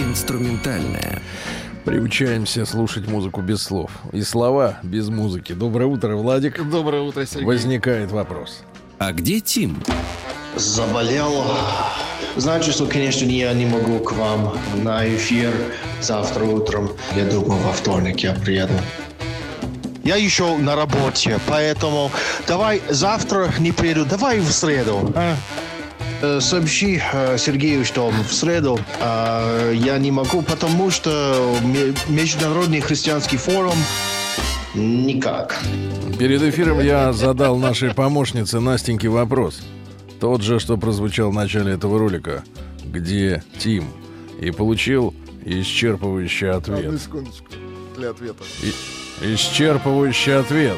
Инструментальная. Приучаемся слушать музыку без слов. И слова без музыки. Доброе утро, Владик. Доброе утро, Сергей. Возникает вопрос. А где Тим? Заболел. Знаете, что, конечно, я не могу к вам на эфир завтра утром. Я думаю, во вторник я приеду. Я еще на работе, поэтому давай завтра не приеду, давай в среду. а? Э, Сообщи э, Сергею, что в среду э, я не могу, потому что ме- Международный христианский форум никак. Перед эфиром я задал нашей помощнице Настеньке вопрос. Тот же, что прозвучал в начале этого ролика. Где Тим? И получил исчерпывающий Одну ответ. секундочку для ответа. И- исчерпывающий ответ.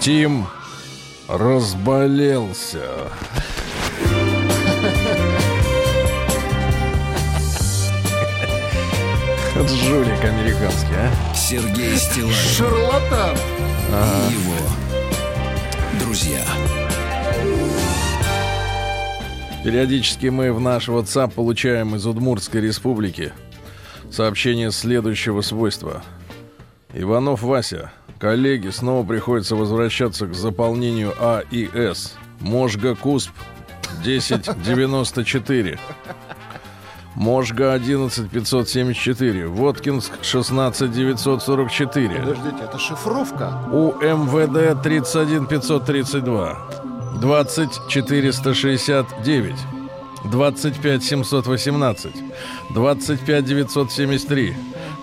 Тим разболелся. Жулик американский, а? Сергей Стилавин Шарлатан! и его друзья. Периодически мы в наш WhatsApp получаем из Удмуртской республики сообщение следующего свойства. Иванов Вася, коллеги, снова приходится возвращаться к заполнению А и С. Можга Кусп 1094. Можга 11574. Воткинск 16944. Подождите, это шифровка? У МВД 31532 20469 25718 25973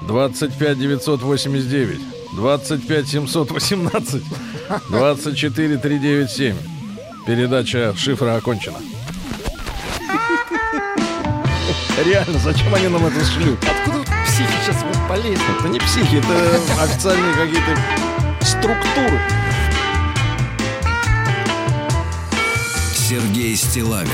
25989 25718 24397 Передача шифра окончена. Реально, зачем они нам это шлют? Откуда психи сейчас вот полезли? Это не психи, это официальные какие-то структуры. Сергей Стилавин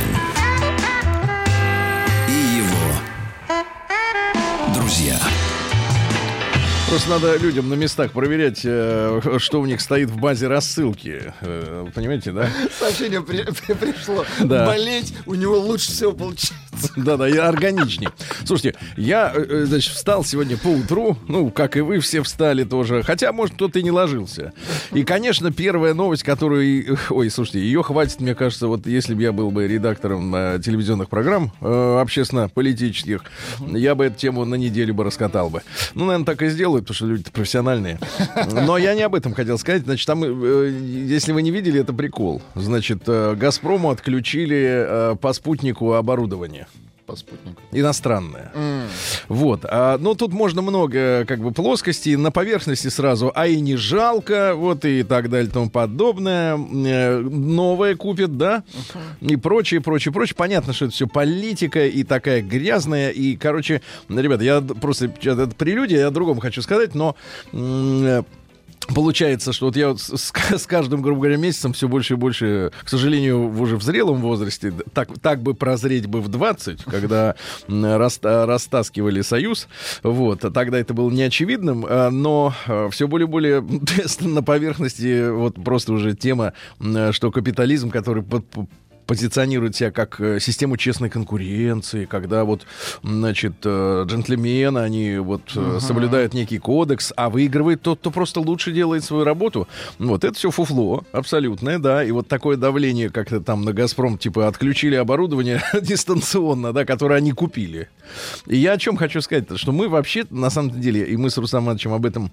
Просто надо людям на местах проверять, э, что у них стоит в базе рассылки. Э, Понимаете, да? Сообщение при- при- пришло. Да. Болеть у него лучше всего получается. Да-да, и органичнее. Слушайте, я, э, значит, встал сегодня по утру, ну, как и вы все встали тоже, хотя, может, кто-то и не ложился. И, конечно, первая новость, которую... Ой, слушайте, ее хватит, мне кажется, вот если бы я был бы редактором э, телевизионных программ э, общественно-политических, я бы эту тему на неделю бы раскатал бы. Ну, наверное, так и сделают, потому что люди профессиональные. Но я не об этом хотел сказать. Значит, там, э, если вы не видели, это прикол. Значит, э, «Газпрому» отключили э, по спутнику оборудование По спутнику. иностранное. Вот. А, ну, тут можно много как бы плоскостей. На поверхности сразу, а и не жалко, вот и так далее и тому подобное. Э, Новое купят, да? И прочее, прочее, прочее. Понятно, что это все политика и такая грязная. И, короче, ребята, я просто... Это прелюдия, я о другом хочу сказать, но... Получается, что вот я вот с, с- каждым, грубо говоря, месяцем все больше и больше, к сожалению, уже в зрелом возрасте, так, так бы прозреть бы в 20, когда м, раста- растаскивали Союз, вот, а тогда это было неочевидным, а, но все более и более на поверхности вот просто уже тема, что капитализм, который позиционирует себя как э, систему честной конкуренции, когда вот, значит, э, джентльмены, они вот э, соблюдают некий кодекс, а выигрывает тот, кто просто лучше делает свою работу. Вот это все фуфло абсолютное, да, и вот такое давление как-то там на «Газпром», типа, отключили оборудование дистанционно, да, которое они купили. И я о чем хочу сказать, что мы вообще, на самом деле, и мы с Рустамом Ивановичем об этом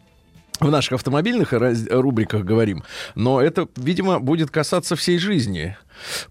в наших автомобильных рубриках говорим, но это, видимо, будет касаться всей жизни.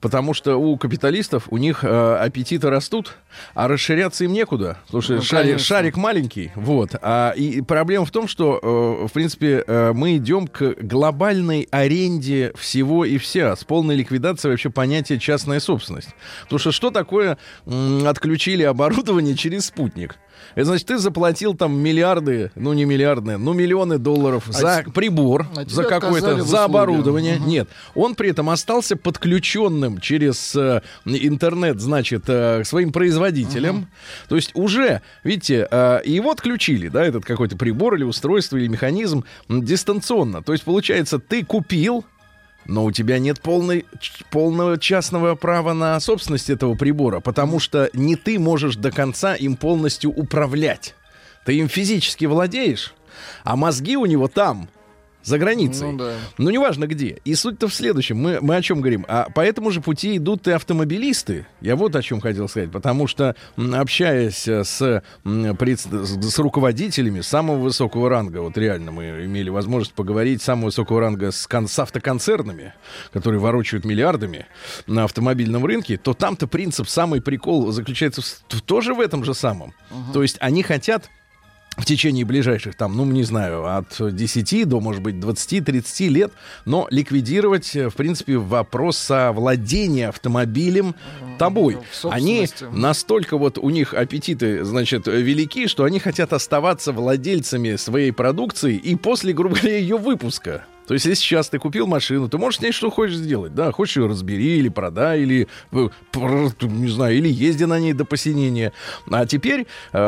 Потому что у капиталистов, у них э, аппетиты растут, а расширяться им некуда. Потому что Ну, шарик, шарик маленький. Вот. А, и проблема в том, что, э, в принципе, э, мы идем к глобальной аренде всего и вся, с полной ликвидацией вообще понятия частная собственность. Потому что что такое м, отключили оборудование через спутник? Это значит, ты заплатил там миллиарды, ну не миллиарды, ну миллионы долларов за те- прибор, а за какое-то, за оборудование. Нет, он при этом остался подключенным через э, интернет, значит, э, к своим производителям. То есть уже, видите, э, его отключили, да, этот какой-то прибор или устройство или механизм дистанционно. То есть получается, ты купил, но у тебя нет полной, полного частного права на собственность этого прибора, потому что не ты можешь до конца им полностью управлять. Ты им физически владеешь, а мозги у него там, за границей. Ну да. Ну, неважно где. И суть-то в следующем. Мы, мы о чем говорим? А по этому же пути идут и автомобилисты. Я вот о чем хотел сказать. Потому что, общаясь э, с, с руководителями самого высокого ранга, вот реально мы имели возможность поговорить самого высокого ранга с, кон- с автоконцернами, которые ворочают миллиардами на автомобильном рынке, то там-то принцип, самый прикол заключается в, в- тоже в этом же самом. То есть они хотят в течение ближайших, там, ну, не знаю, от 10 до, может быть, 20-30 лет, но ликвидировать, э, в принципе, вопрос совладения автомобилем тобой. в Они настолько вот у них аппетиты, значит, велики, что они хотят оставаться владельцами своей продукции и после, грубо говоря, ее выпуска. То есть, если сейчас ты купил машину, ты можешь с ней что хочешь сделать, да, хочешь ее разбери или продай, или, э, не знаю, или езди на ней до посинения. А теперь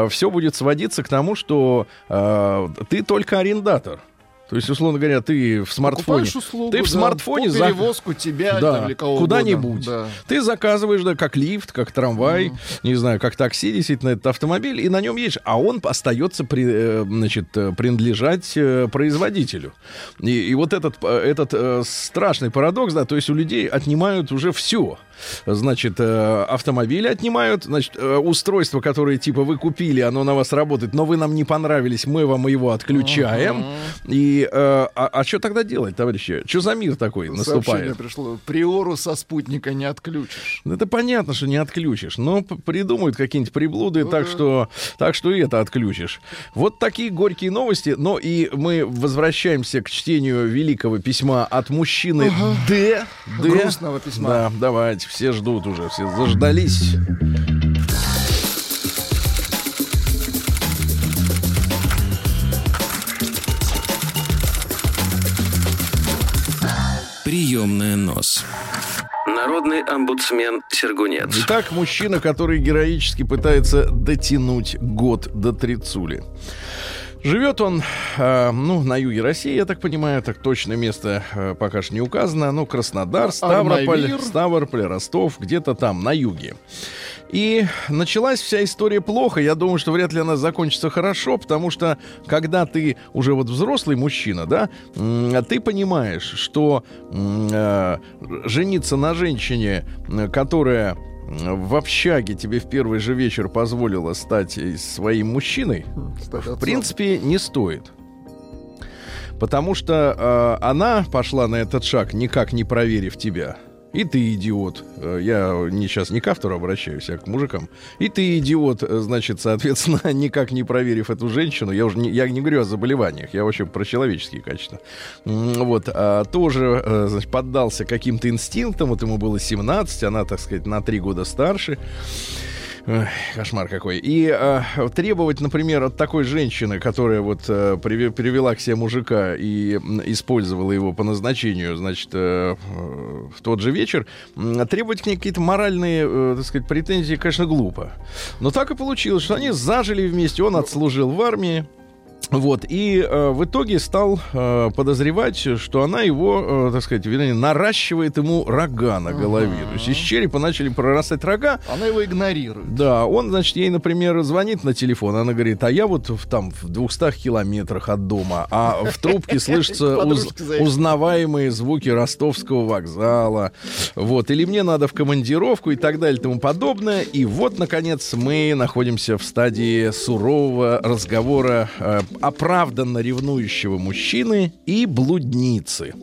все будет сводиться к тому, что э, ты только арендатор. То есть, условно говоря, ты в смартфоне... Услугу, ты в да, смартфоне за- перевозку тебя да, там, или кого куда-нибудь. Да. Ты заказываешь, да, как лифт, как трамвай, не знаю, как такси, действительно, этот автомобиль, и на нем едешь, а он остается при, э, значит, э, принадлежать э, производителю. И, и вот этот, этот страшный парадокс, да, то есть у людей отнимают уже все. Значит, э, автомобили отнимают, значит, э, устройство, которое типа вы купили, оно на вас работает, но вы нам не понравились, мы вам его отключаем. И э, а, а что тогда делать, товарищи? Что за мир такой Сообщение наступает? пришло. Приору со спутника не отключишь. Ну, Это понятно, что не отключишь, но п- придумают какие-нибудь приблуды, Ну так что так что и это отключишь. Вот такие горькие новости. Но и мы возвращаемся к чтению великого письма от мужчины Д. Д. Грустного письма. Да, давайте, все ждут уже, все заждались. Приемная нос. Народный омбудсмен Сергунец. Итак, мужчина, который героически пытается дотянуть год до трицули. Живет он, э, ну, на юге России, я так понимаю, так точное место э, пока что не указано. Ну, Краснодар, Ставрополь, Армавир. Ставрополь, Ростов, где-то там, на юге. И началась вся история плохо. Я думаю, что вряд ли она закончится хорошо, потому что когда ты уже вот взрослый мужчина, да, м, ты понимаешь, что э, жениться на женщине, м, которая в общаге тебе в первый же вечер позволила стать своим мужчиной, Кстати, в принципе, не стоит. Потому что э, она пошла на этот шаг, никак не проверив тебя. И ты идиот. Э, Я не, сейчас не к автору обращаюсь, а к мужикам. И ты идиот, э, значит, соответственно, никак не проверив эту женщину. Я уже не, я не говорю о заболеваниях, я вообще про человеческие качества. Вот, а, тоже, э, значит, поддался каким-то инстинктам. Вот ему было 17, она, так сказать, на 3 года старше. Эх, кошмар какой. И э, требовать, например, от такой женщины, которая вот э, приве- привела к себе мужика и использовала его по назначению, значит, э, в тот же вечер, требовать к ней какие-то моральные, э, так сказать, претензии, конечно, глупо. Но так и получилось, что они зажили вместе, он отслужил в армии. Вот, и э, в итоге стал э, подозревать, что она его, э, так сказать, вернее, наращивает ему рога на голове. То есть из черепа начали прорастать рога, Она его игнорирует. да, он, значит, ей, например, звонит на телефон, она говорит, а я вот в, там в 200 километрах от дома, а в трубке слышатся узнаваемые звуки ростовского вокзала, вот, или мне надо в командировку и так далее и тому подобное. И вот, наконец, мы находимся в стадии сурового разговора э, оправданно ревнующего мужчины и блудницы.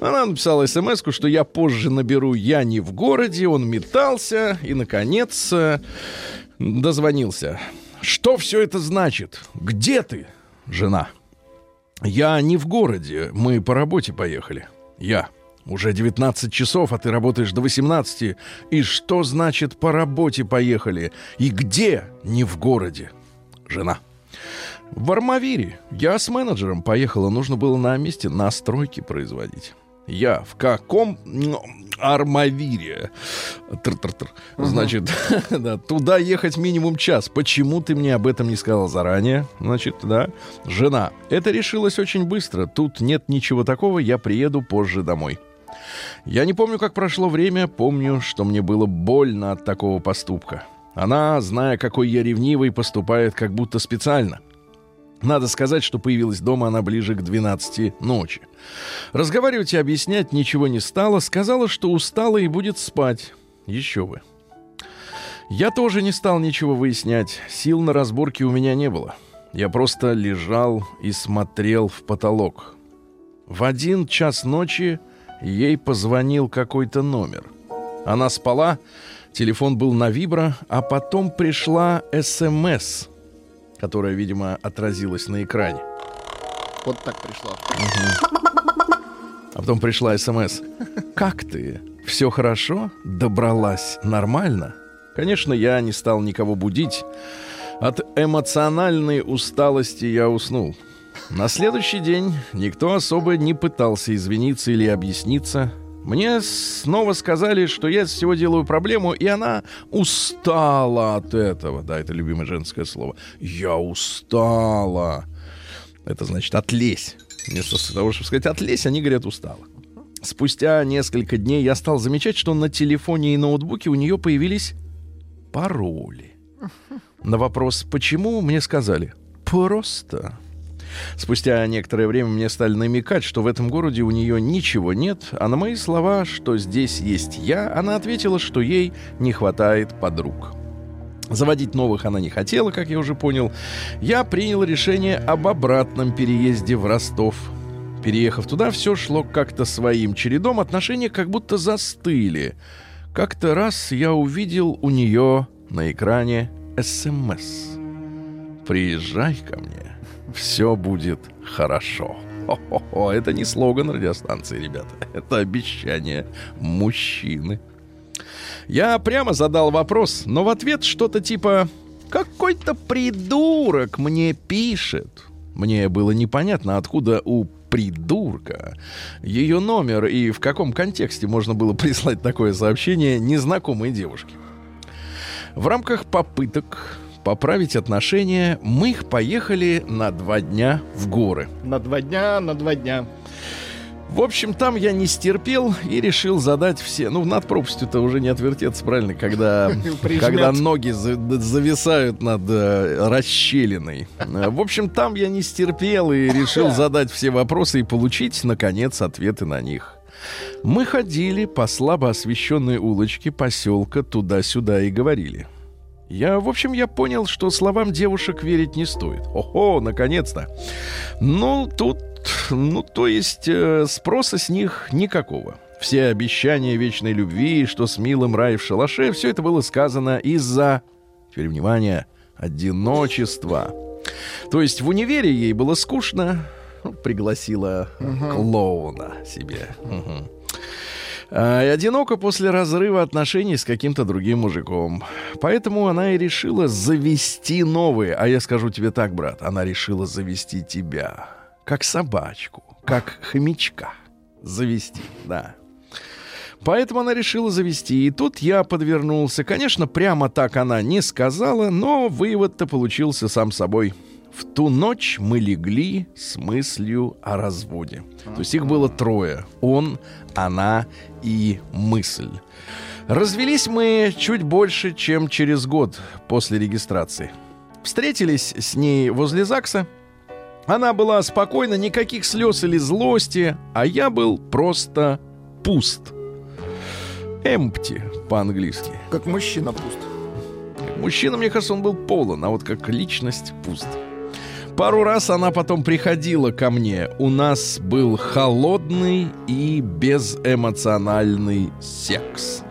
Она написала смс что я позже наберу, я не в городе, он метался и, наконец, э, дозвонился. Что все это значит? Где ты, жена? Я не в городе, мы по работе поехали. Я. Уже 19 часов, а ты работаешь до 18. И что значит по работе поехали? И где не в городе? Жена. В Армавире. Я с менеджером поехала. Нужно было на месте настройки производить. Я в каком Армавире? Тр-тр-тр. Значит, да, туда ехать минимум час. Почему ты мне об этом не сказал заранее? Значит, да. Жена. Это решилось очень быстро. Тут нет ничего такого. Я приеду позже домой. Я не помню, как прошло время. Помню, что мне было больно от такого поступка. Она, зная, какой я ревнивый, поступает как будто специально. Надо сказать, что появилась дома она ближе к 12 ночи. Разговаривать и объяснять ничего не стала, сказала, что устала и будет спать. Еще бы. Я тоже не стал ничего выяснять, сил на разборки у меня не было. Я просто лежал и смотрел в потолок. В один час ночи ей позвонил какой-то номер. Она спала, телефон был на вибро, а потом пришла СМС, которая, видимо, отразилась на экране. Вот так пришла. А потом пришла СМС. «Как ты? Все хорошо? Добралась нормально?» Конечно, я не стал никого будить. От эмоциональной усталости я уснул. На следующий день никто особо не пытался извиниться или объясниться. Мне снова сказали, что я всего делаю проблему, и она устала от этого. Да, это любимое женское слово. Я устала. Это значит отлезь. Вместо того, чтобы сказать отлезь, они говорят устала. Спустя несколько дней я стал замечать, что на телефоне и ноутбуке у нее появились пароли. На вопрос «почему?» мне сказали «просто». Спустя некоторое время мне стали намекать, что в этом городе у нее ничего нет, а на мои слова, что здесь есть я, она ответила, что ей не хватает подруг. Заводить новых она не хотела, как я уже понял. Я принял решение об обратном переезде в Ростов. Переехав туда, все шло как-то своим чередом, отношения как будто застыли. Как-то раз я увидел у нее на экране СМС. «Приезжай ко мне, все будет хорошо». Хо-хо-хо, это не слоган радиостанции, ребята. Это обещание мужчины. Я прямо задал вопрос, но в ответ что-то типа «Какой-то придурок мне пишет». Мне было непонятно, откуда у придурка ее номер и в каком контексте можно было прислать такое сообщение незнакомой девушке. В рамках попыток поправить отношения мы их поехали на два дня в горы. На два дня, на два дня. В общем, там я не стерпел и решил задать все. Ну, над пропастью-то уже не отвертеться, правильно, когда, когда ноги за- зависают над э, расщелиной. Э, В общем, там я не стерпел и решил задать все вопросы и получить, наконец, ответы на них. Мы ходили по слабо освещенной улочке поселка туда-сюда и говорили. Я, в общем, я понял, что словам девушек верить не стоит. Ого, наконец-то. Ну, тут, ну, то есть э, спроса с них никакого. Все обещания вечной любви, что с милым рай в шалаше, все это было сказано из-за, теперь внимание, одиночества. То есть в универе ей было скучно, ну, пригласила клоуна себе. Мгм. А, и одиноко после разрыва отношений с каким-то другим мужиком. Поэтому она и решила завести новые. А я скажу тебе так, брат, она решила завести тебя. Как собачку, как хомячка. Завести, да. Поэтому она решила завести. И тут я подвернулся. Конечно, прямо так она не сказала, но вывод-то получился сам собой. В ту ночь мы легли с мыслью о разводе. То есть их было трое. Он, она и мысль. Развелись мы чуть больше, чем через год после регистрации. Встретились с ней возле ЗАГСа. Она была спокойна, никаких слез или злости, а я был просто пуст. Empty по-английски. Как мужчина пуст. Мужчина, мне кажется, он был полон, а вот как личность пуст. Пару раз она потом приходила ко мне. У нас был холодный и безэмоциональный секс.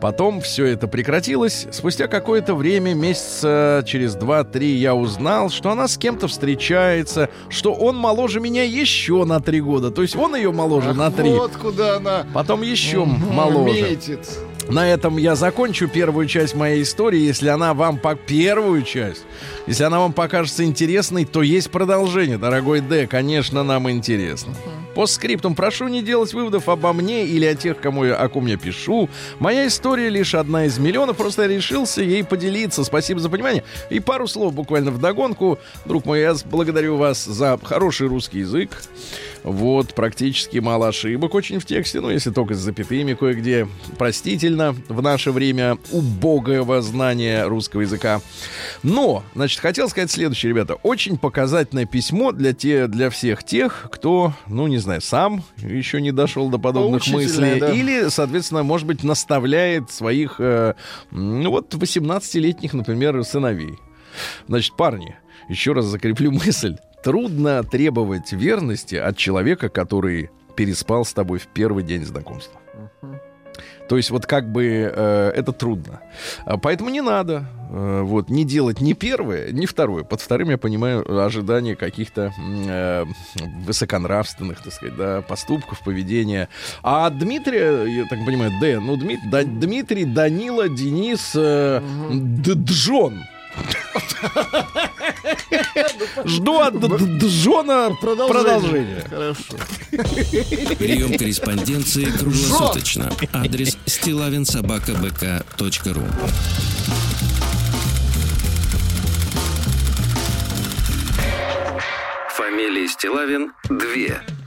Потом все это прекратилось. Спустя какое-то время, месяца через 2-3, я узнал, что она с кем-то встречается, что он моложе меня еще на 3 года. То есть он ее моложе Ах, на 3. Вот куда она Потом еще моложе. метит. На этом я закончу первую часть моей истории. Если она вам по первую часть, если она вам покажется интересной, то есть продолжение, дорогой Д. Конечно, нам интересно. По скриптам прошу не делать выводов обо мне или о тех, кому я, о ком я пишу. Моя история лишь одна из миллионов, просто я решился ей поделиться. Спасибо за понимание. И пару слов буквально вдогонку. Друг мой, я благодарю вас за хороший русский язык. Вот, практически мало ошибок очень в тексте, ну, если только с запятыми кое-где. Простительно в наше время убогого знания русского языка. Но, значит, хотел сказать следующее, ребята. Очень показательное письмо для, те, для всех тех, кто, ну, не знаю, сам еще не дошел до подобных мыслей. да. Или, соответственно, может быть, наставляет своих, э, ну, вот, 18-летних, например, сыновей. Значит, парни, еще раз закреплю мысль. Трудно требовать верности от человека, который переспал с тобой в первый день знакомства. То есть вот как бы э, это трудно. А Поэтому не надо э, вот не делать ни первое, ни второе. Под вторым я понимаю ожидание каких-то э, высоконравственных, так сказать, да, поступков, поведения. А Дмитрия, я так понимаю, Д, ну Дмит- Да- Дмитрий, Данила, Денис, э, Д- Джон. Жду от Джона продолжение. Хорошо. Прием корреспонденции круглосуточно. Адрес стилавинсобакабк.ру Фамилия Стилавин 2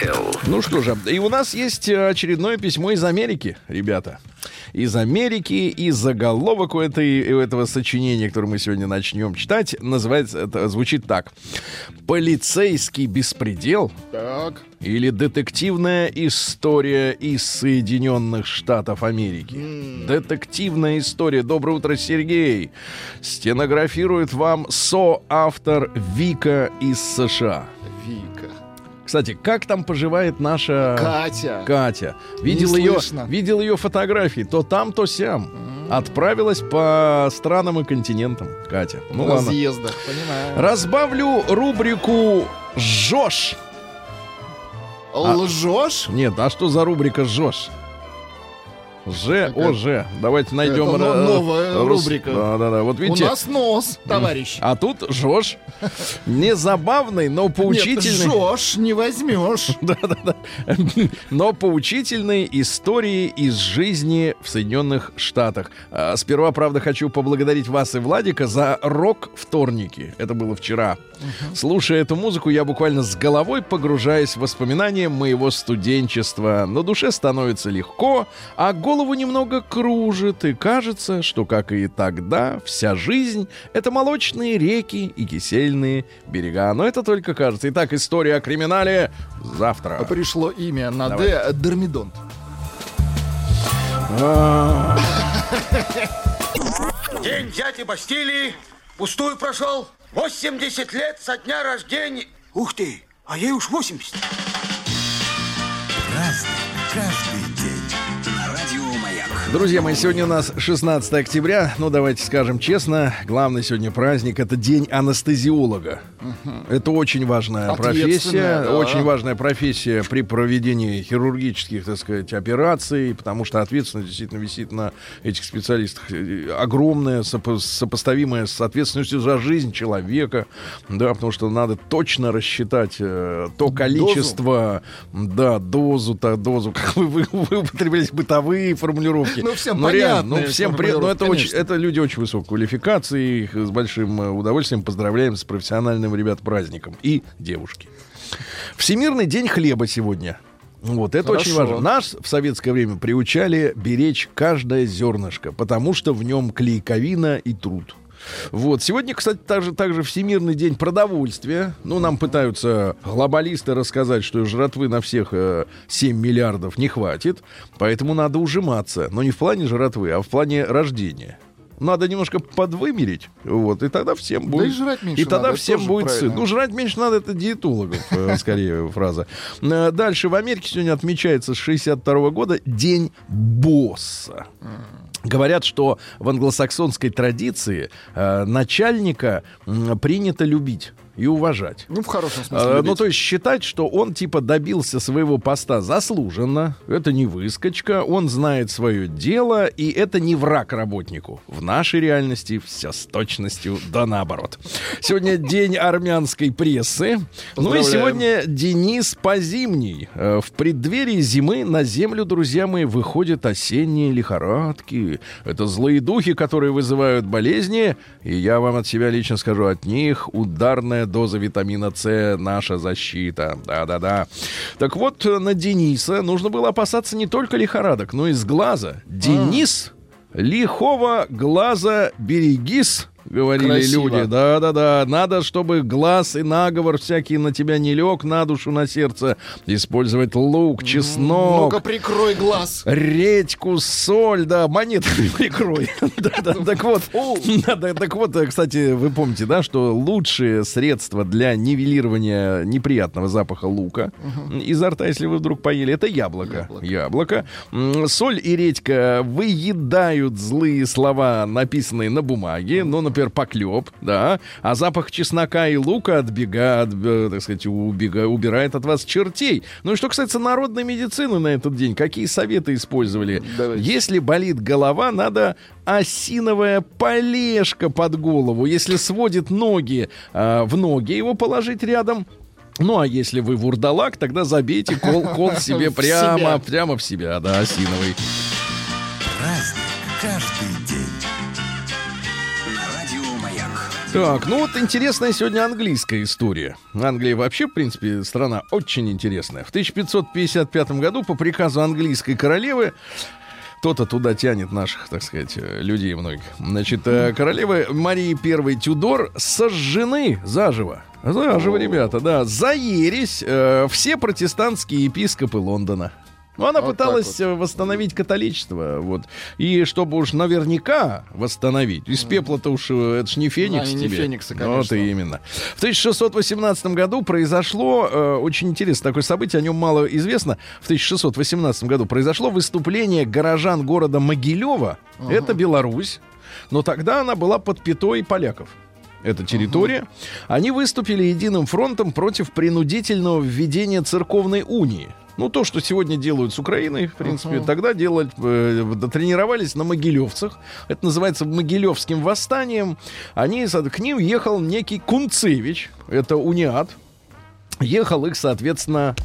Л. Ну что же, и у нас есть э, очередное письмо из Америки, ребята. Из Америки, и заголовок у, этой, у этого сочинения, которое мы сегодня начнем читать, называется, это звучит так. «Полицейский беспредел» Так. или «Детективная история из Соединенных Штатов Америки». Детективная история. Доброе утро, Сергей. Стенографирует вам соавтор Вика из США. Вика. Кстати, как там поживает наша Катя. Катя? Видел Не ее, слышно. видел ее фотографии, то там, то сям. Отправилась по странам и континентам, Катя. Ну На ладно. съездах, понимаю. Разбавлю рубрику «Жжешь». Лжешь? Нет, а что за рубрика «Жжешь»? Ж, О, Ж. Давайте найдем... Это новая рус- рубрика. Да-да-да. Вот У видите, нас нос, товарищ. а тут «Жжешь». Не забавный, но поучительный. Нет, жжешь, не возьмешь. Да-да-да. Но поучительные истории из жизни в Соединенных Штатах. А, Сперва, правда, хочу поблагодарить вас и Владика за рок-вторники. Это было вчера. Слушая эту музыку, я буквально с головой погружаюсь в воспоминания моего студенчества. На душе становится легко, а голову немного кружит. И кажется, что, как и тогда, вся жизнь — это молочные реки и кисельные берега. Но это только кажется. Итак, история о криминале завтра. Пришло имя на Давай. Д. Дормидонт. День дяди Бастилии пустую прошел. 80 лет со дня рождения. Ух ты, а ей уж 80. Друзья мои, сегодня у нас 16 октября. Ну, давайте скажем честно, главный сегодня праздник — это день анестезиолога. Это очень важная профессия. Да. Очень важная профессия при проведении хирургических, так сказать, операций, потому что ответственность действительно висит на этих специалистах. Э, Огромная, сопо- сопоставимая с ответственностью за жизнь человека. Да, потому что надо точно рассчитать э, то количество, да, дозу, то дозу, как вы, вы, вы употребляете бытовые формулировки. Ну, всем Ну, реально, ну, всем при... ну, это, очень, это люди очень высокой квалификации. Их с большим э, удовольствием поздравляем с профессиональным, ребят, праздником. И девушки. Всемирный день хлеба сегодня. Вот, это очень Хорошо. важно. Нас в советское время приучали беречь каждое зернышко, потому что в нем клейковина и труд. Вот. Сегодня, кстати, также, также Всемирный день продовольствия. Ну, нам пытаются глобалисты рассказать, что жратвы на всех э, 7 миллиардов не хватит, поэтому надо ужиматься. Но не в плане жратвы, а в плане рождения. Надо немножко подвымерить, вот, и тогда всем будет... и жрать меньше И тогда надо, всем будет правильно. сыт. Ну, жрать меньше надо, это диетологов, э, скорее, фраза. Э, Дальше в Америке сегодня отмечается с 62 года День босса. Говорят, что в англосаксонской традиции э, начальника принято любить и уважать. Ну, в хорошем А, смысле. Ну, любить. то есть считать, что он типа добился своего поста заслуженно. Это не выскочка, он знает свое дело, и это не враг работнику. В нашей реальности все с точностью да наоборот. Сегодня день армянской прессы. Ну и сегодня Денис Позимний. Э, В преддверии зимы на землю, друзья мои, выходят осенние лихорадки. Это злые духи, которые вызывают болезни. И я вам от себя лично скажу, от них ударная доза витамина С наша защита. Да-да-да. Так вот, э, на Дениса нужно было опасаться не только лихорадок, но и с глаза. Денис, лихого глаза берегись. Говорили Красиво. люди, да-да-да, надо, чтобы глаз и наговор всякий на тебя не лег, на душу, на сердце. Использовать лук, чеснок, Ну-ка, прикрой глаз. редьку, соль, да, монетками прикрой. Так вот, да, да, так вот, кстати, вы помните, да, что лучшие средства для нивелирования неприятного запаха лука изо рта, если вы вдруг поели, это яблоко. Яблоко. Соль и редька выедают злые слова, написанные на бумаге, ну, например, поклеп, да, а запах чеснока и лука отбега, от, э, так сказать, убега, убирает от вас чертей. Ну и что касается народной медицины на этот день, какие советы использовали? Давайте. Если болит голова, надо осиновая полежка под голову. Если сводит ноги, а, в ноги его положить рядом. Ну, а если вы вурдалак, тогда забейте кол, кол себе прямо, прямо в себя, да, осиновый. Праздник каждый день. Так, ну вот интересная сегодня английская история. Англия вообще, в принципе, страна очень интересная. В 1555 году по приказу английской королевы кто-то туда тянет наших, так сказать, э, людей многих. Значит, э, королевы Марии I Тюдор сожжены заживо. Заживо, ребята, да. За ересь э, все протестантские епископы Лондона. Ну, она Вот пыталась так э, восстановить католичество, вот. И чтобы уж наверняка восстановить, из пепла-то уж э, это ж не феникс Да, не тебе. фениксы, Ну, Вот конечно. именно. В 1618 году произошло э, очень интересное такое событие, о нем мало известно. В 1618 году произошло выступление горожан города Могилева. Это Беларусь. Но тогда она была под пятой поляков. Это территория. Они выступили единым фронтом против принудительного введения церковной унии. Ну, то, что сегодня делают с Украиной, в принципе, тогда делали, э, тренировались на могилевцах. Это называется Могилевским восстанием. Они, к ним ехал некий Кунцевич, это униат. Ехал их, соответственно,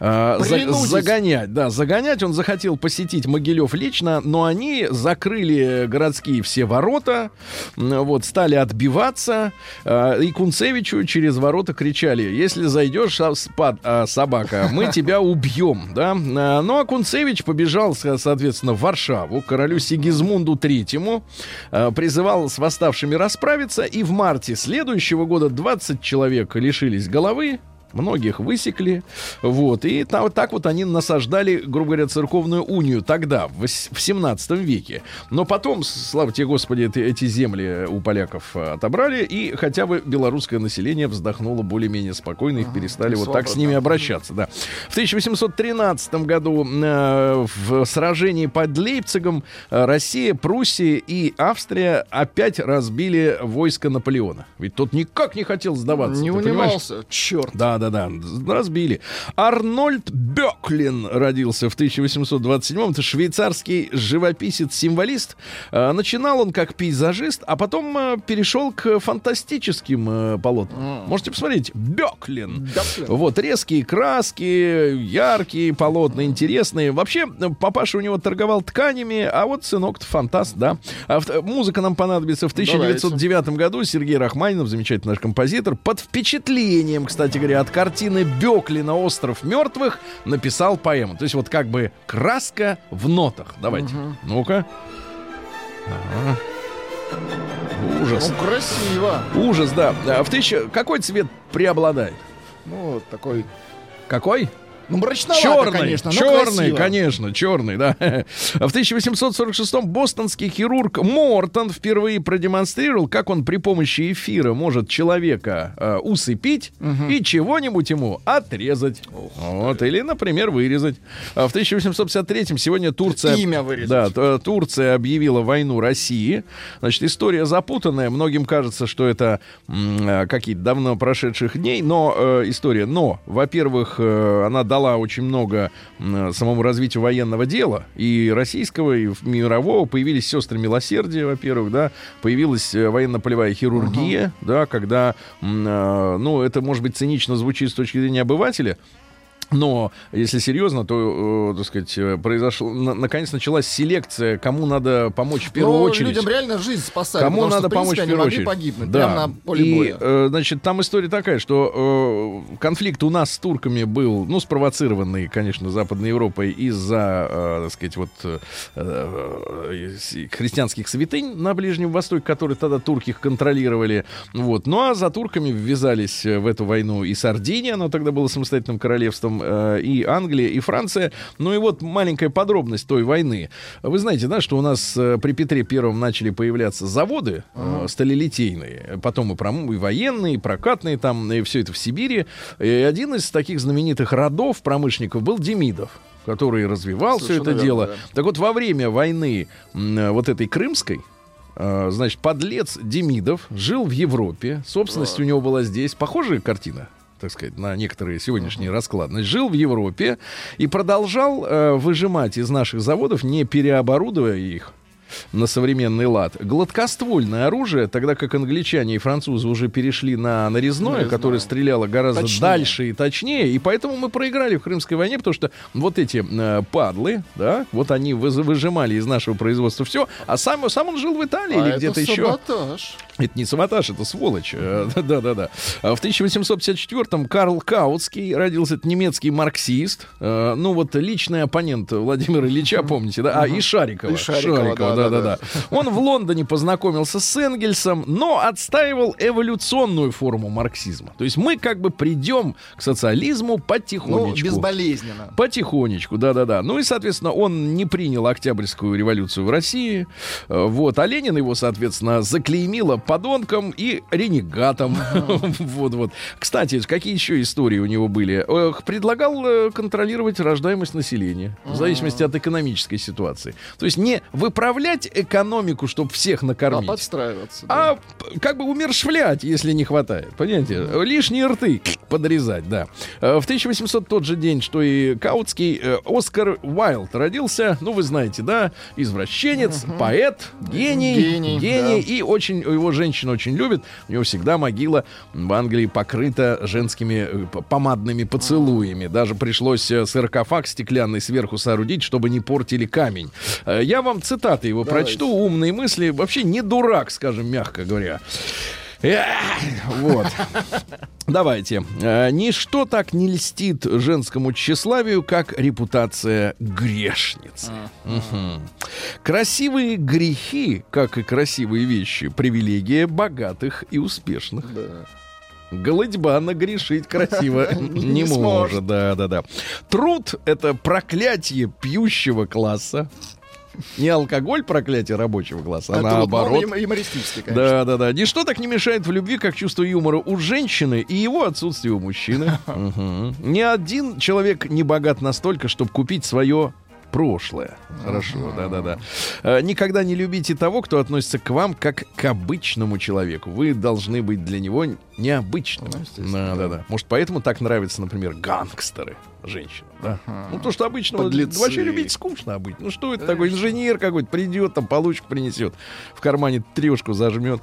э, за- загонять. Да, загонять. Он захотел посетить Могилев лично, но они закрыли городские все ворота, вот, стали отбиваться. э, и Кунцевичу через ворота кричали, если зайдешь, а, спад- а, собака, мы тебя убьем. Да? А, Ну, а Кунцевич побежал, со- соответственно, в Варшаву, королю Сигизмунду Третьему, э, призывал с восставшими расправиться, и в марте следующего года 20 человек лишились головы, Многих высекли, вот, и та- вот так вот они насаждали, грубо говоря, церковную унию тогда, в, в 17 веке. Но потом, слава тебе, Господи, эти, эти земли у поляков э, отобрали, и хотя бы белорусское население вздохнуло более-менее спокойно, их перестали вот так с ними обращаться, да. В 1813 году э, в сражении под Лейпцигом э, Россия, Пруссия и Австрия опять разбили войско Наполеона. Ведь тот никак не хотел сдаваться. Не ты понимаешь? унимался. Черт. Да, да, да, разбили. Арнольд Бёклин родился в 1827-м. Это швейцарский живописец-символист. Э, Начинал он как пейзажист, а потом э, перешел к фантастическим э, полотнам. Можете посмотреть. Бёклин. Вот, резкие краски, яркие полотна, интересные. Вообще, папаша у него торговал тканями, а вот сынок-то фантаст, да. А музыка нам понадобится в 1909 году. Сергей Рахманинов, замечательный наш композитор, под впечатлением, кстати говоря, от картины Беклина «Остров мертвых» написал поэму. То есть вот как бы краска в нотах. Давайте. Ну-ка. Ага. Ужас. Ну, красиво. Ужас, да. А В тысяча... Какой цвет преобладает? Ну, такой Какой? Ну, мрачновато, Черный, конечно, но черный, красиво. конечно, черный, да. В 1846-м бостонский хирург Мортон впервые продемонстрировал, как он при помощи эфира может человека э, усыпить и чего-нибудь ему отрезать. Вот, или, например, вырезать. А в 1853-м сегодня Турция... Имя вырезать. Да, Турция объявила войну России. Значит, история запутанная. Многим кажется, что это э, какие-то давно прошедших дней, но э, история. Но, во-первых, э, она дала очень много самому развитию военного дела и российского, и мирового. Появились сестры милосердия, во-первых, да, появилась э, военно-полевая хирургия, да, когда, э, ну, это может быть цинично звучит с точки зрения обывателя, но, если серьезно, то, э, так сказать, э, произошло, на- наконец началась селекция, кому надо помочь в первую Но очередь. людям реально жизнь спасали. Кому потому что, надо принципе, помочь в они первую очередь? погибнуть Да. прямо на поле и, боя. э, значит, там история такая, что э, конфликт у нас с турками был, ну, спровоцированный, конечно, Западной Европой из-за, э, так сказать, вот э, христианских святынь на Ближнем Востоке, которые тогда турки их контролировали. Вот. Ну, а за турками ввязались в эту войну и Сардиния, оно тогда было самостоятельным королевством, э, и Англия, и Франция. Ну и вот маленькая подробность той войны. Вы знаете, да, что у нас э, при Петре Первом начали появляться заводы э, сталелитейные, потом и, пром- и военные, и прокатные, там, и все это в Сибири. И один из таких знаменитых родов промышленников был Демидов который развивал все это дело. верно, Так вот, во время войны э, вот этой крымской, э, значит, подлец Демидов жил в Европе, собственность у него была здесь. Похожая картина? Так сказать, на некоторые сегодняшние расклады. Значит, жил в Европе и продолжал э, выжимать из наших заводов, не переоборудуя их на современный лад, гладкоствольное оружие, тогда как англичане и французы уже перешли на нарезное, Нарезное. которое стреляло гораздо Точнее. дальше и точнее, и поэтому мы проиграли в Крымской войне, потому что вот эти э, падлы, да, вот они выжимали из нашего производства все, а сам, сам он жил в Италии А или это где-то еще. Это не саботаж, это сволочь. Э, Да-да-да. А В 1854-м Карл Каутский родился, это немецкий марксист. Э, Ну вот личный оппонент Владимира Ильича, помните, да? А, и Шарикова. И Шарикова, да-да-да. Он в Лондоне познакомился с Энгельсом, но отстаивал эволюционную форму марксизма. То есть мы как бы придем к социализму Ну, потихонечку. безболезненно. Потихонечку, да-да-да. Ну и, соответственно, он не принял Октябрьскую революцию в России. Э, Вот. А Ленин его, соответственно, заклеймила подонком и ренегатом. Вот-вот. Кстати, какие еще истории у него были? Предлагал э, контролировать рождаемость населения в зависимости от экономической ситуации. То есть не выправлять экономику, чтобы всех А накормить. подстраиваться. да. А как бы умершвлять, если не хватает. Понимаете? Лишние рты подрезать, да. Э, В 1800 тот же день, что и Каутский, э, Оскар Уайлд родился. Ну, вы знаете, да? Извращенец, поэт, гений. Гений, гений да. и очень, его женщина очень любит. У него всегда могила в Англии покрыта женскими э, помадными поцелуями. Даже пришлось саркофаг стеклянный сверху соорудить, чтобы не портили камень. Я вам цитаты его Давайте. прочту. Умные мысли. Вообще не дурак, скажем, мягко говоря. Вот. Давайте. Э, Ничто так не льстит женскому тщеславию, как репутация грешницы. Мгм. Красивые грехи, как и красивые вещи, привилегия богатых и успешных. Голодьба нагрешить красиво не может. Да, да, да. Труд — это проклятие пьющего класса. Не алкоголь проклятие рабочего класса, а вот, наоборот. ну, юм- юмористически, конечно. Да, да, да. Ничто так не мешает в любви, как чувство юмора у женщины и его отсутствие у мужчины. Мгм. Ни один человек не богат настолько, чтобы купить свое прошлое. Хорошо, да, да, да. Э, Никогда не любите того, кто относится к вам как к обычному человеку. Вы должны быть для него необычным. Ну, естественно, Да, да, да. Может, поэтому так нравятся, например, гангстеры женщинам, да? Ну, то, что обычного Подлецы. вообще любить скучно быть. Ну, что это такой инженер какой-то придет, там получку принесет, в кармане трешку зажмет.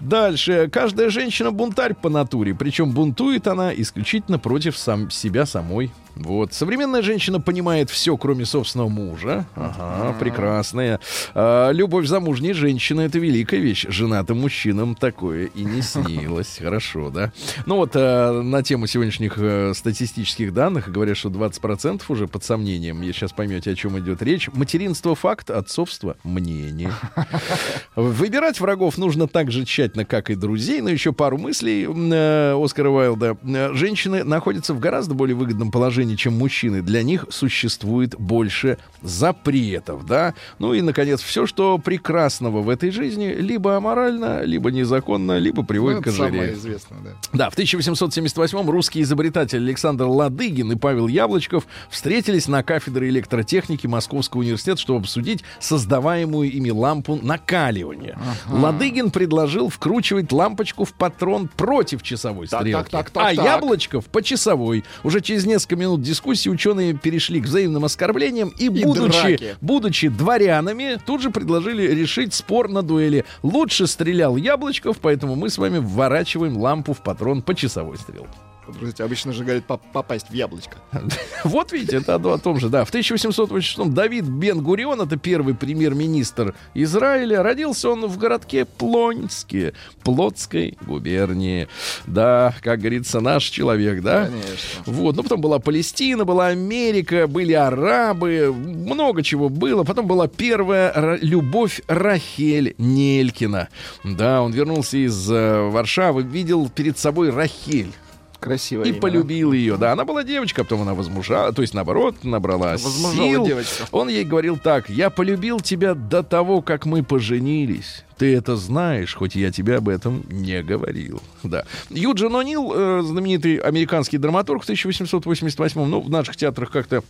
Дальше. Каждая женщина бунтарь по натуре, причем бунтует она исключительно против сам себя самой. Вот. Современная женщина понимает все, кроме собственного мужа. Ага, прекрасная. А, любовь замужней женщины — это великая вещь. Женатым мужчинам такое и не снилось. Хорошо, да? Ну вот, а, на тему сегодняшних э, статистических данных говорят, что 20% уже под сомнением. Я сейчас поймете, о чем идет речь. Материнство факт, отцовство мнение. Выбирать врагов нужно так же тщательно, как и друзей. Но еще пару мыслей э, Оскара Уайлда. Э, Женщины находятся в гораздо более выгодном положении, чем мужчины. Для них существует больше запретов, да. Ну и, наконец, все, что прекрасного в этой жизни, либо аморально, либо незаконно, либо приводит Ну, к это самое ожирению. известное, да. Да, в 1878 русский изобретатель Александр Ладыгин и Павел Яблочков встретились на кафедре электротехники Московского университета, чтобы обсудить создаваемую ими лампу накаливания. Ладыгин предложил вкручивать лампочку в патрон против часовой Так, стрелки, так, так, так, а так. Яблочков по часовой. Уже через несколько минут дискуссии ученые перешли к взаимным оскорблениям и, будучи, драке. будучи дворянами, тут же предложили решить спор на дуэли. Лучше стрелял Яблочков, поэтому мы с вами вворачиваем лампу в патрон по часовой стрелке. Подождите, обычно же говорят поп- попасть в яблочко. Вот видите, это о, о том же, да. В 1886 Давид Бен-Гурион, это первый премьер-министр Израиля, родился он в городке Плонске, Плотской губернии. Да, как говорится, наш человек, да? Конечно. Вот, ну потом была Палестина, была Америка, были арабы, много чего было. Потом была первая любовь Рахель Нелькина. Да, он вернулся из э, Варшавы, видел перед собой Рахель. Красивое И имя, полюбил ее. Да, она была девочка, а потом она возмужала, то есть наоборот, набрала Возмужала сил. девочка. Он ей говорил так: я полюбил тебя до того, как мы поженились. Ты это знаешь, хоть я тебе об этом не говорил. Да. Юджин О'Нил, э, знаменитый американский драматург в 1888 ну, в наших театрах как-то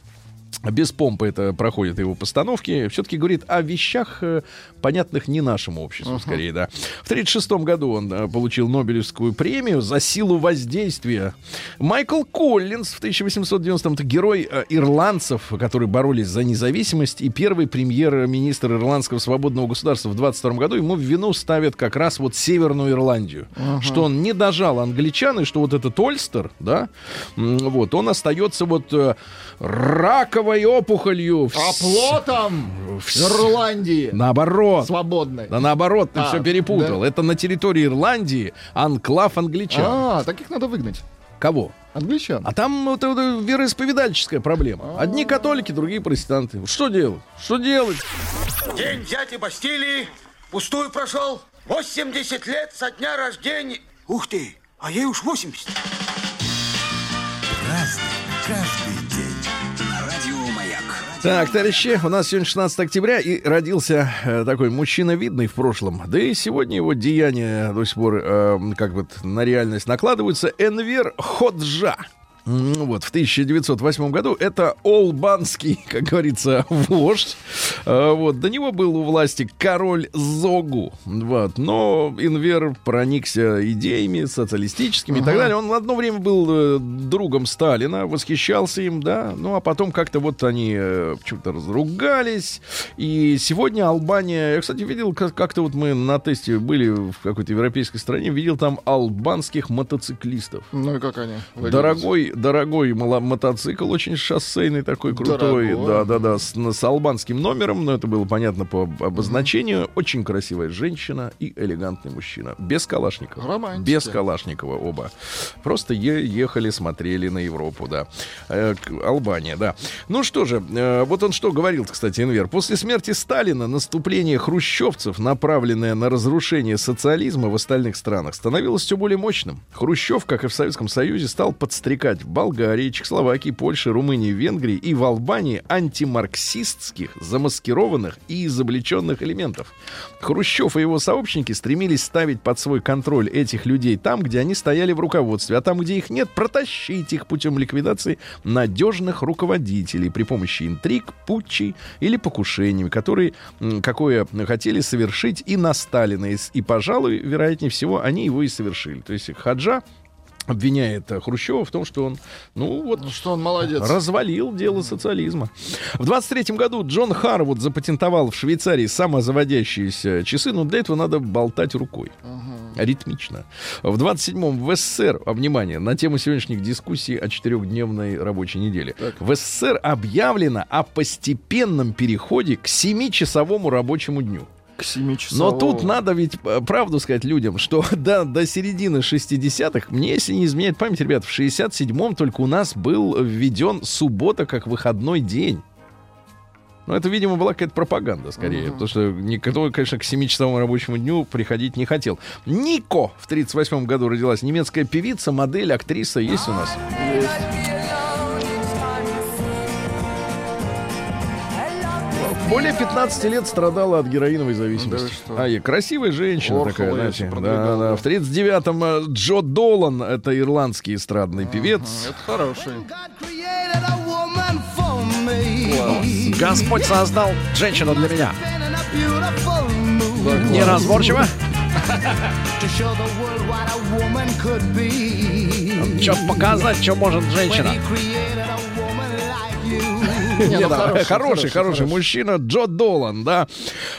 без помпы это проходят его постановки. Все-таки говорит о вещах, э, понятных не нашему обществу, скорее, да. В 1936 году он э, получил Нобелевскую премию за силу воздействия. Майкл Коллинз в 1890-м это герой э, ирландцев, которые боролись за независимость, и первый премьер-министр ирландского свободного государства в 22 году ему в вину ставят как раз вот Северную Ирландию. Что он не дожал англичан, и что вот этот Ольстер, да, вот, он остается вот э, раковой опухолью. в А с- плотом в- Ирландии Наоборот. свободной. Да наоборот, ты А, все перепутал. да. Это на территории Ирландии анклав англичан. А, таких надо выгнать. Кого? Англичан. А там вот эта вероисповедальческая проблема. Одни католики, другие протестанты. Что делать? Что делать? День дяди Бастилии пустую прошел. 80 лет со дня рождения. Ух ты, а ей уж 80. Так, товарищи, у нас сегодня 16 октября, и родился э, такой мужчина видный в прошлом. Да и сегодня его деяния до сих пор э, как бы на реальность накладываются. Энвер Ходжа. Вот, в 1908 году это Олбанский, как говорится, вождь. Э, Вот, до него был у власти король Зогу. Вот, но Инвер проникся идеями социалистическими и так далее. Он одно время был э, другом Сталина, восхищался им, да. Ну, а потом как-то вот они э, почему-то разругались. И сегодня Албания... Я, кстати, видел, как- как-то вот мы на тесте были в какой-то европейской стране, видел там албанских мотоциклистов. Ну и как они? выглядят? Дорогой, дорогой мотоцикл, очень шоссейный такой крутой, Дорогой. да, да, да, с, с албанским номером, но это было понятно по об- обозначению. Очень красивая женщина и элегантный мужчина, без Калашникова, Романтики. без Калашникова оба. Просто е- ехали, смотрели на Европу, да, Э, Албания, да. Ну что же, э, вот он что говорил, кстати, Энвер. После смерти Сталина наступление хрущевцев, направленное на разрушение социализма в остальных странах, становилось все более мощным. Хрущев, как и в Советском Союзе, стал подстрекать в Болгарии, Чехословакии, Польше, Румынии, Венгрии и в Албании антимарксистских, замаскированных и изобличенных элементов. Хрущев и его сообщники стремились ставить под свой контроль этих людей там, где они стояли в руководстве, а там, где их нет, протащить их путем ликвидации надежных руководителей при помощи интриг, путчей или покушениями, которые какое хотели совершить и на Сталина. И, и, пожалуй, вероятнее всего, они его и совершили. То есть Хаджа обвиняет Хрущева в том, что он, ну вот, Ну что он молодец. развалил дело социализма. В 23 году Джон Харвуд запатентовал в Швейцарии самозаводящиеся часы, но для этого надо болтать рукой. Ритмично. В 27-м в СССР, а, внимание, на тему сегодняшних дискуссий о четырехдневной рабочей неделе. В СССР объявлено о постепенном переходе к 7-часовому рабочему дню. К 7 часов. Но тут надо ведь э, правду сказать людям, что до, до середины 60-х, мне, если не изменяет память, ребят, в 67-м только у нас был введен суббота как выходной день. Ну, это, видимо, была какая-то пропаганда, скорее. Потому что никто, конечно, к 7-часовому рабочему дню приходить не хотел. Нико в 38 году родилась. Немецкая певица, модель, актриса. Есть у нас? Более 15 лет страдала от героиновой зависимости. Да а, и красивая женщина Орхола такая, знаете. Да, да. В 39-м э, Джо Долан, это ирландский эстрадный певец. Это хороший. Господь создал женщину для меня. Неразборчиво. Что показать, что может женщина. Ну, хороший, хороший, мужчина, Джо Долан, да.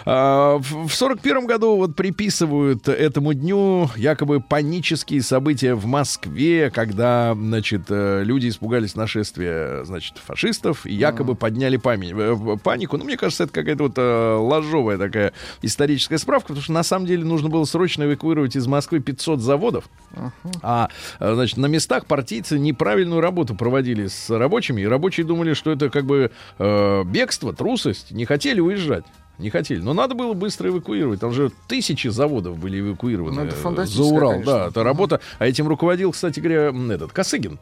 А, В сорок первом году вот приписывают этому дню якобы панические события в Москве, когда, значит, э, люди испугались нашествия, значит, фашистов и якобы подняли э, панику. Ну, мне кажется, это какая-то вот э, ложовая такая историческая справка, потому что на самом деле нужно было срочно эвакуировать из Москвы 500 заводов, а, значит, на местах партийцы неправильную работу проводили с рабочими, и рабочие думали, что это как бы э, бегство, трусость, не хотели уезжать. Не хотели. Но надо было быстро эвакуировать. Там же тысячи заводов были эвакуированы Ну, это э, за Урал. конечно. Да, это работа. А этим руководил, кстати говоря, этот Косыгин,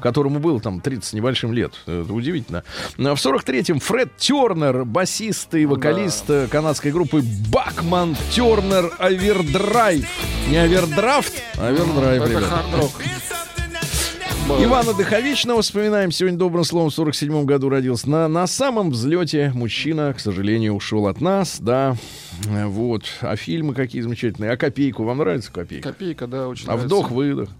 которому было там 30 с небольшим лет. Это удивительно. Но В 43-м Фред Тернер, басист и вокалист э, канадской группы Bachman Turner Overdrive. Не овердрафт, а овердрайв, Это ребята. хард-рок. Ивана Дыховичного вспоминаем. Сегодня добрым словом в 47 году родился. На, на самом взлете мужчина, к сожалению, ушел от нас, да. Вот. А фильмы какие замечательные. А копейку вам нравится копейка? Копейка, да, очень А нравится. вдох-выдох.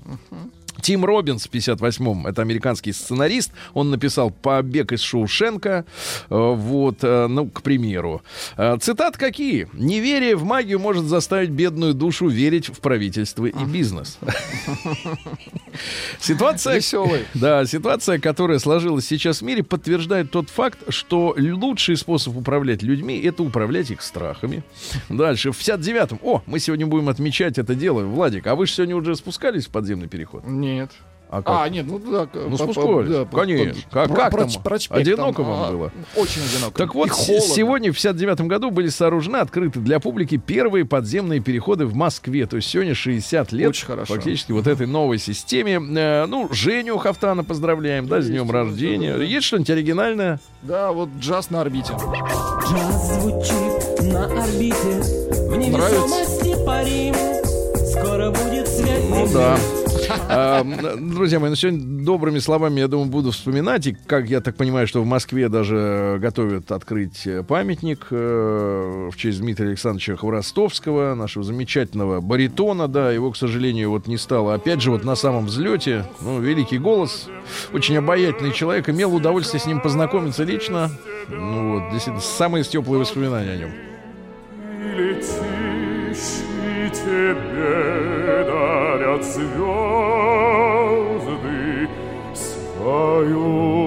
Тим Робинс в 58-м, это американский сценарист, он написал «Побег из Шоушенка», э, вот, э, ну, к примеру. Э, Цитат какие? «Неверие в магию может заставить бедную душу верить в правительство и бизнес». Ситуация... Веселый. Да, ситуация, которая сложилась сейчас в мире, подтверждает тот факт, что лучший способ управлять людьми — это управлять их страхами. Дальше, в 59-м. О, мы сегодня будем отмечать это дело. Владик, а вы же сегодня уже спускались в подземный переход? Нет. А как? А, нет, ну да. Ну, спускались. Конечно. Как- как там? Одиноко вам было? Очень одиноко. Так вот, сегодня, в 59 году, были сооружены, открыты для публики первые подземные переходы в Москве. То есть сегодня 60 лет Очень хорошо. фактически вот этой новой системе. Э, ну, Женю Хафтана поздравляем, да, с днем рождения. Есть что-нибудь оригинальное? Да, вот джаз на орбите. Джаз звучит на орбите В невесомости парим Скоро будет свет Ну да. А, м, Друзья мои, ну сегодня добрыми словами, я думаю, буду вспоминать. И как я так понимаю, что в Москве даже готовят открыть памятник э, в честь Дмитрия Александровича Хворостовского, нашего замечательного баритона, да, его, к сожалению, вот не стало. Опять же, вот на самом взлете, ну, великий голос, очень обаятельный человек, имел удовольствие с ним познакомиться лично. Ну вот, действительно, самые теплые воспоминания о нем. тебе дарят звезды свою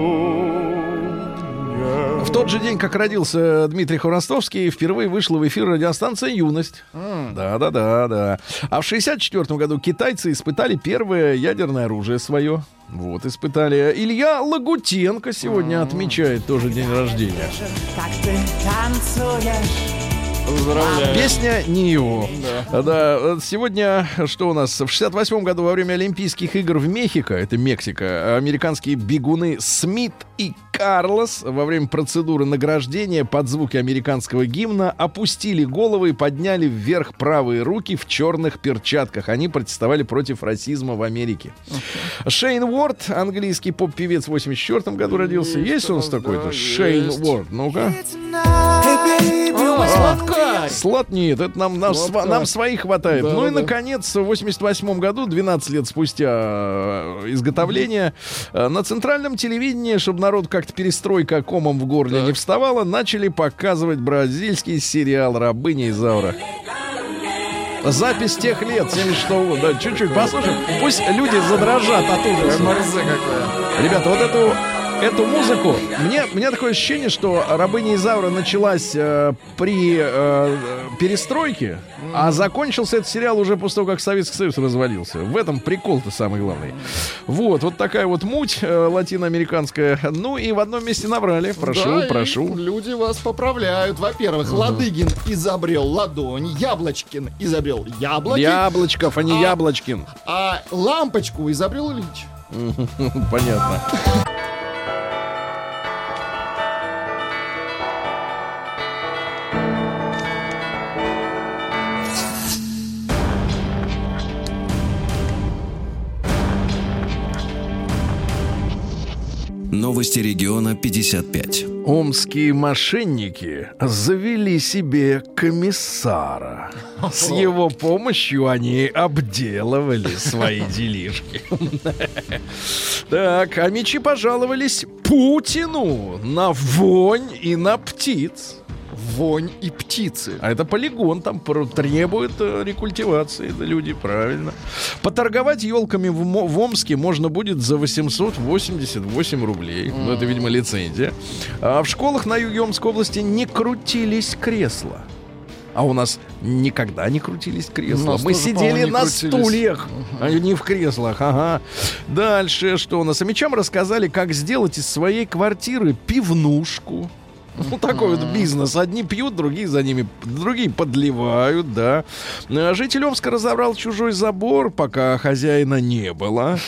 В тот же день, как родился Дмитрий Хворостовский, впервые вышла в эфир радиостанция «Юность». Да-да-да, да. А в 64 году китайцы испытали первое ядерное оружие свое. Вот, испытали. Илья Лагутенко сегодня отмечает тоже день рождения. Как ты танцуешь Поздравляю. Песня не его. Да. вот сегодня, что у нас? В 68 году во время Олимпийских игр в Мехико, это Мексика, американские бегуны Смит и Карлос во время процедуры награждения под звуки американского гимна опустили головы и подняли вверх правые руки в черных перчатках. Они протестовали против расизма в Америке. Шейн Уорд, английский поп-певец, в 84 году родился. Есть у нас да, такой-то? есть. Шейн Уорд, ну-ка. А, сладкарь. Слот нет, это нам, нам, сва- нам своих хватает. Да, ну и, да. наконец, в 88 году, 12 лет спустя э, изготовления, э, на центральном телевидении, чтобы народ как-то перестройка комом в горле Так. не вставала, начали показывать бразильский сериал «Рабыня Изаура». Запись тех лет, 76 года. Да, чуть-чуть послушаем. Пусть люди задрожат от ужаса. МРЗ какое. Ребята, вот эту эту музыку. Мне, у меня такое ощущение, что рабыня Изаура началась э, при э, перестройке, а закончился этот сериал уже после того, как Советский Союз развалился. В этом прикол-то самый главный. Вот, вот такая вот муть э, латиноамериканская. Ну и в одном месте набрали. Прошу, Да, прошу. Люди вас поправляют. Во-первых, Ладыгин изобрел ладонь, Яблочкин изобрел яблоки, Яблочков, а не А- Яблочкин. а лампочку изобрел Ильич. Понятно. Новости региона 55. Омские мошенники завели себе комиссара. С его помощью они обделывали свои делишки. Так, а мечи пожаловались Путину на вонь и на птиц. Вонь и птицы. А это полигон, там требует э, рекультивации, да, люди, правильно. Поторговать елками в, в Омске можно будет за 888 рублей. Ну, это, видимо, лицензия. А в школах на юге Омской области не крутились кресла. А у нас никогда не крутились кресла. Мы сидели на крутились. стульях, а не в креслах. Ага. Дальше что у нас? А мечам рассказали, как сделать из своей квартиры пивнушку. Ну, такой вот бизнес. Одни пьют, другие за ними, другие подливают, да. А Житель Омска разобрал чужой забор, пока хозяина не было.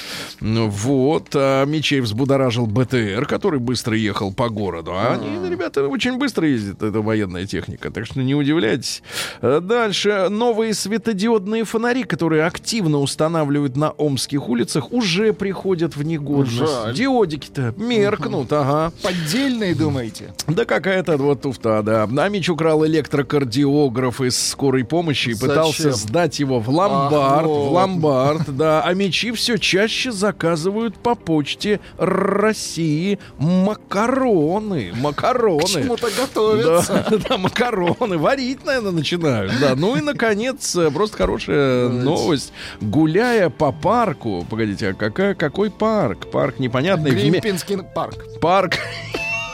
Вот. А Мечей взбудоражил БТР, который быстро ехал по городу. А они, ребята, очень быстро ездят, это военная техника, так что не удивляйтесь. А Дальше. Новые светодиодные фонари, которые активно устанавливают на омских улицах, уже приходят в негодность. Диодики-то меркнут, ага. Поддельные, думаете? Да какая-то вот туфта, да. Намич украл электрокардиограф из скорой помощи и пытался сдать его в ломбард. В ломбард, да. А мечи все чаще заказывают по почте России макароны. Макароны. Почему-то готовятся. Да, да, макароны. Варить, наверное, начинают. Да. Ну и, наконец, э, просто хорошая новость. Гуляя по парку... Погодите, а какая, какой парк? Парк непонятный. Гримпинский парк. парк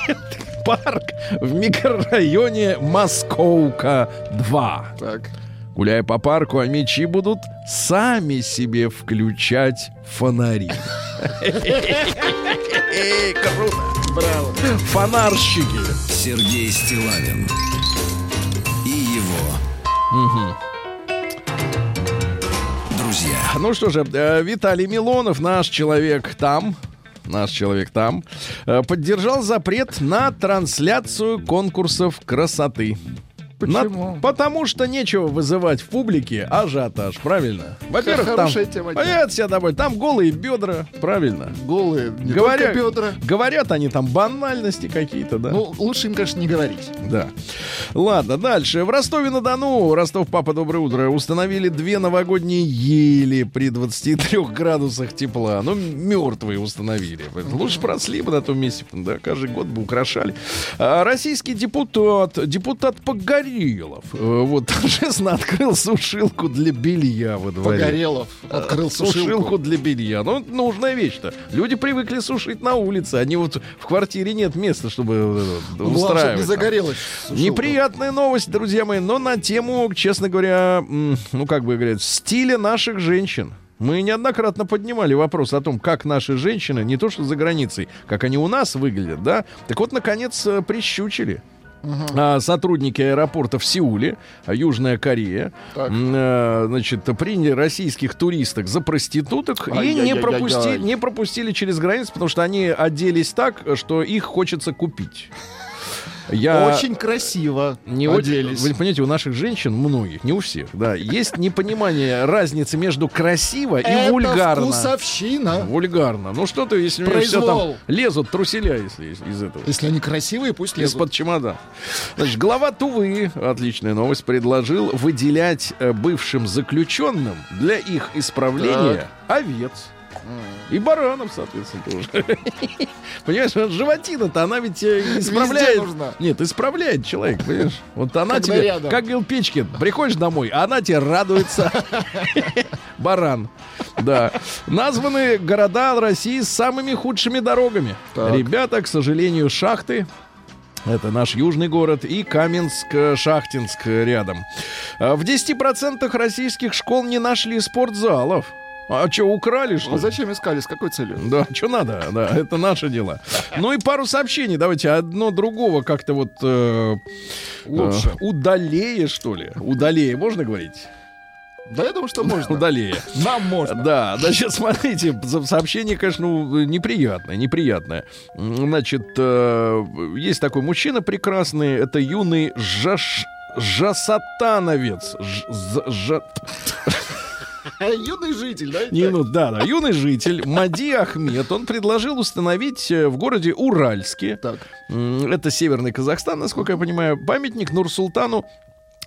парк в микрорайоне Московка 2. Так. Гуляя по парку, а мечи будут сами себе включать фонари. Круто. Браво. Фонарщики. Сергей Стилавин и его друзья. Ну что же, э, Виталий Милонов, наш человек там, наш человек там, э, поддержал запрет на трансляцию конкурсов красоты. На- Почему? потому что нечего вызывать в публике ажиотаж, правильно? Во-первых, там, тема. понятно себе домой, там голые бедра, правильно? Голые, не Говоря- бедра. Говорят они там банальности какие-то, да? Ну, лучше им, конечно, не говорить. Да. Ладно, дальше. В Ростове-на-Дону, Ростов, папа, доброе утро, установили две новогодние ели при 23 градусах тепла. Ну, мертвые установили. Лучше просли бы на том месте, да, каждый год бы украшали. А, российский депутат, депутат Погорелов, э, вот, торжественно открыл сушилку для белья во дворе. Погорелов открыл Сушилку сушилку. для белья. Ну, нужная вещь-то. Люди привыкли сушить на улице. Они вот в квартире нет места, чтобы э, Ну, устраивать. не загорелось. Неприятная новость, друзья мои, но на тему, честно говоря, ну, как бы говорят, стиля наших женщин. Мы неоднократно поднимали вопрос о том, как наши женщины, не то что за границей, как они у нас выглядят, да? Так вот, наконец, э, прищучили. А, сотрудники аэропорта в Сеуле, а, Южная Корея, Так. э, значит, приняли российских туристок за проституток и не пропустили, не пропустили через границу, потому что они оделись так, что их хочется купить. Я Очень красиво не оделись. Вы понимаете, у наших женщин, многих, не у всех, да, есть непонимание разницы между красиво и Это вульгарно. вкусовщина. Вульгарно. Ну что ты, если меня все там Произвол. лезут труселя, если из, этого. Если они красивые, пусть лезут. Из-под чемодан. Значит, глава Тувы, отличная новость, предложил выделять э, бывшим заключенным для их исправления овец. И баранов, соответственно, тоже. Понимаешь, вот животина-то, она ведь э, исправляет... Нет, исправляет человек, понимаешь? Вот она тебе, как говорил Печкин, приходишь домой, а она тебе радуется. Баран. Да. Названы города России с самыми худшими дорогами. Так. Ребята, к сожалению, шахты это наш южный город и Каменск-Шахтинск рядом. А В 10% российских школ не нашли спортзалов. А что, украли, что А ли? зачем искали? С какой целью? Да, что надо, да, это наше дело. Ну и пару сообщений, давайте одно другого как-то вот э, Лучше. э, удалее, что ли? Удалее, можно говорить? Да, я думаю, что можно. Удалее. Нам можно. Да, значит, смотрите, сообщение, конечно, ну, неприятное, неприятное. Значит, э, есть такой мужчина прекрасный, это юный Жаш... Жасатановец. Ж- жа- Юный житель, да? Не, ну да, да, юный житель Мади Ахмед, он предложил установить э, в городе Уральске, Так. это северный Казахстан, насколько я понимаю, памятник Нурсултану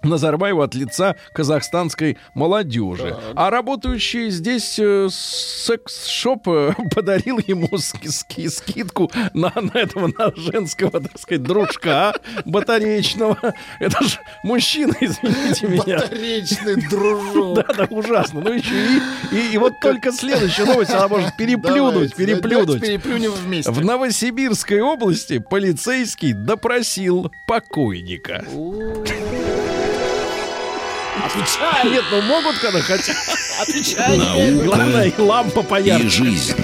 Назарбаеву от лица казахстанской молодежи. А работающий здесь э, секс-шоп э, подарил ему ски- ски- скидку на, на этого на женского, так сказать, дружка батареечного. Это же мужчина, извините меня. Батаречный дружок. Да, да, ужасно. Ну еще и, и, и вот только следующая новость, она может переплюнуть, Давайте, переплюнуть. переплюнем вместе. В Новосибирской области полицейский допросил покойника. Отвечай! Нет, ну могут, когда хотят. Отвечай! Наука Главное, и лампа и поярче. жизнь.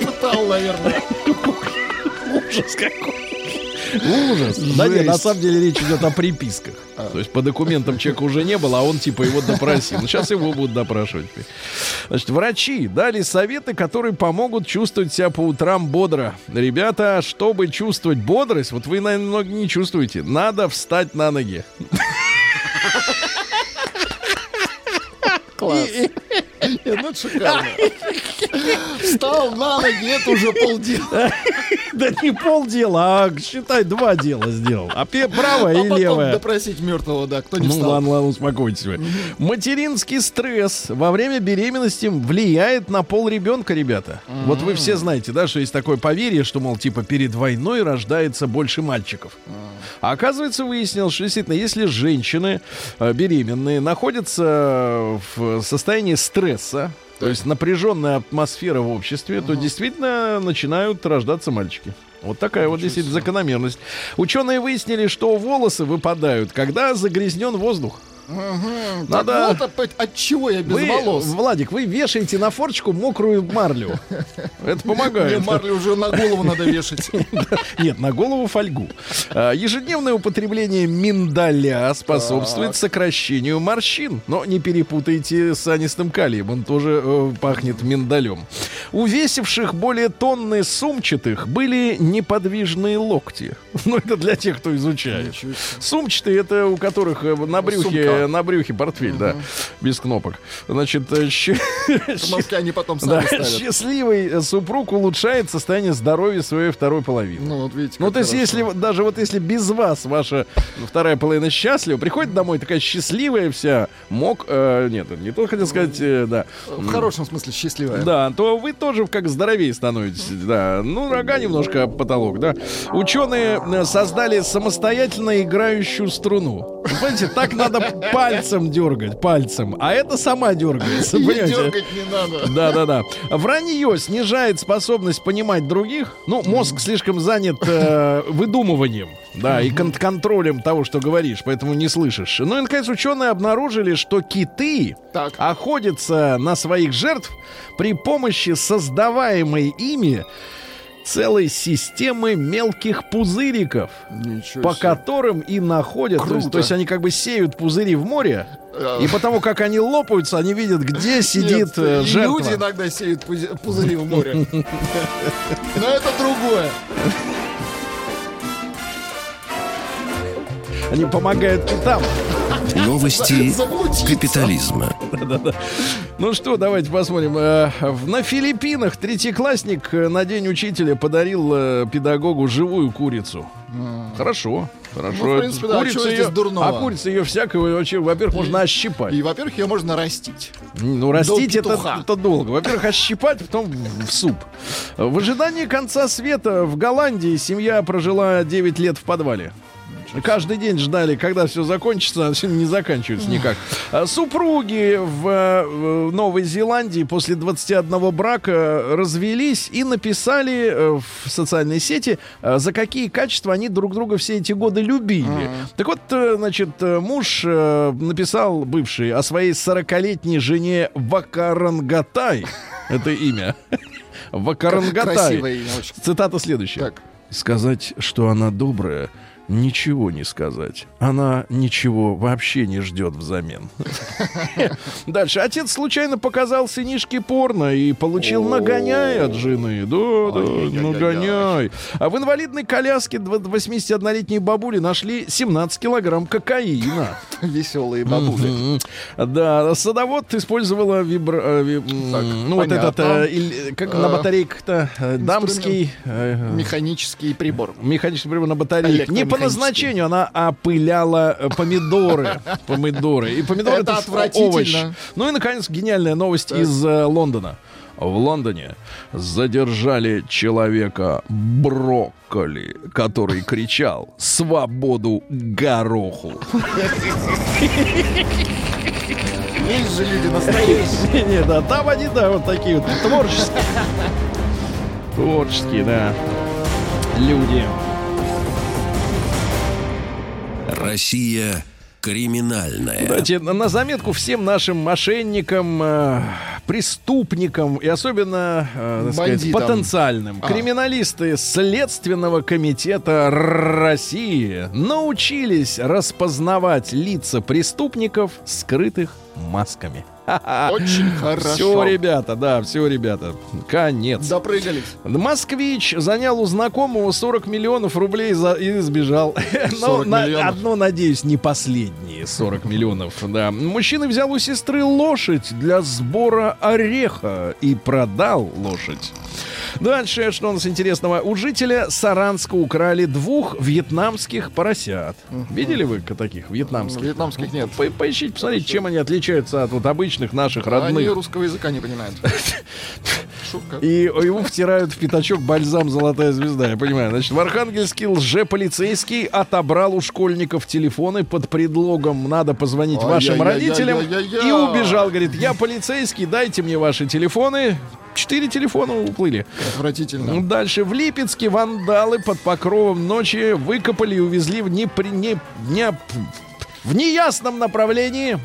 Пытал, наверное. Ужас какой. Ужас. Да нет, на самом деле речь идет о приписках. То есть по документам человека уже не было, а он типа его допросил. Ну, сейчас его будут допрашивать. Значит, врачи дали советы, которые помогут чувствовать себя по утрам бодро. Ребята, чтобы чувствовать бодрость, вот вы, наверное, много не чувствуете, надо встать на ноги. Класс. Нет, ну это шикарно. Встал на ноги, это уже полдела. Да не полдела, а считай, два дела сделал. А правое А и потом левое. допросить мертвого, да, кто не Ну встал. ладно, ладно, успокойтесь вы. Материнский стресс во время беременности влияет на пол ребенка, ребята. Вот вы все знаете, да, что есть такое поверье, что, мол, типа перед войной рождается больше мальчиков. А оказывается, выяснилось, что действительно, если женщины э, беременные находятся в состоянии стресса, то есть напряженная атмосфера в обществе, то действительно начинают рождаться мальчики. Вот такая вот действительно закономерность. Ученые выяснили, что волосы выпадают, когда загрязнен воздух. Надо- Так вот от чего я без Вы, волос. Владик, вы вешаете на форчику мокрую марлю. Это Мне помогает. марлю уже на голову надо вешать. Нет, на голову фольгу. А, Ежедневное употребление миндаля способствует сокращению морщин. Но не перепутайте с анистым калием, он тоже э, пахнет миндалем. У весивших более тонны сумчатых были неподвижные локти. Ну, это для тех, кто изучает. Сумчатые это у которых э, на брюхе, На брюхе портфель, да, без кнопок. Значит, э, они потом сами счастливый э, супруг улучшает состояние здоровья своей второй половины. Ну, вот видите, Ну, то есть, если даже вот если без вас ваша вторая половина счастлива, приходит домой такая счастливая вся, мог, э, нет, не то хотел сказать, да, В хорошем смысле счастливая. да, то вы тоже как здоровее становитесь, да. Ну, рога немножко потолок, да. Ученые создали самостоятельно играющую струну. Понимаете, так надо пальцем дергать, пальцем, а это сама дергается, понимаете? дергать не надо. Да, да, да. Вранье снижает способность понимать других. Ну, мозг слишком занят э, выдумыванием, да, и кон- контролем того, что говоришь, поэтому не слышишь. Ну и, наконец, ученые обнаружили, что киты Так. охотятся на своих жертв при помощи создаваемой ими целой системы мелких пузыриков, Ничего по себе. которым и находят. То есть, то есть они как бы сеют пузыри в море, и потому как они лопаются, они видят, где сидит Нет, э, жертва. Люди иногда сеют пузыри в море. Но это другое. Они помогают китам. Новости капитализма. Ну что, давайте посмотрим. Э, в- На Филиппинах третьеклассник э, на День учителя подарил э, педагогу живую курицу. Хорошо. Хорошо. Ну, в принципе, да, Курица ее- дурного? А курица ее всякого вообще, во-первых, можно ощипать. И, во-первых, ее можно растить. Ну, растить это, это долго. Во-первых, ощипать, потом в, в суп. В ожидании конца света в Голландии семья прожила 9 лет в подвале. Каждый день ждали, когда все закончится, а всё не заканчивается никак. А Супруги в э, в Новой Зеландии после 21 брака развелись и написали э, в социальной сети, э, за какие качества они друг друга все эти годы любили. Так вот, значит, муж написал бывший о своей 40-летней жене Вакарангатай. Это имя. Вакарангатай. Красивое имя. Цитата следующая. Так. Сказать, что она добрая, ничего не сказать. Она ничего вообще не ждет взамен. Дальше. Отец случайно показал сынишке порно и получил нагоняй от жены. Да, да, нагоняй. А в инвалидной коляске 81-летней бабули нашли 17 килограмм кокаина. Веселые бабули. Да, садовод использовала вибро... э, ну, вот этот, э, как на Э, батарейках-то, дамский... Механический прибор. Механический прибор на батарейке. Не по. Назначению, она опыляла э, помидоры. Помидоры. И помидоры Это ж отвратительно. овощ. Ну и, наконец, гениальная новость из э, Лондона. В Лондоне задержали человека брокколи, который кричал «Свободу гороху!» Есть же люди настоящие. Нет, да, там они, да, вот такие вот творческие. Творческие, да. Люди. Россия криминальная. Кстати, на заметку всем нашим мошенникам, э, преступникам и особенно э, сказать, потенциальным. А. Криминалисты Следственного комитета России научились распознавать лица преступников, скрытых масками. Очень хорошо. Все, ребята, да, все, ребята. Конец. Допрыгались. Москвич занял у знакомого 40 миллионов рублей за... и сбежал. Но 40 на- одно, надеюсь, не последние 40 миллионов. Да. Мужчина взял у сестры лошадь для сбора ореха и продал лошадь. Дальше, что у нас интересного? У жителя Саранска украли двух вьетнамских поросят. Видели вы таких вьетнамских? Вьетнамских нет. По- Поищите, посмотрите, чем они отличаются от вот обычных наших Они родных. русского языка не понимают. Шутка. И его втирают в пятачок бальзам «Золотая звезда». Я понимаю. Значит, в Архангельске лже-полицейский отобрал у школьников телефоны под предлогом «надо позвонить вашим родителям» и убежал. Говорит, я полицейский, дайте мне ваши телефоны. Четыре телефона уплыли. Отвратительно. Дальше в Липецке вандалы под покровом ночи выкопали и увезли в, непри... не... не- в неясном направлении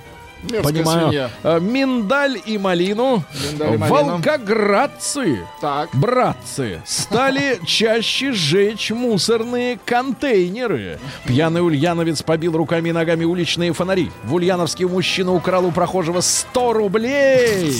Мерзкая Понимаю. свинья. Э, Миндаль и малину. Миндаль и малина. Волгоградцы, Так. братцы, стали чаще сжечь мусорные контейнеры. Пьяный ульяновец побил руками и ногами уличные фонари. В Ульяновске мужчина украл у прохожего 100 рублей.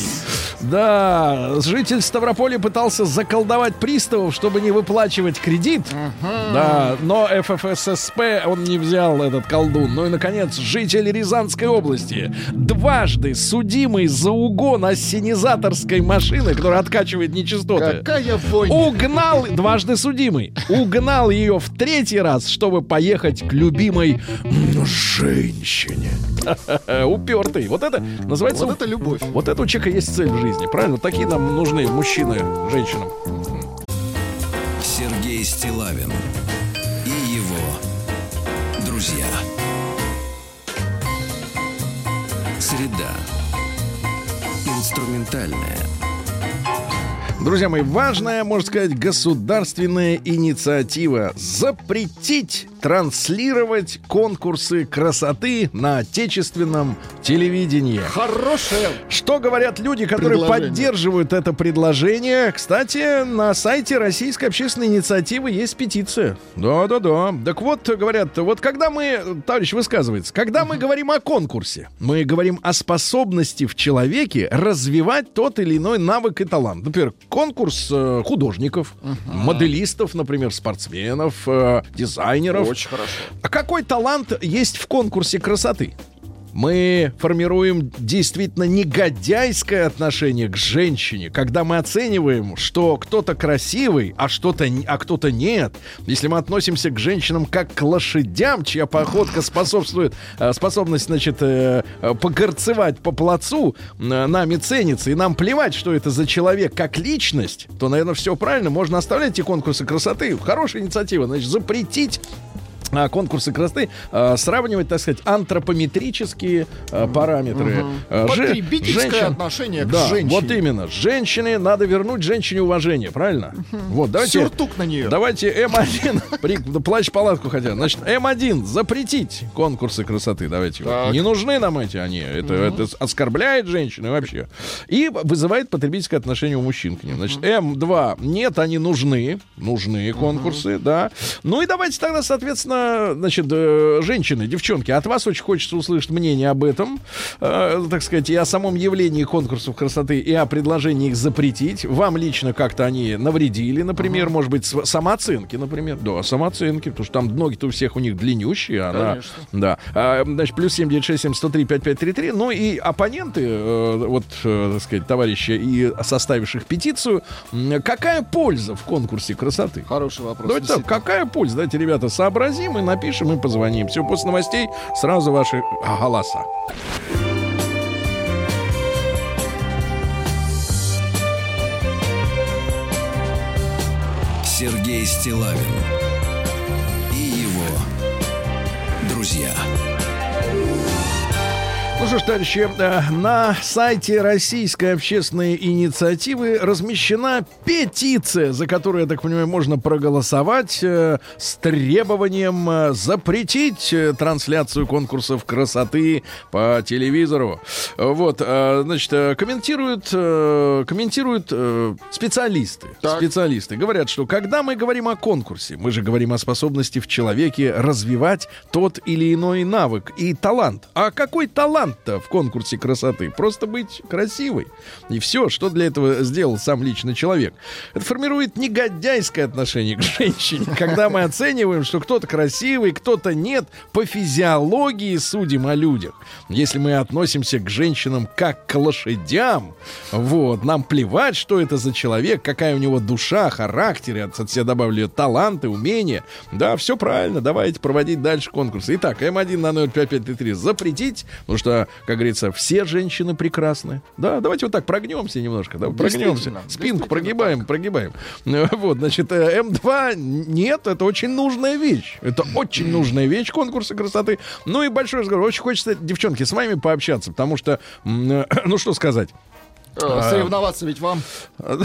Да, житель Ставрополя пытался заколдовать приставов, чтобы не выплачивать кредит. Да, но ФФССП он не взял этот колдун. Ну и, наконец, житель Рязанской области, дважды судимый за угон ассенизаторской машины, которая откачивает нечистоты. Какая вонь. Угнал, дважды судимый, угнал ее в третий раз, чтобы поехать к любимой женщине. Упертый. Вот это называется... Вот это любовь. Вот это у человека есть цель в жизни, правильно? Такие нам нужны мужчины женщинам. Сергей Стилавин Среда. Инструментальная. Друзья мои, важная, можно сказать, государственная инициатива запретить транслировать конкурсы красоты на отечественном телевидении. Хорошая. Что говорят люди, которые поддерживают это предложение? Кстати, на сайте Российской общественной инициативы есть петиция. Да-да-да. Так вот, говорят, вот когда мы, товарищ высказывается, когда мы говорим о конкурсе, мы говорим о способности в человеке развивать тот или иной навык и талант. Например, конкурс э, художников, моделистов, например, спортсменов, э, дизайнеров. Очень хорошо. А какой талант есть в конкурсе красоты? Мы формируем действительно негодяйское отношение к женщине, когда мы оцениваем, что кто-то красивый, а что-то, а кто-то нет. Если мы относимся к женщинам как к лошадям, чья походка способствует, э, способность, значит, э, э, погорцевать по плацу, нами ценится, и нам плевать, что это за человек как личность, то, наверное, все правильно. Можно оставлять эти конкурсы красоты. Хорошая инициатива. Значит, запретить конкурсы красоты, а, сравнивать, так сказать, антропометрические а, параметры. А, же- Потребительское отношение к да, женщине. Вот именно. Женщине надо вернуть женщине уважение, правильно? Вот, давайте. Сюртук на нее. Давайте М1. При- да, Плащ-палатку хотя. Значит, М1 запретить конкурсы красоты. Давайте. вот. Не нужны нам эти они. Это, это оскорбляет женщины вообще. И вызывает потребительское отношение у мужчин к ним. Значит, М2 нет, они нужны. Нужны конкурсы, да. Ну и давайте тогда, соответственно, значит, э, женщины, девчонки, от вас очень хочется услышать мнение об этом, э, так сказать, и о самом явлении конкурсов красоты, и о предложении их запретить. Вам лично как-то они навредили, например, может быть, самооценки, например. Да, самооценки, потому что там ноги-то у всех у них длиннющие, она... Конечно. Да. А, значит, плюс 7967 103 5533. Ну и оппоненты, э, вот, э, так сказать, товарищи и составивших петицию, какая польза в конкурсе красоты? Хороший вопрос. Давайте так, какая польза? Давайте, ребята, сообразим и напишем и позвоним. Все, после новостей сразу ваши голоса. Сергей Стилавин Ну что ж, товарищи, э, на сайте Российской общественной инициативы размещена петиция, за которую, я так понимаю, можно проголосовать э, с требованием э, запретить трансляцию конкурсов красоты по телевизору. Вот, значит, комментируют, комментируют специалисты. Так. Специалисты говорят, что когда мы говорим о конкурсе, мы же говорим о способности в человеке развивать тот или иной навык и талант. А какой талант-то в конкурсе красоты? Просто быть красивой. И все, что для этого сделал сам лично человек. Это формирует негодяйское отношение к женщине, когда мы оцениваем, что кто-то красивый, кто-то нет. По физиологии судим о людях. Если мы относимся к женщинам как к лошадям, вот, нам плевать, что это за человек, какая у него душа, характер, я от себя добавлю таланты, умения. Да, все правильно, давайте проводить дальше конкурсы. Итак, М1 на 05533 запретить, потому что, как говорится, все женщины прекрасны. Да, давайте вот так прогнемся немножко, да, прогнемся. Спинку прогибаем, прогибаем. Э, Вот, значит, э, М2 нет, это очень нужная вещь. Это очень нужная вещь конкурса красоты. Ну и большой разговор. Очень хочется, девчонки, с вами пообщаться, потому что, э, ну что сказать, Соревноваться ведь вам. да,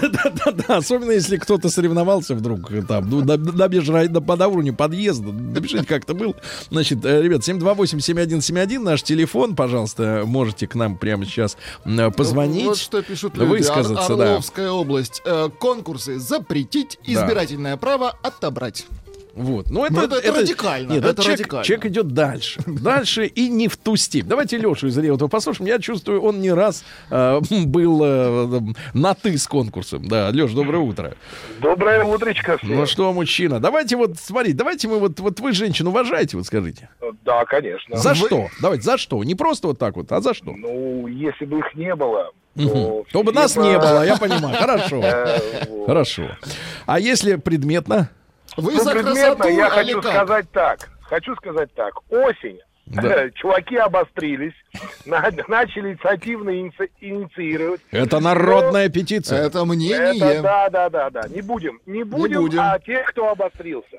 да, да, да. Особенно если кто-то соревновался вдруг э, там, ну, межра- на- по уровню подъезда. Напишите, как это был. Значит, э, ребят, 728-7171, наш телефон, пожалуйста, можете к нам прямо сейчас м, позвонить. Вот что пишут люди. Высказаться, Ор- да. Область. Э, конкурсы запретить, избирательное право отобрать. Вот. Ну, Ну, это- это радикально, Нет, это человек, радикально. человек идет дальше. Дальше и не в ту степь. Давайте Лешу из Реутова послушаем. Я чувствую, он не раз э, был э, на ты с конкурсом. Да, Леш, доброе утро. Доброе утречко всем. Ну что, мужчина, давайте вот, смотри, давайте мы вот, вот вы женщину уважаете, вот скажите. Да, конечно. За что? Давайте, за что? Не просто вот так вот, а за что? Ну, если бы их не было, Мгм. то... То бы нас бы- не было, я понимаю. Хорошо. Э. Хорошо. А если предметно? Вы Ну, за красоту, я али хочу как? сказать так. Хочу сказать так. Осень. Да. Чуваки обострились, на- начали инициативно иници- инициировать. Это народная петиция. Это Это мнение. да, да, да, да. Не будем, не будем, будем. а тех, кто обострился.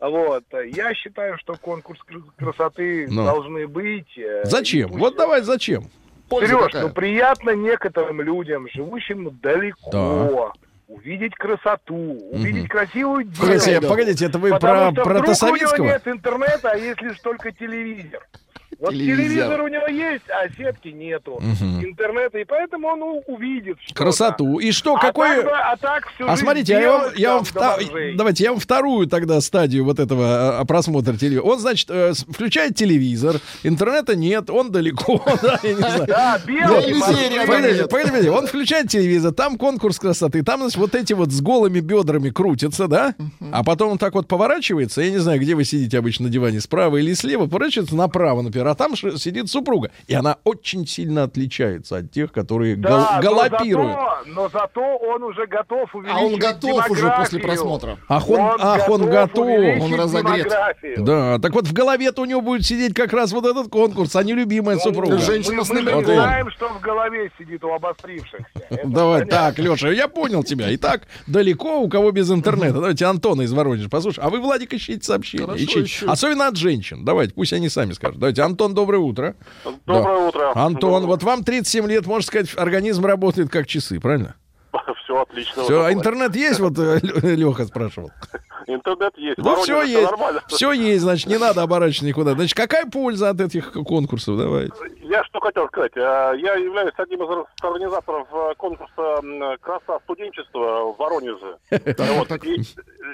Вот. Я считаю, что конкурс кр- красоты Ну. должны быть. э, Зачем? пусть- Вот давай зачем? Сереж, ну приятно некоторым людям, живущим далеко, увидеть красоту, увидеть красивую Погодите, девушку. погодите, это вы Потому про, что про вдруг у него нет интернета, а есть лишь только телевизор. Вот Телевизор. телевизор у него есть, а сетки нету. Интернета, и поэтому он увидит что-то. Красоту. И что, А какой... так, а так всю А смотрите, я вам, я вам вта- давайте я вам вторую тогда стадию вот этого а, просмотра телевизора. Он, значит, э, включает телевизор, интернета нет, он далеко, да, я не знаю. Да, белый, погодите. он включает телевизор, там конкурс красоты, там, значит, вот эти вот с голыми бедрами крутятся, да? А потом он так вот поворачивается, я не знаю, где вы сидите обычно на диване, справа или слева, поворачивается направо, например, а там ш- сидит супруга. И она очень сильно отличается от тех, которые Да, гал- но галопируют. зато- Но зато он уже готов увеличить А он готов уже после просмотра. Ах, он, ах, он готов. Он разогрет. демографию. Да, так вот в голове-то у него будет сидеть как раз вот этот конкурс, а не любимая супруга. Женщина Мы, с мы номерком. знаем, что в голове сидит у обострившихся. Это Давай, понятно. так, Леша, я понял тебя. Итак, далеко у кого без интернета. Давайте Антона из Воронежа. Послушай, а вы, Владик, ищите сообщения. Хорошо, Ищите. ищу. Особенно от женщин. Давайте, пусть они сами скажут. Давайте, Антон, доброе утро. Доброе утро. Антон, вот вам 37 лет, можно сказать, организм работает как часы, правильно? Все отлично. Все, а интернет есть, вот Леха спрашивал. Интернет есть. Ну, все есть. нормально. Все есть, значит, не надо оборачиваться никуда. Значит, какая польза от этих конкурсов? Давайте. Я что хотел сказать. Э, Я являюсь одним из ор- организаторов э, конкурса «Краса студенчества» в Воронеже.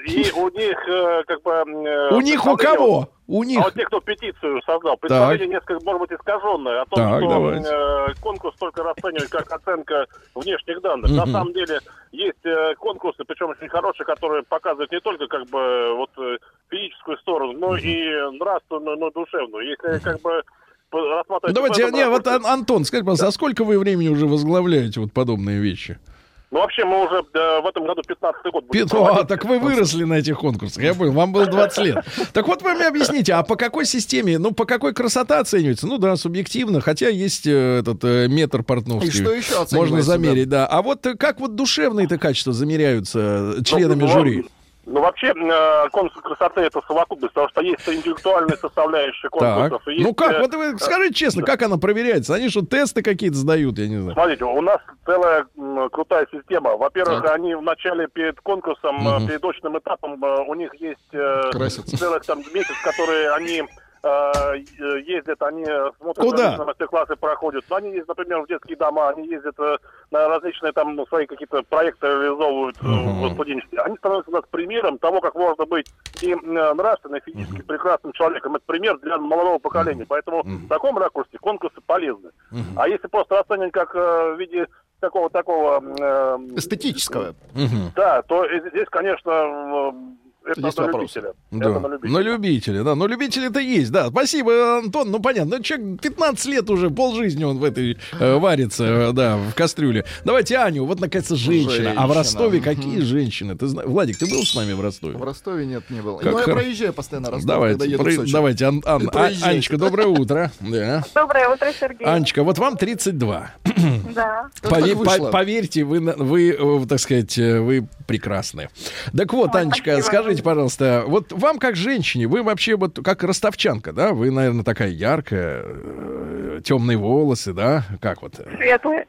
И у них э, как бы... э, У них у кого? У них. А вот те, кто петицию создал, представление несколько, может быть, искаженное о том, Так, что давайте. э, конкурс только расценивают как оценка внешних данных. На самом деле есть э, конкурсы, причем очень хорошие, которые показывают не только как бы вот э, физическую сторону, но и нравственную, но душевную. Если как бы рассматривать... Давайте, в этом не, вот Антон, скажите, пожалуйста, а сколько вы времени уже возглавляете вот подобные вещи? Ну, вообще, мы уже э, в этом году 15 год будем Пит- А, так вы выросли на этих конкурсах, я понял, вам было 20 лет. Так вот вы мне объясните, а по какой системе, ну, по какой красота оценивается? Ну да, субъективно, хотя есть э, этот э, метр портновский. И что еще оценивается, Можно замерить, да. А вот э, как вот душевные-то качества замеряются членами Ну, жюри? Ну, вообще, э, конкурс красоты это совокупность, потому что есть интеллектуальная составляющая Так, конкурсов. ну есть, как, э, вот вы скажите честно, как она проверяется? Они что, тесты какие-то сдают, я не знаю. Смотрите, у нас целая м, крутая система. Во-первых, Так. они в начале перед конкурсом, э, Мгм. перед очным этапом, э, у них есть э, Красятся. целых там месяц, которые они э, э, ездят, они смотрят Куда? различные мастер-классы проходят. Ну, они ездят, например, в детские дома, они ездят э, на различные там ну, свои какие-то проекты реализовывают э, Мгм. в студенчестве. Они становятся у нас примером того, как можно быть и э, нравственно, и физически прекрасным человеком. Это пример для молодого поколения. Поэтому в таком ракурсе конкурсы полезны. А если просто расценивать как э, в виде какого такого э, Эстетического. Мгм. да, то здесь, конечно, э, это Есть на вопросы. любителя. Да. Это на любителя. На любителя, да. Но любители-то есть, да. Спасибо, Антон. Ну, понятно. Ну, человек 15 лет уже, полжизни он в этой э, варится, да, в кастрюле. Давайте Аню. Вот, наконец-то, женщина. А в Женщина. Ростове какие женщины? Ты знаешь? Владик, ты был с нами в Ростове? В Ростове нет, не было. Как Но я проезжаю постоянно Ростов, Давайте, когда еду про- в Сочи. давайте, Ан- Ан-. Анечка, доброе утро. Да. Доброе утро, Сергей. Анечка, вот вам 32. Да. Пове- по- поверьте, вы, вы, э, так сказать, э, вы прекрасны. Так вот, Ой, Анечка, спасибо. скажите, пожалуйста, вот вам как женщине, вы вообще вот как ростовчанка, да? Вы, наверное, такая яркая, э, темные волосы, да? Как вот? Светлый.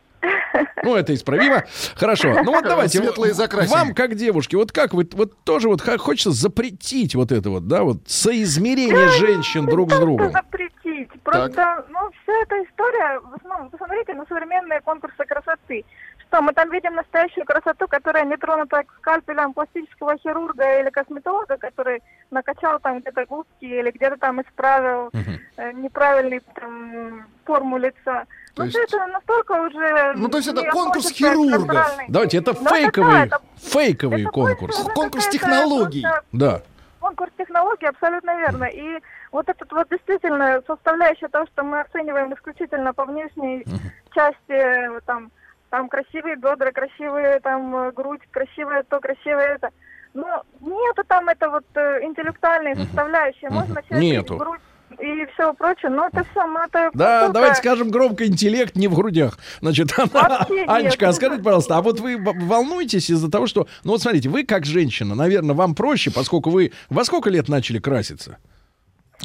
Ну, это исправимо. Хорошо. Ну вот давайте. Светлые закрасим. Вам, как девушке, вот как вы, вот тоже вот хочется запретить вот это вот, да, вот соизмерение женщин друг с другом. запретить. Просто, ну, вся эта история, в основном, посмотрите на современные конкурсы красоты. Что мы там видим настоящую красоту, которая не тронута скальпелем пластического хирурга или косметолога, который накачал там где-то губки или где-то там исправил э, неправильный там, форму лица. То ну, есть- это настолько уже... Ну, то есть это конкурс хирургов. Давайте, это Ну, это да, фейковый, это- фейковый это конкурс. больше, Конкурс технологий. Да. Конкурс технологий, абсолютно верно. И вот этот вот действительно составляющая того, что мы оцениваем исключительно по внешней части, вот там, там красивые бедра, красивые там э, грудь, красивое то, красивое это. Но нету там это вот э, интеллектуальной составляющей. Можно через Нету. грудь и все прочее, но это все, ну это Да, просто- давайте скажем громко, интеллект не в грудях. Значит. Анечка, а скажите, пожалуйста, а вот вы волнуетесь из-за того, что... Ну вот смотрите, вы как женщина, наверное, вам проще, поскольку вы... Во сколько лет начали краситься?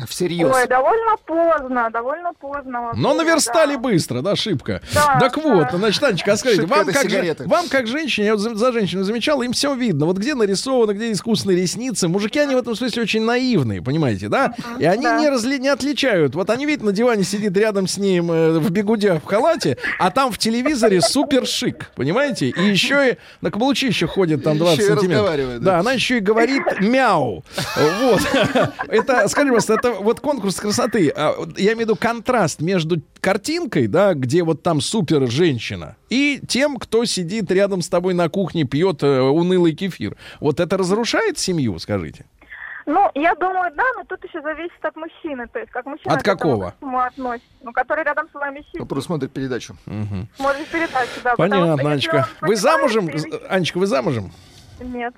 Всерьез. Ой, довольно поздно, довольно поздно. вообще, Но наверстали да. быстро, да, шибко. Да, так да. вот, значит, Анечка, а скажите, вам как, же- вам как женщине, я вот за, за женщиной замечал, им все видно. Вот где нарисовано, где искусственные ресницы. Мужики, они в этом смысле очень наивные, понимаете, да? И они да. не, разли, не отличают. Вот они видят, на диване сидит рядом с ним э, в бегудях, в халате, а там в телевизоре супер шик, понимаете? И еще и на каблучище ходит там И 20 еще и сантиметров. разговаривает, Да, да. она еще и говорит мяу. Вот. Это, скажи, пожалуйста, это вот конкурс красоты. а, Я имею в виду контраст между картинкой, да, где вот там супер женщина, и тем, кто сидит рядом с тобой на кухне, пьет э, унылый кефир. Вот это разрушает семью, скажите? Ну, я думаю, да, но тут еще зависит от мужчины. То есть, как мужчина От к этому какого? ко всему относится. Ну, который рядом с вами сидит. Который смотрит передачу. Мгм. Смотрит передачу, да. потому Понятно, если Анечка. Вы замужем? понимает Анечка, вы замужем? Нет.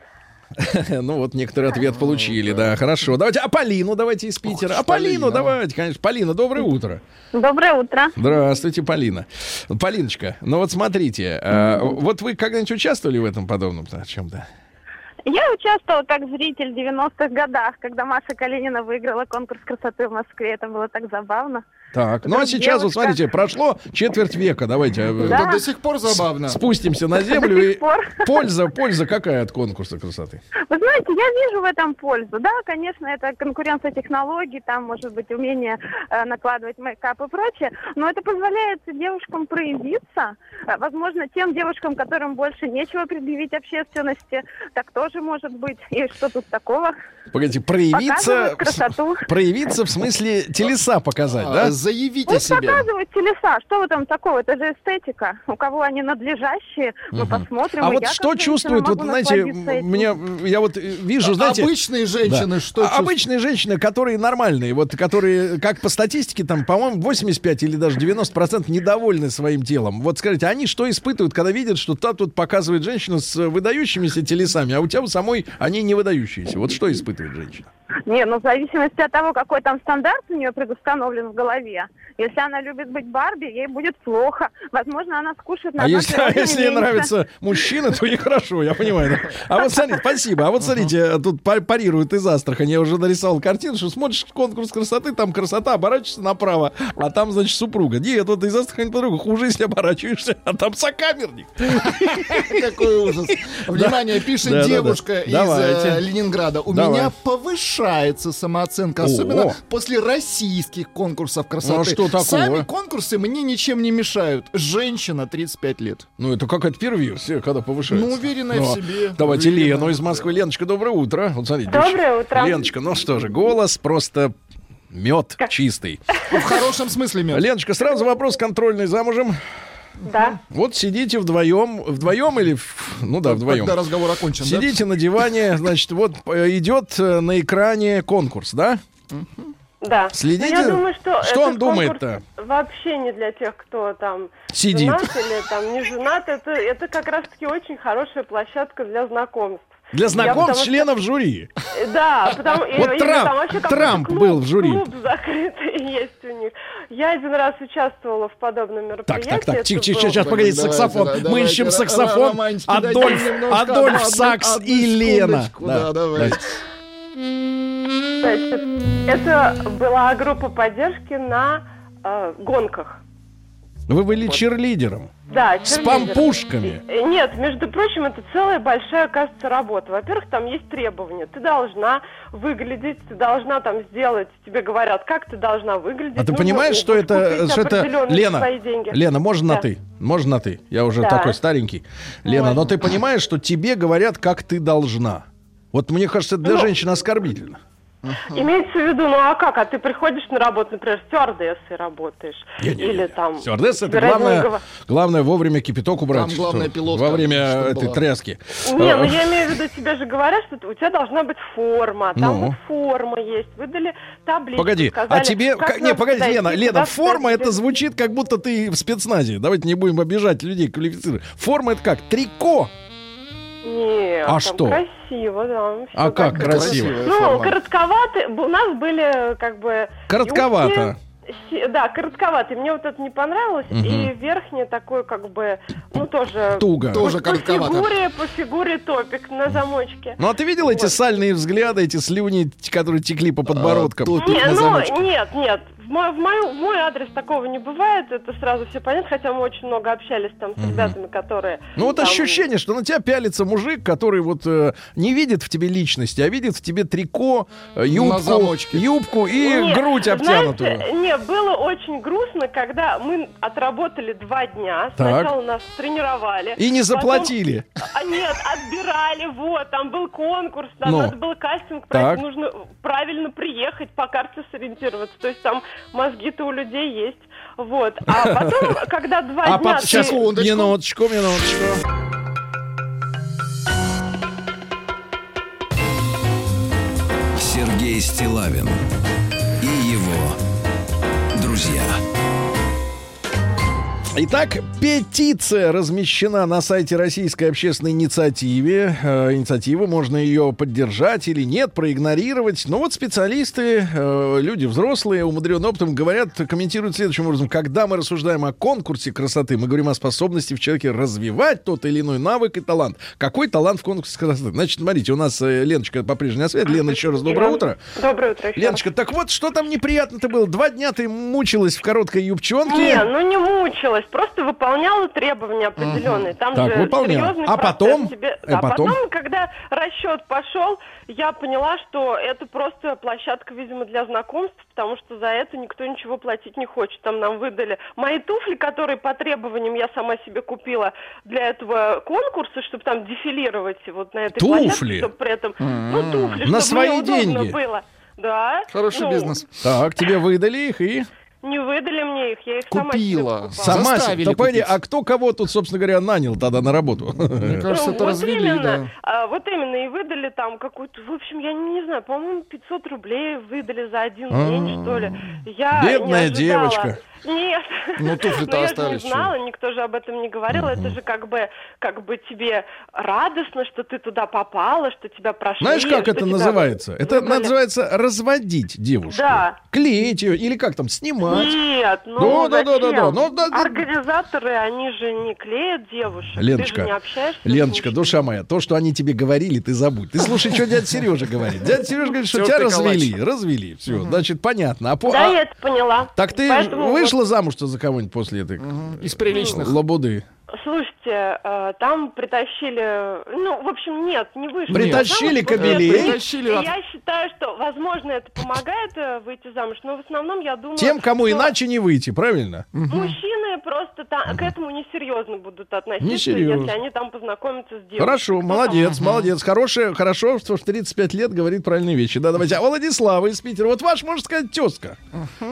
Ну вот некоторый ответ получили, да, хорошо. Давайте, а Полину давайте из Питера. А Полину давайте, конечно. Полина, доброе утро. Доброе утро. Здравствуйте, Полина. Полиночка, ну вот смотрите, э, вот вы когда-нибудь участвовали в этом подобном чем-то? Я участвовала как зритель в 90-х годах, когда Маша Калинина выиграла конкурс красоты в Москве. Это было так забавно. Так, ну а сейчас, вот девушка- смотрите, прошло четверть века, давайте. э, Да. Это до сих пор забавно. Спустимся на землю До и сих пор. польза, польза какая от конкурса красоты? Вы знаете, я вижу в этом пользу. Да, конечно, это конкуренция технологий, там может быть умение э, накладывать мейкап и прочее, но это позволяет девушкам проявиться. Э, возможно, тем девушкам, которым больше нечего предъявить общественности, так тоже может быть. И что тут такого? Погодите, проявиться, красоту. проявиться в смысле телеса показать, А, да? Заявить о Пусть себе. показывают телеса. Что в этом такого? Это же эстетика. У кого они надлежащие, мы Мгм. посмотрим. А вот что чувствует, вот знаете, меня, я вот э, вижу, знаете... Обычные женщины Да. что А- чувствуют? Обычные женщины, которые нормальные, вот которые, как по статистике, там, по-моему, 85 или даже 90% недовольны своим телом. Вот скажите, они что испытывают, когда видят, что та тут показывает женщину с выдающимися телесами, а у тебя у самой они не выдающиеся? Вот что испытывает женщина? Не, ну в зависимости от того, какой там стандарт у нее предустановлен в голове. Если она любит быть Барби, ей будет плохо. Возможно, она скушает на А если, а если ей меньше. нравится мужчина, то ей хорошо, я понимаю. А вот смотрите, спасибо. А вот смотрите, тут па- парируют из Астрахани. Я уже нарисовал картину, что смотришь конкурс красоты, там красота, оборачиваешься направо, а там, значит, супруга. Нет, вот из Астрахани подруга, хуже, если оборачиваешься, а там сокамерник. Какой ужас. Внимание, пишет девушка из э, Ленинграда. У меня повышается самооценка, особенно после российских конкурсов красоты. Ну, а что такого? Сами конкурсы мне ничем не мешают. Женщина 35 лет. Ну, это какая-то первая когда повышается. Ну, уверенная Ну, в себе. Давайте Уверенная. Лену из Москвы. Леночка, доброе утро. Вот смотрите, Доброе девчонка. утро. Леночка, ну что же, голос просто мед чистый. В хорошем смысле мед. Леночка, сразу вопрос контрольный. Замужем? Да. Вот сидите вдвоем, вдвоем или... в- Ну да, вдвоем. Когда разговор окончен, да? Сидите на диване, значит, вот э, идет э, на экране конкурс, да? Да. Следите, Но я думаю, что, что он думает-то? Вообще не для тех, кто там Сидит. женат или там не женат. Это, это как раз-таки очень хорошая площадка для знакомств. Для Я знакомств потому что- членов жюри. Э, Да, потому и- Вот Трамп- там Трамп клуб- был в жюри. Клуб закрытый есть у них. Я один раз участвовала в подобном Так, мероприятии. так, так, Это тихо, тихо, сейчас, погодите, Давайте, саксофон. да, Мы давайте, ищем саксофон. Адольф, Адольф Сакс и Лена. да, давайте. Значит, это была группа поддержки на э, гонках. Вы были черлидером. Да, С пампушками. Э, Нет, между прочим, это целая большая, кажется, работа. Во-первых, там есть требования. Ты должна выглядеть, ты должна там сделать, тебе говорят, как ты должна выглядеть. А ты Нужно понимаешь, что это, что это, Лена. Лена, можно на Да. ты, можно на ты. Я уже Да. такой старенький. Лена, но ты понимаешь, что тебе говорят, как ты должна. Вот мне кажется, это для Ну, женщины оскорбительно. Имеется в виду, ну а как? А ты приходишь на работу, например, стюардессой работаешь. Или там... Стюардесса это главное, главное вовремя кипяток убрать. Там главное пилотка, Во время этой была. тряски. Не, ну А, я имею в виду, тебе же говорят, что у тебя должна быть форма. Там Ну. вот форма есть. Выдали табличку. Погоди, сказали, а тебе... как не, погоди, подойти, Лена, Лена, форма это звучит, как будто ты в спецназе. Давайте не будем обижать людей квалифицированных. Форма это как? Трико. Нет, А там что? красиво, да. А как красиво? Ну, коротковаты. б- У нас были как бы... Коротковато. юбки, Да, коротковатый. Мне вот это не понравилось. Мгм. И верхний такой как бы, ну тоже... Туго. по- Тоже по коротковато. фигуре, по фигуре топик на замочке. Ну а ты видел эти сальные взгляды, эти слюни, которые текли по подбородкам? Не, ну, нет, нет. Мой, в, мою- в мой адрес такого не бывает, это сразу все понятно, хотя мы очень много общались там с Мгм. ребятами, которые... Ну вот там, ощущение, что на тебя пялится мужик, который вот э, не видит в тебе личности, а видит в тебе трико, э, юбку, юбку и Нет, грудь обтянутую. Знаете, не, было очень грустно, когда мы отработали два дня. Так. Сначала нас тренировали. И не потом- заплатили. А, нет, отбирали, вот, там был конкурс, там Ну. надо было кастинг Так. нужно правильно приехать, по карте сориентироваться. То есть там мозги-то у людей есть. Вот. А потом, когда два А дня... под... сейчас, ты- минуточку, минуточку. Сергей Стилавин и его друзья. Итак, петиция размещена на сайте Российской общественной инициативы. Э, инициативы, можно ее поддержать или нет, проигнорировать. Но вот специалисты, э, люди взрослые, умудренные опытом, говорят, комментируют следующим образом. Когда мы рассуждаем о конкурсе красоты, мы говорим о способности в человеке развивать тот или иной навык и талант. Какой талант в конкурсе красоты? Значит, смотрите, у нас э, Леночка по-прежнему на свет. Лена, еще раз доброе утро. Доброе утро. Леночка, так вот, что там неприятно-то было? Два дня ты мучилась в короткой юбчонке. Не, ну не мучилась, просто выполняла требования определенные. Там Так, же выполняла. серьезный А потом? тебе- Э, А потом? потом, когда расчет пошел, я поняла, что это просто площадка, видимо, для знакомств, потому что за это никто ничего платить не хочет. Там нам выдали мои туфли, которые по требованиям я сама себе купила для этого конкурса, чтобы там дефилировать вот на этой Туфли? площадке, чтобы при этом... Ну, туфли, На чтобы свои мне деньги? было. Да. Хороший Ну, бизнес. Так, тебе выдали их и... Не выдали мне их, я их сама себе Купила. Сама себе. Заставили Да погоди, купить. а кто кого тут, собственно говоря, нанял тогда на работу? Мне кажется, Ну, это вот развели, именно, да. а, вот именно, и выдали там какую-то, в общем, я не, не знаю, по-моему, 500 рублей выдали за один день, что ли. Я не А. Бедная ожидала. девочка. Нет. Ну, туфли-то Но я же остались, не знала, никто же об этом не говорил. Это же как бы, как бы тебе радостно, что ты туда попала, что тебя прошли. Знаешь, как это тебя называется? Это выбрали. называется разводить девушку. Да. Клеить ее или как там, снимать. Нет, ну Да, да, да, да? Ну, да, да. Организаторы, они же не клеят девушек. Ты же Леночка, не общаешься Леночка, душа моя, то, что они тебе говорили, ты забудь. Ты слушай, что дядя Сережа говорит. Дядя Сережа говорит, что тебя развели. Развели. Все, значит, понятно. А Да, а- я это поняла. Так ты Поэтому вышла замуж-то за кого-нибудь после этой Из приличных. лабуды? вот, Слушайте, э, там притащили... Ну, в общем, нет, не вышла. Притащили это- Притащили я считаю, что, возможно, это помогает э, выйти замуж, но в основном я думаю... Тем, кому что иначе не выйти, правильно? Мужчины просто та- к этому несерьезно будут относиться, Несерьезно. если они там познакомятся с девушкой. Хорошо, Кто молодец, там? молодец. Хорошее, хорошо, что в 35 лет говорит правильные вещи. Да, давайте. А Владислава из Питера. Вот ваш, можно сказать, тезка.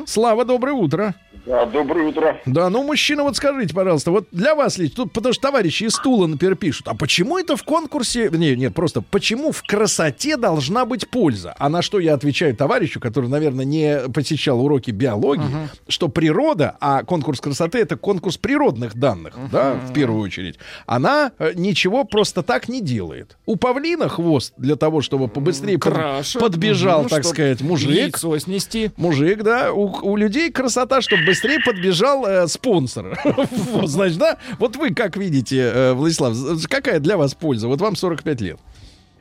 Слава, доброе утро. Да, доброе утро. Да, ну, мужчина, вот скажите, пожалуйста, вот для вас лично, тут, потому что товарищи из Тула, например, пишут, а почему это в конкурсе, не, нет, просто, почему в красоте должна быть польза? А на что я отвечаю товарищу, который, наверное, не посещал уроки биологии, что природа, а конкурс красоты это конкурс природных данных, да, в первую очередь, она э, ничего просто так не делает. У павлина хвост для того, чтобы побыстрее под- Краши. подбежал, Мгм, так сказать, мужик. Яйцо снести. Мужик, да, у, у людей красота, чтобы быстрее подбежал э, спонсор. Вот, Значит, да? Вот вы как видите, э, Владислав, какая для вас польза? Вот вам 45 лет.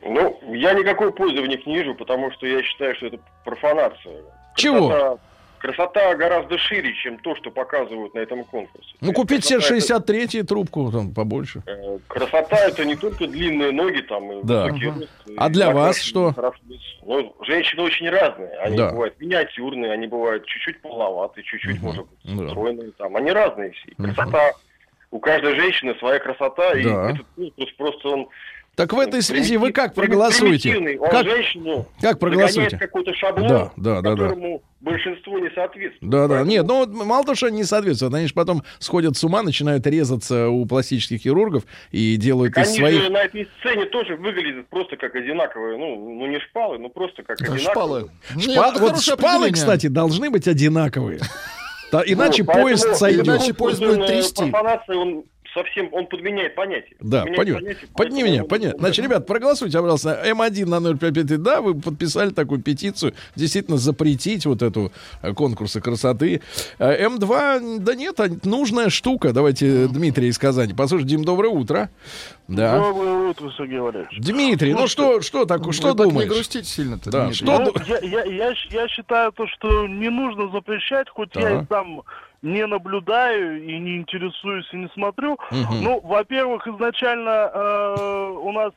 Ну, я никакой пользы в них не вижу, потому что я считаю, что это профанация. Чего? Красота, красота гораздо шире, чем то, что показывают на этом конкурсе. Ну, купить себе Красота 63 трубку, там, побольше. это- э, Красота это не только длинные ноги там и Да. высокий рост, и А для вас что? Ну, женщины очень разные. Они Да. бывают миниатюрные, они бывают чуть-чуть полноватые, чуть-чуть, может быть, Да. стройные. Там. Они разные все. И Красота. У каждой женщины своя красота, и Да. этот конкурс просто он Так в этой связи вы как проголосуете? Он Как, женщину как проголосуете? какой-то шаблон, Да, да, да, да. которому большинство не соответствует. Да, да. Нет, ну вот мало того, что они не соответствуют, они же потом сходят с ума, начинают резаться у пластических хирургов и делают из Они своих... же на этой сцене тоже выглядят просто как одинаковые, ну, ну не шпалы, но просто как Да, одинаковые. шпалы. Шпа- Нет, Вот шпалы, кстати, должны быть одинаковые. Да, иначе Вот, поезд сойдет. иначе поезд будет использованная трясти. он совсем, он подменяет понятие. Да, понятно. понятие, Подни поэтому меня, он- понятно. Значит, ребят, проголосуйте, пожалуйста, М1 на 055. Да, вы подписали такую петицию, действительно запретить вот эту э, конкурсы красоты. Э, М2, да нет, а нужная штука. Давайте Дмитрий из Казани. Послушайте, Дим, доброе утро. Да. Доброе утро, Сергей Валерьевич. Дмитрий, ну что, что такое, что так думаешь? не грустите сильно-то, Да, Дмитрий. что Ну, я, я, я, я считаю то, что не нужно запрещать, хоть я Так. и сам не наблюдаю и не интересуюсь и не смотрю. Мгм. Ну, во-первых, изначально э, у нас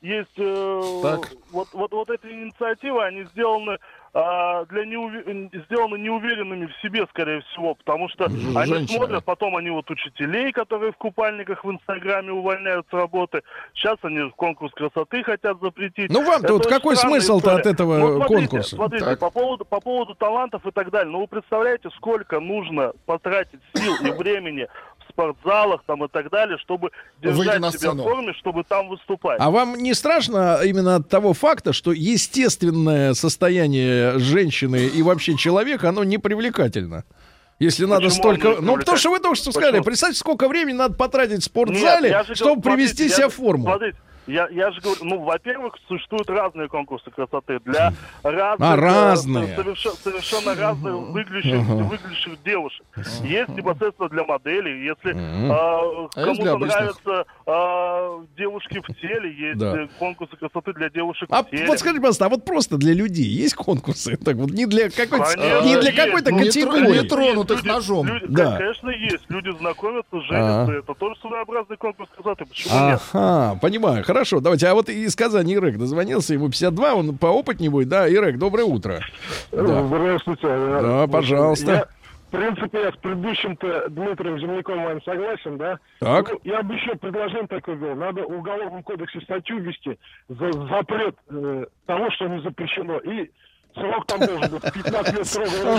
есть э, Так. вот, вот, вот эти инициативы, они сделаны а, для неуве- сделаны неуверенными в себе, скорее всего, потому что Ж- они женщинами. смотрят, потом они вот учителей, которые в купальниках в Инстаграме увольняют с работы. Сейчас они конкурс красоты хотят запретить. Ну, вам-то Это вот какой смысл-то от этого Ну, смотрите, конкурса? Смотрите, Так. по поводу, по поводу талантов и так далее. Ну, вы представляете, сколько нужно потратить сил и времени спортзалах там и так далее, чтобы держать на себя сцену. в форме, чтобы там выступать. А вам не страшно именно от того факта, что естественное состояние женщины и вообще человека, оно не привлекательно? Если надо Почему столько... оно не Ну, потому что вы только что сказали, Почему? представьте, сколько времени надо потратить в Нет, спортзале, я же чтобы говорю, привести смотрите, себя в форму. Смотрите, я, я же говорю, ну, во-первых, существуют разные конкурсы красоты для разных, А, разные. совершенно, совершенно разных выглядящих, Ага. выглядящих девушек. Есть непосредственно для моделей, если Мгм. э, А кому-то обычных? нравятся э, девушки в теле, есть Да. э, конкурсы красоты для девушек А в теле. вот скажите, пожалуйста, а вот просто для людей есть конкурсы? Так вот, не для какой-то, Конечно, не для есть. какой-то Ну, категории. не тронутых Люди- ножом. люди- Да. Конечно, есть. Люди знакомятся, женятся. Ага. Это тоже своеобразный конкурс красоты. Почему нет? Ага, понимаю. Хорошо, давайте. А вот из Казани Ирек дозвонился, ему 52, он поопытнее будет. Да, Ирек, доброе утро. Да, Здравствуйте. Да, пожалуйста. Я, в принципе, я с предыдущим-то Дмитрием Земляком моим согласен, да? Так. Ну, я бы еще предложение такое был. Надо в Уголовном кодексе статью ввести за запрет э, того, что не запрещено. И срок там должен быть 15 лет режима.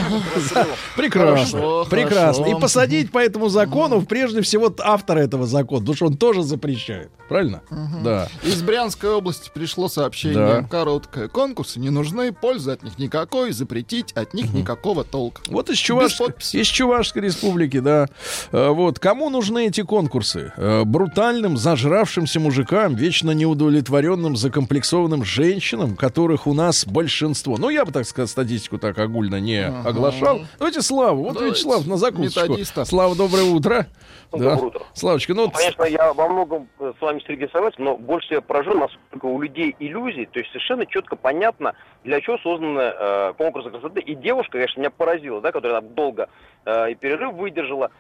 Прекрасно, Хорошо, прекрасно. хорошо. И посадить по этому закону, прежде всего, автора этого закона, потому что он тоже запрещает. Правильно? Да. Из Брянской области пришло сообщение. Да. Короткое. Конкурсы не нужны, пользы от них никакой, запретить от них никакого толка. Вот из, Чуваш... из Чувашской республики, да. Э, Вот. Кому нужны эти конкурсы? Э, Брутальным, зажравшимся мужикам, вечно неудовлетворенным, закомплексованным женщинам, которых у нас большинство. Ну, я бы, так сказать, статистику так огульно не Ага. оглашал. Давайте Славу. Вот Давайте. Вячеслав на закусочку. Методиста. Слава, доброе утро. Доброе Да. утро. Славочка, ну вот Конечно, я во многом э, с вами, Сергей, согласен, но больше я поражен, насколько у людей иллюзий, то есть совершенно четко понятно, для чего созданы э, конкурсы красоты. И девушка, конечно, меня поразила, да, которая там долго э, и перерыв выдержала,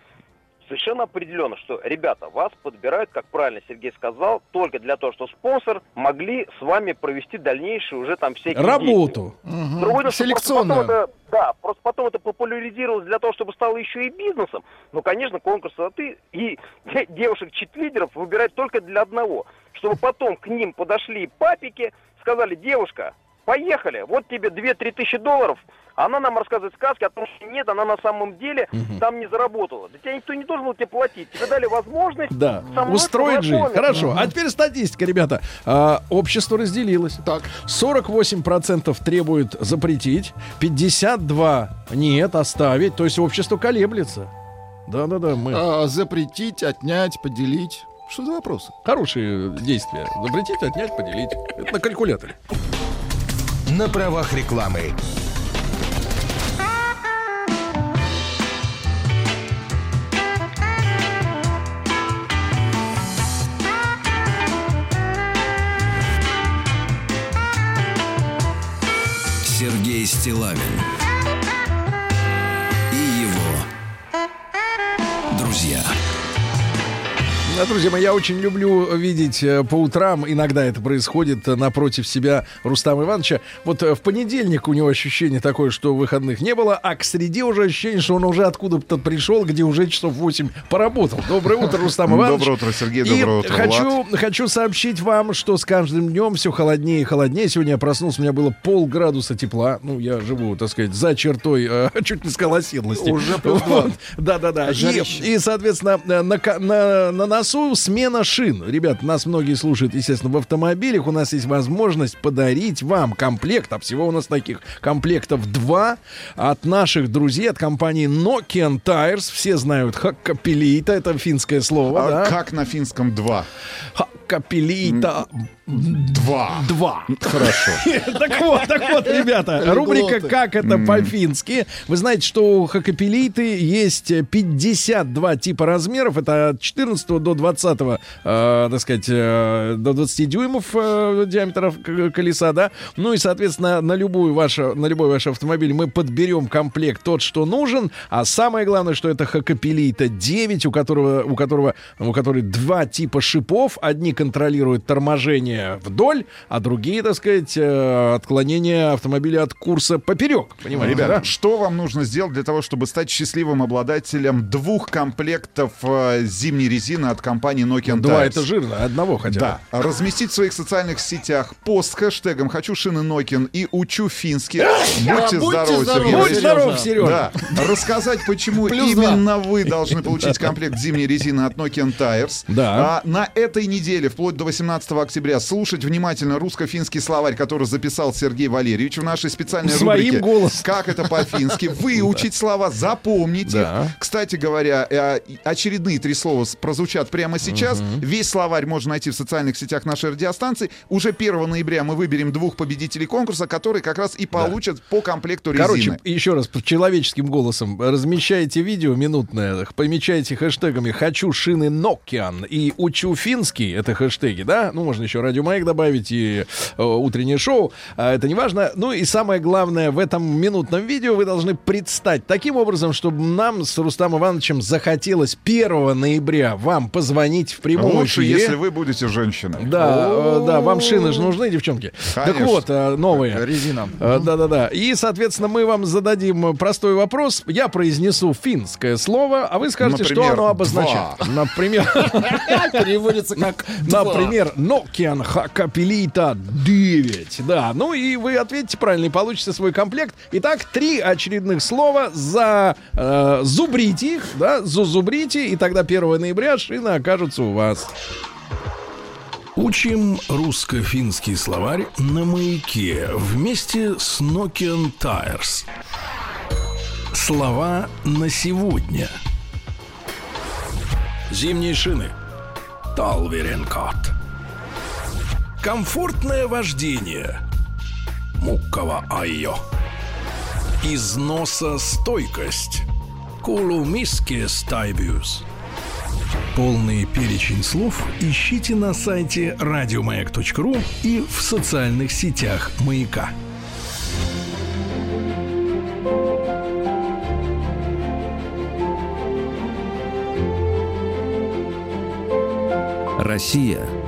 совершенно определенно, что, ребята, вас подбирают, как правильно Сергей сказал, только для того, чтобы спонсор могли с вами провести дальнейшие уже там всякие работу. Другое что просто Селекционную. потом это- да, просто потом это популяризировалось для того, чтобы стало еще и бизнесом. Ну, конечно, конкурс красоты и де- девушек-читлидеров выбирать только для одного. Чтобы потом к ним подошли папики, сказали, девушка, поехали, вот тебе 2-3 тысячи долларов, она нам рассказывает сказки о том, что нет, она на самом деле там не заработала. Да тебя никто не должен был тебе платить. Тебе дали возможность Да, устроить жизнь. Хорошо. А теперь статистика, ребята. А, общество разделилось. Так. 48% требует запретить, 52% нет, оставить. То есть общество колеблется. Да-да-да, мы... А, запретить, отнять, поделить. Что за вопросы? Хорошие действия. Запретить, отнять, поделить. Это на калькуляторе. На правах рекламы. Сергей Стилавин и его друзья. Да, друзья мои, я очень люблю видеть э, по утрам, иногда это происходит э, напротив себя Рустама Ивановича. Вот э, в понедельник у него ощущение такое, что выходных не было, а к среде уже ощущение, что он уже откуда-то пришел, где уже часов 8 поработал. Доброе утро, Рустам Иванович. Доброе утро, Сергей, И доброе утро, хочу, хочу сообщить вам, что с каждым днем все холоднее и холоднее. Сегодня я проснулся, у меня было полградуса тепла. Ну, я живу, так сказать, за чертой, э, чуть не сказал оседлости. Уже плюс Вот. Да-да-да. И, и, соответственно, э, на, на, на носу смена шин. Ребят, нас многие слушают, естественно, в автомобилях. У нас есть возможность подарить вам комплект, а всего у нас таких комплектов два от наших друзей, от компании Nokian Tires. Все знают Хаккапелита, это финское слово, А да? Как на финском два? Хаккапелита. Два. Два. Хорошо. Так вот, так вот, ребята, рубрика «Как это по-фински». Вы знаете, что у хакапелиты есть 52 типа размеров. Это от 14 до 20, э, так сказать, э, до 20 дюймов э, диаметра колеса, да. Ну и, соответственно, на, любую вашу, на любой ваш автомобиль мы подберем комплект тот, что нужен. А самое главное, что это хакапелита 9, у которого, у которого, у которой два типа шипов. Одни контролируют торможение вдоль, а другие, так сказать, э, отклонение автомобиля от курса поперек. Понимаете, Ребята, да? что вам нужно сделать для того, чтобы стать счастливым обладателем двух комплектов э, зимней резины от компании Nokian Два это жирно, одного хотя бы. Да. Разместить в своих социальных сетях пост с хэштегом «Хочу шины Nokian» и «Учу финский». Будьте будьте здоровы, здоровы, Сергей. Будь здоров, Сережа. Да. Рассказать, почему именно вы должны получить комплект зимней резины от Nokian Tires. Да. А на этой неделе, вплоть до 18 октября, слушать внимательно русско-финский словарь, который записал Сергей Валерьевич в нашей специальной Своим рубрике голосом. «Как это по-фински?». Выучить слова, запомнить их. Да. Кстати говоря, э, очередные три слова прозвучат прямо сейчас. Весь словарь можно найти в социальных сетях нашей радиостанции. Уже 1 ноября мы выберем двух победителей конкурса, которые как раз и получат по комплекту резины. Короче, еще раз, человеческим голосом размещайте видео минутное, помечайте хэштегами «Хочу шины Nokian» и «Учу финский» — это хэштеги, да? Ну, можно еще «Радио Маяк» добавить и э, «Утреннее шоу», а, это не важно. Ну и самое главное, в этом минутном видео вы должны предстать таким образом, чтобы нам с Рустам Ивановичем захотелось 1 ноября вам позвонить в прямом Лучше, эфире. если вы будете женщиной. Да, э, да, вам шины же нужны, девчонки. Так Конечно. вот, э, новые. Резина. Э, Да-да-да. И, соответственно, мы вам зададим простой вопрос. Я произнесу финское слово, а вы скажете, что Например, оно обозначает. Например, Переводится как два. например, Nokian Hakapelita 9. Да, ну и вы ответите правильно и получите свой комплект. Итак, три очередных слова за э, зубрите их, да, зазубрите, и тогда 1 ноября окажутся у вас. Учим русско-финский словарь на маяке вместе с Nokian Tires. Слова на сегодня. Зимние шины. Талверенкот. Комфортное вождение. Муккава айо. Износостойкость. Кулумиске стайбиус. Полный перечень слов ищите на сайте радиомаяк.ру и в социальных сетях «Маяка». Россия –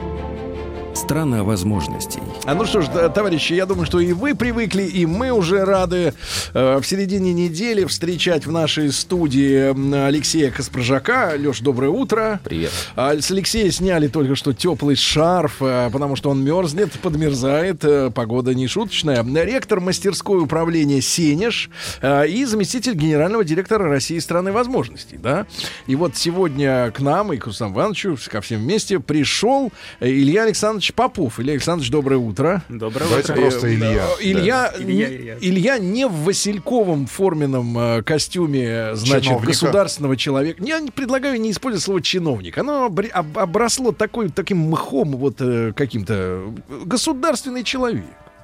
страна возможностей. А ну что ж, да, товарищи, я думаю, что и вы привыкли, и мы уже рады э, в середине недели встречать в нашей студии Алексея Каспрожака. Леш, доброе утро. Привет. А, с Алексея сняли только что теплый шарф, э, потому что он мерзнет, подмерзает, э, погода не шуточная. Ректор мастерской управления Сенеж э, и заместитель генерального директора России страны возможностей, да. И вот сегодня к нам и к Рустаму Ивановичу, ко всем вместе пришел Илья Александрович Попов. Илья Александрович, доброе утро. Доброе Давайте утро. просто Илья. Э, Илья, Да. не- Илья, Илья. Илья не в Васильковом форменном э, костюме, э, значит, Чиновника. государственного человека. Я не предлагаю не использовать слово чиновник. Оно об- обросло такой, таким мхом, вот э, каким-то государственный человек.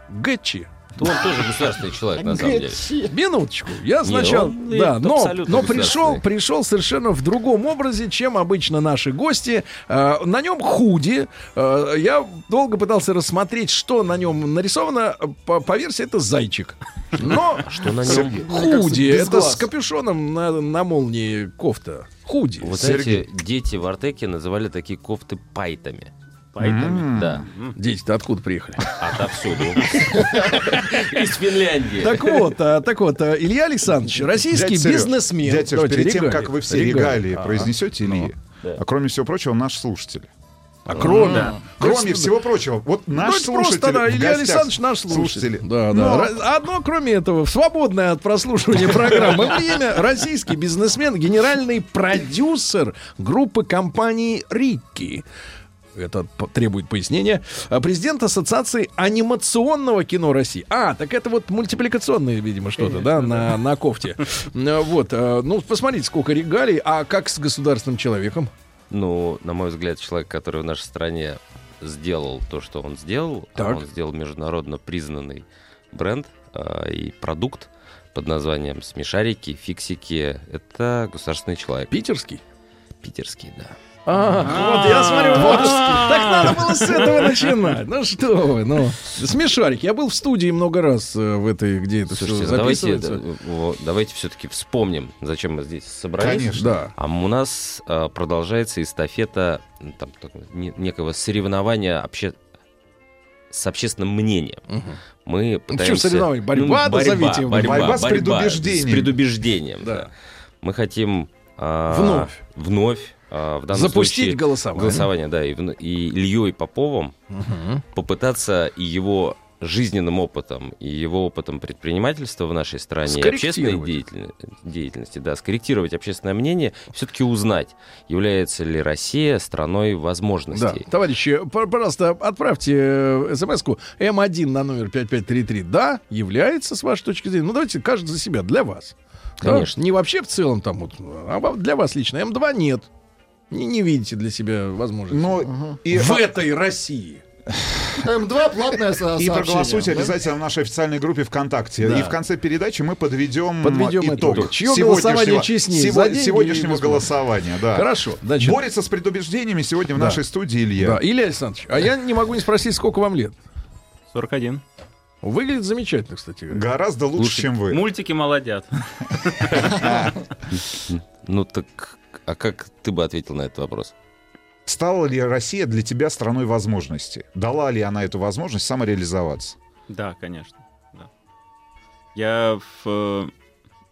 ГЧ. То он тоже государственный человек, на самом деле. Минуточку. Я Не, сначала, он и да, но, но пришел, пришел совершенно в другом образе, чем обычно наши гости. Э, на нем худи. Э, я долго пытался рассмотреть, что на нем нарисовано. По, по версии это зайчик. Но Что на нем? худи без это с капюшоном на, на молнии кофта. Худи. Вот знаете, дети в Артеке называли такие кофты пайтами. Пайтами? Да. Дети-то откуда приехали? Отовсюду. Из Финляндии. Так вот, а, так вот, а, Илья Александрович, российский бизнесмен. Дядя перед тем, как вы все регалии Ага. произнесете, Илье, Да. а кроме всего прочего, наш слушатель. А кроме, Да. Кроме всего прочего, вот Ну, наш это слушатель просто, да, Илья гостях Александрович наш слушатель. слушатели. Да, да. Но- Ра- Одно, кроме этого, в свободное от прослушивания программы время, российский бизнесмен, генеральный продюсер группы компании «Рикки». Это требует пояснения. А, Президент Ассоциации анимационного кино России. А, так это вот мультипликационное, видимо, что-то, да, на, на кофте. Ну, Вот, а, ну, посмотрите, сколько регалий. А как с государственным человеком? Ну, на мой взгляд, человек, который в нашей стране сделал то, что он сделал, а Так. он сделал международно признанный бренд а, и продукт под названием «Смешарики», «Фиксики». Это государственный человек. Питерский? Питерский, да. А, вот я смотрю, вот, так надо было с этого начинать. Ну что вы, ну. Смешарик. Я был в студии много раз э, в этой, где это все Слушайте, давайте, записывается. вот, давайте все-таки вспомним, зачем мы здесь собрались. Конечно. Да. А у нас а, продолжается эстафета там, некого соревнования обще- с общественным мнением. Мы пытаемся... Ну? Борьба, борьба, назовите его. борьба, Борьба с борьба предубеждением. С предубеждением, Да. да. Мы хотим... а, Вновь. Вновь. А, в данном Запустить случае голосование. Голосование, да. И, и Ильей Поповым Мгм. попытаться и его жизненным опытом, и его опытом предпринимательства в нашей стране, и общественной деятельности, деятельности, да, скорректировать общественное мнение, все-таки узнать, является ли Россия страной Да, возможностей. товарищи, пор- пожалуйста, отправьте э, смс-ку М1 на номер 5533. Да, является, с вашей точки зрения. Ну, давайте каждый за себя, для вас. Да? Конечно. Не вообще в целом там вот, а для вас лично. М2 нет. Не, не видите для себя возможности. Но и, в этой России. М2 платное со- и сообщение, проголосуйте да? обязательно в нашей официальной группе ВКонтакте. Да. И в конце передачи мы подведем, Подведем итог, итог. Чье сегодняшнего, голосование честнее, сего- сегодняшнего голосования. Да. Хорошо. Значит, Борется с предубеждениями сегодня в Да. нашей студии Илья. да, Илья Александрович, а я не могу не спросить, сколько вам лет? 41. Выглядит замечательно, кстати говоря. Гораздо лучше, Слушай, чем вы. Мультики молодят. Ну так, а как ты бы ответил на этот вопрос? Стала ли Россия для тебя страной возможностей? Дала ли она эту возможность самореализоваться? Да, конечно. да. Я в...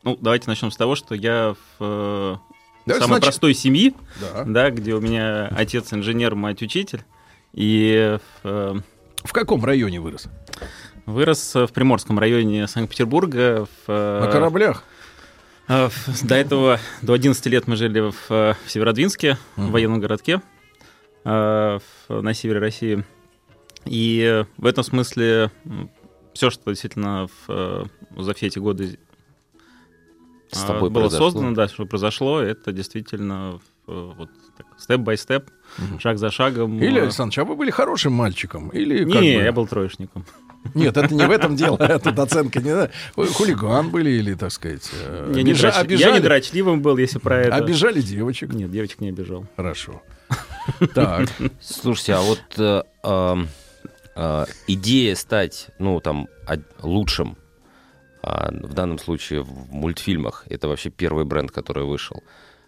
Ну, давайте начнем с того, что я в Давайте самой снач- простой семьи, Да. да, где у меня отец инженер, мать учитель. И э, В каком районе вырос? вырос в Приморском районе Санкт-Петербурга. В, На кораблях? А, До этого, до 11 лет мы жили в, э, в Северодвинске, в военном городке в- на севере России. И в этом смысле все, что действительно в, э, за все эти годы С э, тобой было произошло? создано, да, что произошло, это действительно э, вот степ-бай-степ, шаг за шагом. Или, Александрович, а вы были хорошим мальчиком? Или Не, как бы- я был троечником. Нет, это не в этом дело. Тут оценка не... хулиган были или, так сказать... э, Я не, драч- я обижали- не дрочливым был, если про это. Обижали девочек? Нет, девочек не обижал. Хорошо. Так. Слушайте, а вот э, э, идея стать, ну, там, лучшим, а, в данном случае в мультфильмах, это вообще первый бренд, который вышел,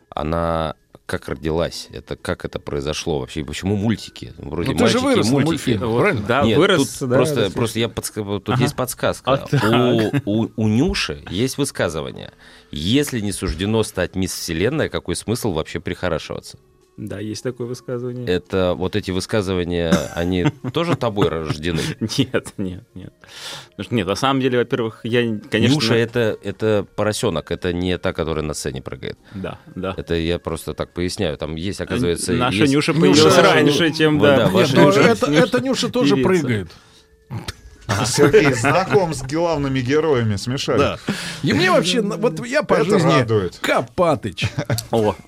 она как родилась? Это как это произошло вообще? Почему мультики? Вроде Ну, ты же мальчики, вырос на мультики. Вот, правильно? Да, Нет, вырос, тут да, просто, растешь. просто я подска- тут Ага. есть подсказка. А, так. у, у, у Нюши есть высказывание. Если не суждено стать мисс Вселенная, какой смысл вообще прихорашиваться? Да, есть такое высказывание. Это вот эти высказывания, они тоже тобой рождены? Нет, нет, нет. Нет, на самом деле, во-первых, я, конечно... Нюша это, это поросенок, это не та, которая на сцене прыгает. Да, да. Это я просто так поясняю. Там есть, оказывается... Наша есть- Нюша появилась раньше, чем, Вот, да. ваша Нюша- это, это Нюша тоже прыгает. Сергей знаком с главными героями смешали. Да. И мне вообще, ну, вот я по Это жизни радует. Копатыч. О,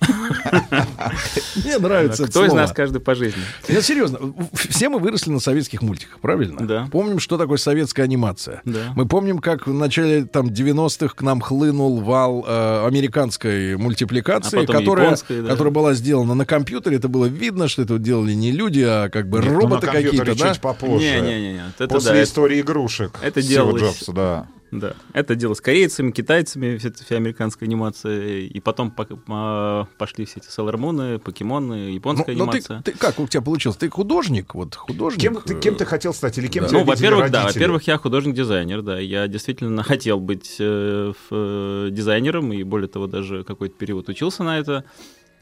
Мне нравится это кто из слово. нас каждый по жизни? Нет, серьезно, в- все мы выросли на советских мультиках, правильно? Да. Помним, что такое советская анимация. Да. Мы помним, как в начале там 90-х к нам хлынул вал э, американской мультипликации, А которая, да. которая была сделана на компьютере. Это было видно, что это делали не люди, а как бы Нет, ну, роботы на компьютере какие-то, да? чуть попозже. Не-не-не, это После да, истории игрушек. это делалось- Джобса, да. Да, это дело с корейцами, китайцами, вся, эта вся американская анимация, и потом по- а, пошли все эти Moon, покемоны, японская Ну, ну, ты, анимация. ты как у тебя получилось? Ты художник? Вот художник? Кем ты, кем ты э, хотел стать или кем Да. Ну, во-первых, да, во-первых, я художник-дизайнер, да, я действительно хотел быть э, в- э, дизайнером, и более того, даже какой-то период учился на это.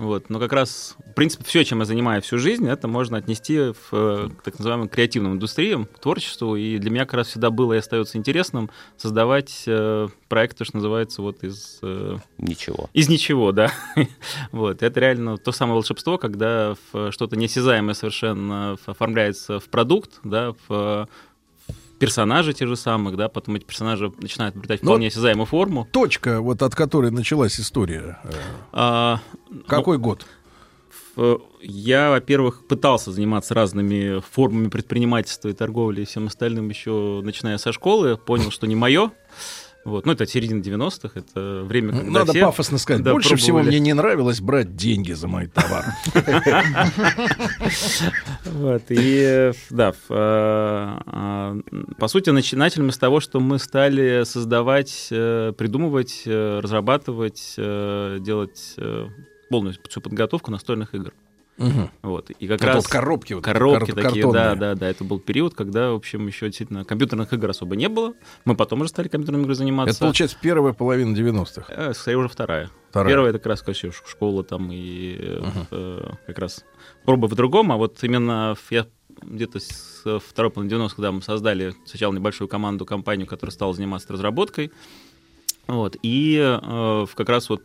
Вот. Но как раз, в принципе, все, чем я занимаюсь всю жизнь, это можно отнести в, э, к так называемым креативным индустриям, к творчеству. И для меня как раз всегда было и остается интересным создавать э, проекты, что называется, вот из... э, Ничего. из ничего, да. вот, это реально то самое волшебство, когда что-то неосязаемое совершенно оформляется в продукт, да, в персонажи те же самых, да, потом эти персонажи начинают обретать Но- вполне осязаемую форму. Точка, вот от которой началась история. э, А, Какой год? в- я, во-первых, пытался заниматься разными формами предпринимательства и торговли и всем остальным еще начиная со школы, понял, что не мое. Вот. Ну, это середина 90-х, это время, когда Надо все, пафосно сказать. да, Больше всего пробовали. мне не нравилось брать деньги за мой товар. Вот, и да, э, э, по сути, начинали мы с того, что мы стали создавать, э, придумывать, разрабатывать, делать полную всю подготовку настольных игр. Мгм. Вот, и как Это раз вот коробки вот коробки кар- такие, да, картонные. да, да, это был период, когда, в общем, еще действительно компьютерных игр особо не было. Мы потом уже стали компьютерными играми заниматься. Это, получается, первая половина 90-х. Э, Скорее уже вторая. Вторая. Первая это как раз конечно, школа там и э, э, как раз пробы в другом, а вот именно я где-то с второй половины 90 когда мы создали сначала небольшую команду, компанию, которая стала заниматься разработкой, вот, и э, как раз вот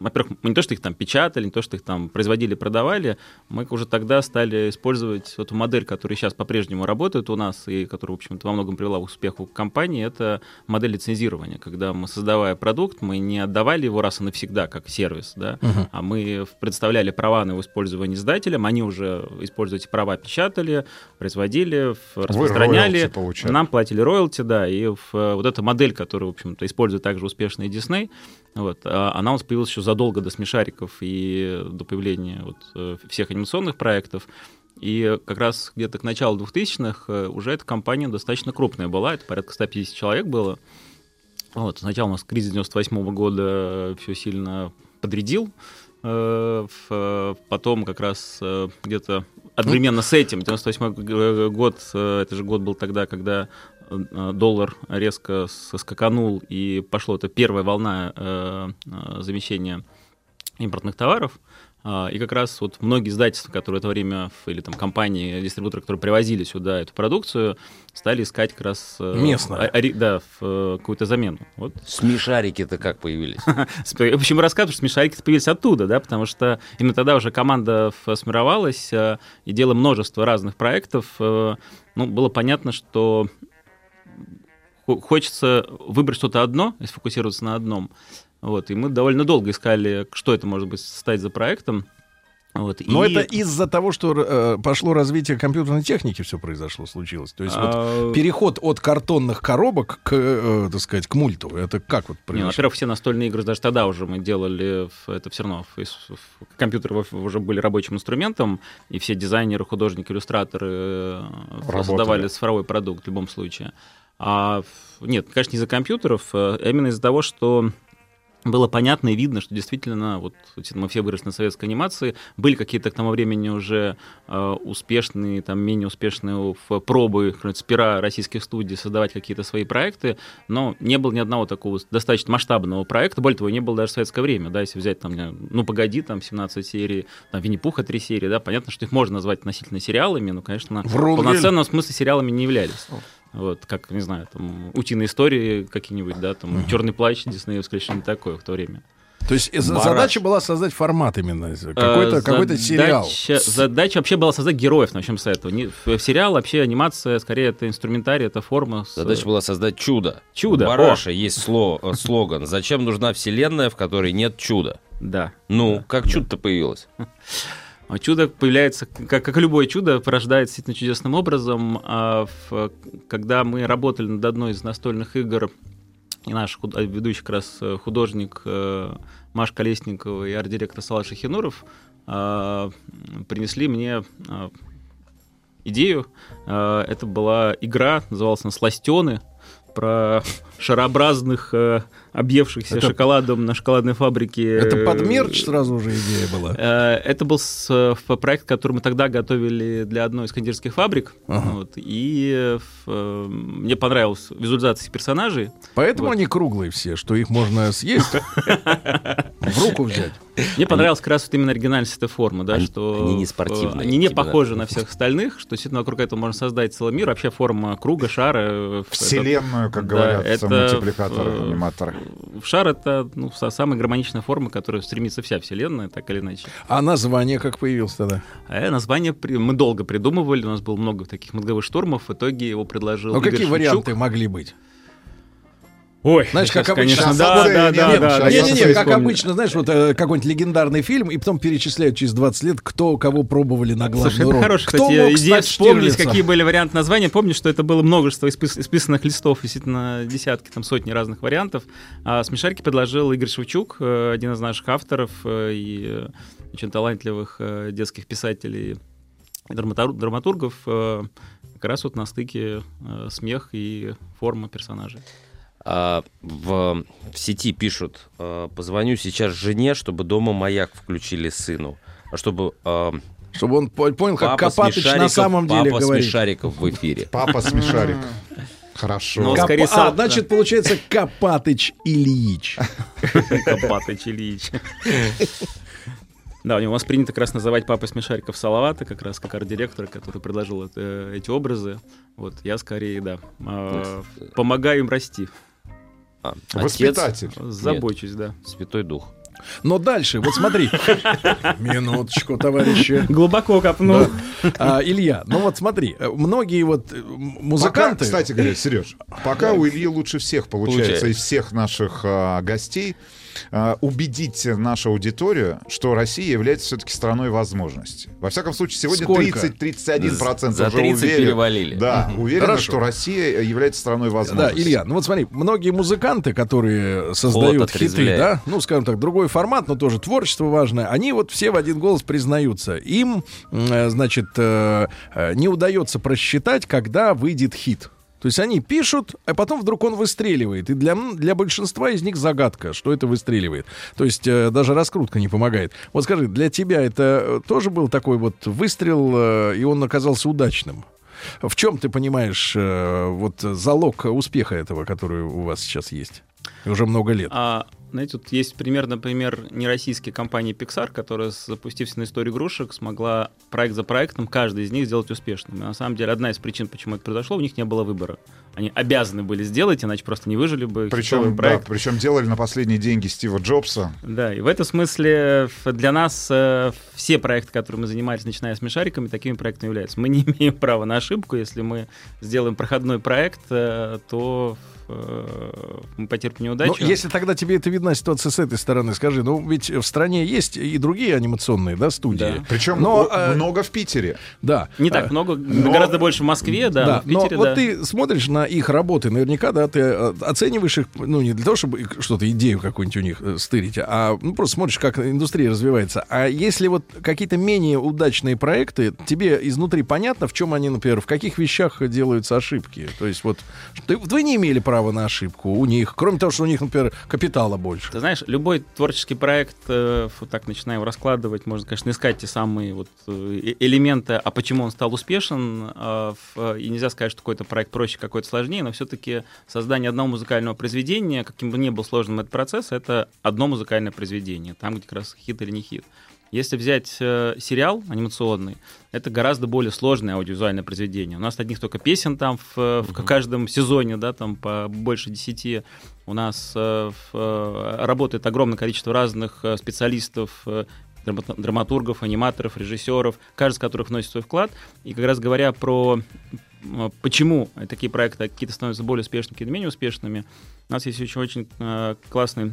во-первых, мы не то, что их там печатали, не то, что их там производили, продавали, мы уже тогда стали использовать эту модель, которая сейчас по-прежнему работает у нас и которая, в общем-то, во многом привела к успеху компании, это модель лицензирования, когда мы, создавая продукт, мы не отдавали его раз и навсегда как сервис, да, Мгм. а мы предоставляли права на его использование издателям, они уже, используя эти права, печатали, производили, распространяли, нам платили роялти, да, и вот эта модель, которую, в общем-то, использует также успешный Дисней, вот, а, она у нас появилась еще задолго до смешариков и до появления вот, э, всех анимационных проектов. И как раз где-то к началу 2000-х э, уже эта компания достаточно крупная была, это порядка 150 человек было. Вот, сначала у нас кризис 98 года все сильно подрядил, э, потом как раз где-то одновременно с этим, 98 г- год, это же год был тогда, когда доллар резко соскаканул, и пошло это первая волна э, э, замещения импортных товаров. А, И как раз вот многие издательства, которые в это время, или там компании, дистрибуторы, которые привозили сюда эту продукцию, стали искать как раз... э, Местное. а- ори- Да, в, э, какую-то замену. Вот. Смешарики-то как появились? Почему рассказываю, что смешарики появились оттуда, да, потому что именно тогда уже команда сформировалась э, и делала множество разных проектов. э, Ну, было понятно, что хочется выбрать что-то одно и сфокусироваться на одном. Вот, и мы довольно долго искали, что это может быть стать за проектом. Вот, Но и- это из-за того, что э, пошло развитие компьютерной техники, все произошло, случилось. То есть А, вот переход от картонных коробок к, э, так сказать, к мульту, это как вот Не, ну, произошло? во-первых, все настольные игры даже тогда уже мы делали, это все равно, в- из- в- компьютеры уже были рабочим инструментом, и все дизайнеры, художники, иллюстраторы э, Работали. создавали цифровой продукт в любом случае. А нет, конечно, не из-за компьютеров, а именно из-за того, что было понятно и видно, что действительно, вот мы все выросли на советской анимации, были какие-то к тому времени уже э, успешные, там, менее успешные в- пробы например, с пера российских студий создавать какие-то свои проекты, но не было ни одного такого достаточно масштабного проекта, более того, не было даже в советское время, да, если взять там, ну, погоди, там, 17 серий, там, Винни-Пуха 3 серии, да, понятно, что их можно назвать относительно сериалами, но, конечно, в полноценном смысле сериалами не являлись. Вот, как, не знаю, там, утиные истории какие-нибудь, да, там, черный плащ, диснеевский, что-нибудь такое в то время. То есть э, Бараш. задача была создать формат именно, какой-то Э, какой-то сериал. задача- вообще была создать героев, начнем с этого. Не- сериал вообще анимация, скорее, это инструментарий, это форма. с- Задача была создать чудо. Чудо, У Бараша есть сло- э, слоган «Зачем нужна вселенная, в которой нет чуда?» Да. Ну, как чудо-то появилось? А Чудо появляется, как, как любое чудо, порождается действительно чудесным образом. А в- когда мы работали над одной из настольных игр, и наш худ- ведущий как раз э, художник э, Маш Колесникова и арт-директор Салаш Шахинуров а, принесли мне а, идею. А, Это была игра, называлась она «Сластены», про шарообразных, э, объевшихся Это- шоколадом на шоколадной фабрике. Это под э, мерч сразу уже идея была. Э, Это был проект, который мы тогда готовили для одной из кондитерских фабрик. Ага. Вот, и э, мне понравилась визуализация персонажей. Поэтому Вот. они круглые все, что их можно съесть, в руку взять. Мне понравилась как раз вот именно оригинальность этой формы, да, Они- что они не спортивные, они не типа, похожи да. на всех остальных, что действительно вокруг этого можно создать целый мир. Вообще форма круга, шара. э, Вселенную, как Да, говорят это, мультипликаторы, э, аниматоры. В шар это ну, са- самая гармоничная форма, к которой стремится вся Вселенная, так или иначе. А название как появилось тогда? А название при- мы долго придумывали, у нас было много таких мозговых штурмов, в итоге его предложил Ну Игорь какие варианты могли быть? Ой, знаешь, как обычно, конечно, да, да, да, да, не, не, не, как обычно, знаешь, вот э, какой-нибудь легендарный фильм, и потом перечисляют через 20 лет, кто кого пробовали на главную Слушай, роль. хорошая, кто кстати, мог идея вспомнить, какие были варианты названия. Помню, что это было множество испис- исписанных листов, действительно, десятки, там сотни разных вариантов. А смешарики предложил Игорь Шевчук, э, один из наших авторов э, и очень талантливых детских писателей и драматур- драматургов, как раз вот на стыке смех и форма персонажей. А, в, в сети пишут, а, позвоню сейчас жене, чтобы дома маяк включили сыну. А чтобы... а, Чтобы он по- понял, как папа Копатыч на самом деле Папа говорит. Смешариков в эфире. Папа Смешарик. Хорошо. Но Копа- скорее а, значит, получается Копатыч Ильич. Копатыч Ильич. Да, у него воспринято как раз называть папой смешариков Салавата, как раз как арт-директор, который предложил это- эти образы. Вот я скорее, да, а, помогаю им расти. Воспитатель. Забочусь, да. Святой Дух. Но дальше, вот смотри. Минуточку, товарищи. Глубоко копнул. Да. А, Илья, ну вот смотри, многие вот э, м- Пока, музыканты... кстати говоря, Сереж, пока у Ильи лучше всех получается, Получается. из всех наших а, гостей убедить нашу аудиторию, что Россия является все-таки страной возможностей. Во всяком случае, сегодня Сколько? 30-31% За уже 30 уверен. перевалили. Да, уверены, Хорошо. что Россия является страной Да, возможностей. Илья, ну вот смотри, многие музыканты, которые создают хиты, отрезвляет. да, ну, скажем так, другой формат, но тоже творчество важное, они вот все в один голос признаются. Им, э, значит, э, э, не удается просчитать, когда выйдет хит. То есть они пишут, а потом вдруг он выстреливает. И для, для большинства из них загадка, что это выстреливает. То есть э, даже раскрутка не помогает. Вот скажи, для тебя это э, тоже был такой вот выстрел, э, и он оказался удачным? В чем ты понимаешь э, вот залог успеха этого, который у вас сейчас есть? Уже много лет. А, знаете, тут есть пример, например, нероссийской компании Pixar, которая, запустившись на историю игрушек, смогла проект за проектом каждый из них сделать успешным. И на самом деле одна из причин, почему это произошло, у них не было выбора. Они обязаны были сделать, иначе просто не выжили бы. Причем, да, причем делали на последние деньги Стива Джобса. Да, и в этом смысле ф- для нас э, все проекты, которые мы занимались, начиная с мешариками, такими проектами являются. Мы не имеем права на ошибку. Если мы сделаем проходной проект, э, то э, мы потерпим неудачу. если тогда тебе это видна ситуация с этой стороны, скажи, ну ведь в стране есть и другие анимационные, да, студии. Да. Причем Но, о- э, много в Питере. Да. Не так много, но- гораздо больше в Москве, да, но в но Питере, вот да. ты смотришь на их работы, наверняка, да, ты э, оцениваешь их, ну, не для того, чтобы что-то, идею какую-нибудь у них э, стырить, а ну, просто смотришь, как индустрия развивается. А если вот какие-то менее удачные проекты, тебе изнутри понятно, в чем они, например, в каких вещах делаются ошибки? То есть вот вы не имели права на ошибку у них, кроме того, что у них, например, капитала больше. Ты знаешь, любой творческий проект, э, вот так начинаем раскладывать, можно, конечно, искать те самые вот э, э- элементы, а почему он стал успешен. а, И нельзя сказать, что какой-то проект проще, какой-то сложнее, но все-таки создание одного музыкального произведения, каким бы ни был сложным этот процесс, это одно музыкальное произведение, там, где как раз хит или не хит. Если взять э, сериал анимационный, это гораздо более сложное аудиовизуальное произведение. У нас одних только песен там в, в каждом сезоне, да, там по больше десяти. У нас э, в, э, работает огромное количество разных э, специалистов, э, драма- драматургов, аниматоров, режиссеров, каждый из которых вносит свой вклад. И как раз говоря про почему такие проекты какие-то становятся более успешными, какие-то менее успешными, у нас есть еще очень э, классный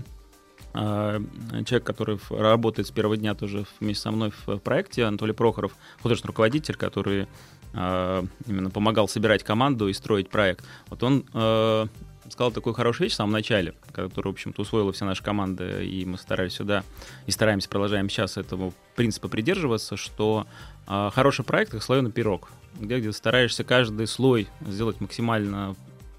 э, человек, который работает с первого дня тоже вместе со мной в проекте, Анатолий Прохоров, художественный руководитель, который э, именно помогал собирать команду и строить проект. Вот он э, сказал такую хорошую вещь в самом начале, которую, в общем-то, усвоила вся наша команда, и мы старались сюда, и стараемся, продолжаем сейчас этому принципа придерживаться, что э, хороший проект — как слоеный пирог, где, где стараешься каждый слой сделать максимально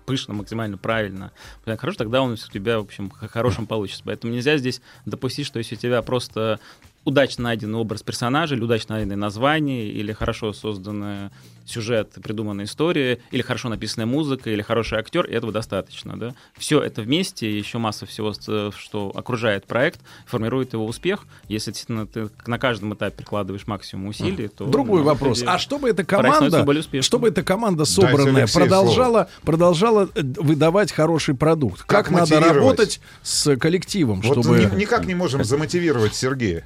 пышно, максимально правильно. Хорошо, тогда он у тебя, в общем, хорошим получится. Поэтому нельзя здесь допустить, что если у тебя просто удачно найденный образ персонажа, или удачно найденное название, или хорошо созданный сюжет, придуманная история, или хорошо написанная музыка, или хороший актер, и этого достаточно. Да? Все это вместе, еще масса всего, что окружает проект, формирует его успех. Если действительно ты на каждом этапе прикладываешь максимум усилий, то... Другой вопрос. А чтобы эта команда, чтобы эта команда собранная продолжала, продолжала э, выдавать хороший продукт? Как, Как надо работать с коллективом, Вот чтобы... ни- никак не можем замотивировать Сергея.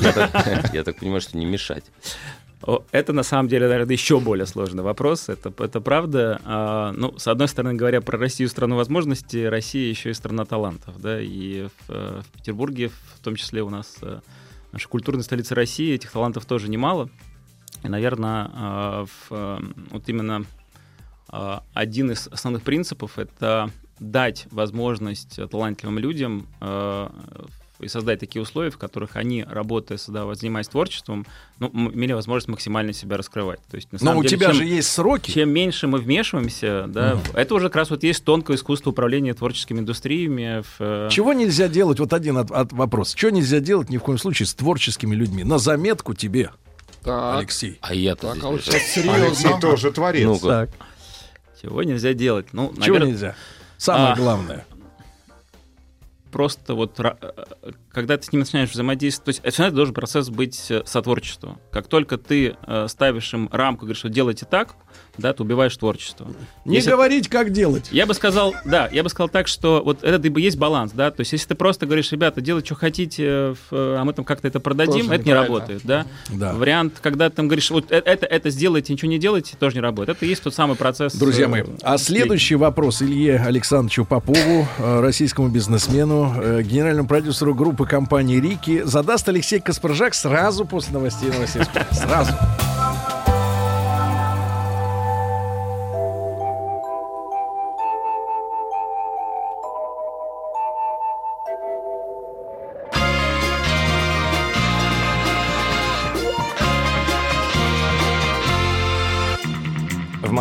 Я так понимаю, что не мешать. Это на самом деле, наверное, еще более сложный вопрос. Это, это правда. А, ну, с одной стороны, говоря про Россию страну возможностей, Россия еще и страна талантов, да. И в, э, в Петербурге, в том числе у нас э, наша культурная столица России, этих талантов тоже немало. И, наверное, а, в, э, вот именно а, один из основных принципов это дать возможность талантливым людям и создать такие условия, в которых они, работая, создавая, занимаясь творчеством, ну, имели возможность максимально себя раскрывать. То есть, на Но самом у деле, тебя чем- же есть сроки. Чем меньше мы вмешиваемся, да, это уже как раз вот есть тонкое искусство управления творческими индустриями. В, э, Чего нельзя делать? Вот один от, от вопрос. Чего нельзя делать ни в коем случае с творческими людьми? На заметку тебе, Так. Алексей. А я-то Так, здесь а вот сейчас серьезно. Алексей тоже творец. Ну-ка. Так. Чего нельзя делать? Ну, Чего наверное, нельзя? Самое А. главное. Просто вот э, когда ты с ним начинаешь взаимодействовать, то есть это должен процесс быть э, сотворчеством. Как только ты э, ставишь им рамку, говоришь, что делайте так, да, ты убиваешь творчество. Не Если- говорить, как делать. Я бы сказал, да, я бы сказал так, что вот это и есть баланс, да, то есть если ты просто говоришь, ребята, делайте, что хотите, в- а мы там как-то это продадим, Тоже это не работает, да. Да. Вариант, когда ты там говоришь, вот э- это, это сделайте, ничего не делайте, тоже не работает. Это и есть тот самый процесс. Друзья э, мои, а следующий вопрос Илье Александровичу Попову, э, российскому бизнесмену, э, генеральному продюсеру группы компании «Рики», задаст Алексей Каспаржак сразу после новостей новостей. Сразу.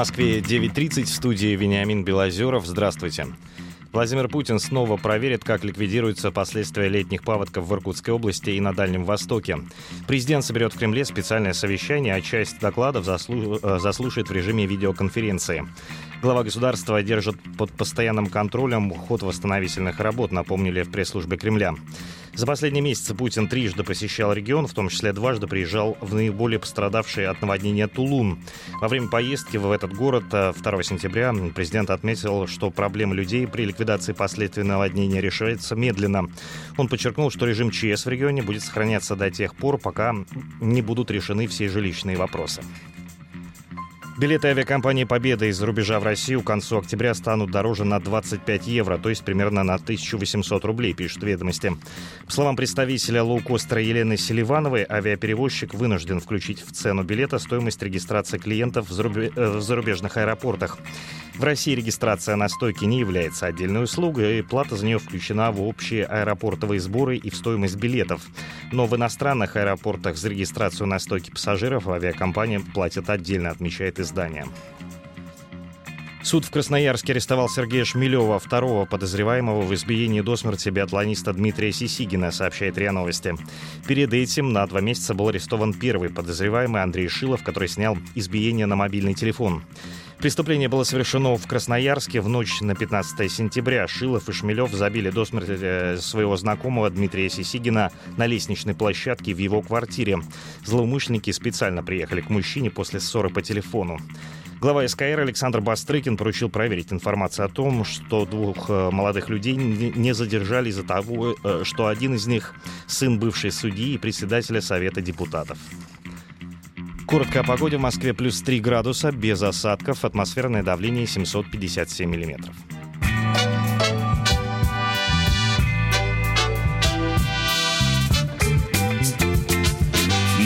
Москве 9.30 в студии Вениамин Белозеров. Здравствуйте. Владимир Путин снова проверит, как ликвидируются последствия летних паводков в Иркутской области и на Дальнем Востоке. Президент соберет в Кремле специальное совещание, а часть докладов заслу- э, заслушает в режиме видеоконференции. Глава государства держит под постоянным контролем ход восстановительных работ, напомнили в пресс-службе Кремля. За последние месяцы Путин трижды посещал регион, в том числе дважды приезжал в наиболее пострадавший от наводнения Тулун. Во время поездки в этот город э, 2 сентября президент отметил, что проблема людей при ликвидации последствий наводнения решается медленно. Он подчеркнул, что режим ЧС в регионе будет сохраняться до тех пор, пока не будут решены все жилищные вопросы. Билеты авиакомпании «Победа» из-за рубежа в Россию к концу октября станут дороже на 25 евро, то есть примерно на 1800 рублей, пишут ведомости. По словам представителя лоукостера Елены Селивановой, авиаперевозчик вынужден включить в цену билета стоимость регистрации клиентов в зарубе- э, в зарубежных аэропортах. В России регистрация на стойке не является отдельной услугой, и плата за нее включена в общие аэропортовые сборы и в стоимость билетов. Но в иностранных аэропортах за регистрацию на стойке пассажиров авиакомпания платит отдельно, отмечает издание. Суд в Красноярске арестовал Сергея Шмелева, второго подозреваемого в избиении до смерти биатлониста Дмитрия Сисигина, сообщает РИА Новости. Перед этим на два месяца был арестован первый подозреваемый Андрей Шилов, который снял избиение на мобильный телефон. Преступление было совершено в Красноярске в ночь на 15 сентября. Шилов и Шмелев забили до смерти э, своего знакомого Дмитрия Сисигина на лестничной площадке в его квартире. Злоумышленники специально приехали к мужчине после ссоры по телефону. Глава СКР Александр Бастрыкин поручил проверить информацию о том, что двух э, молодых людей не задержали из-за того, э, что один из них сын бывшей судьи и председателя Совета депутатов. Коротко о погоде в Москве плюс 3 градуса, без осадков, атмосферное давление 757 миллиметров.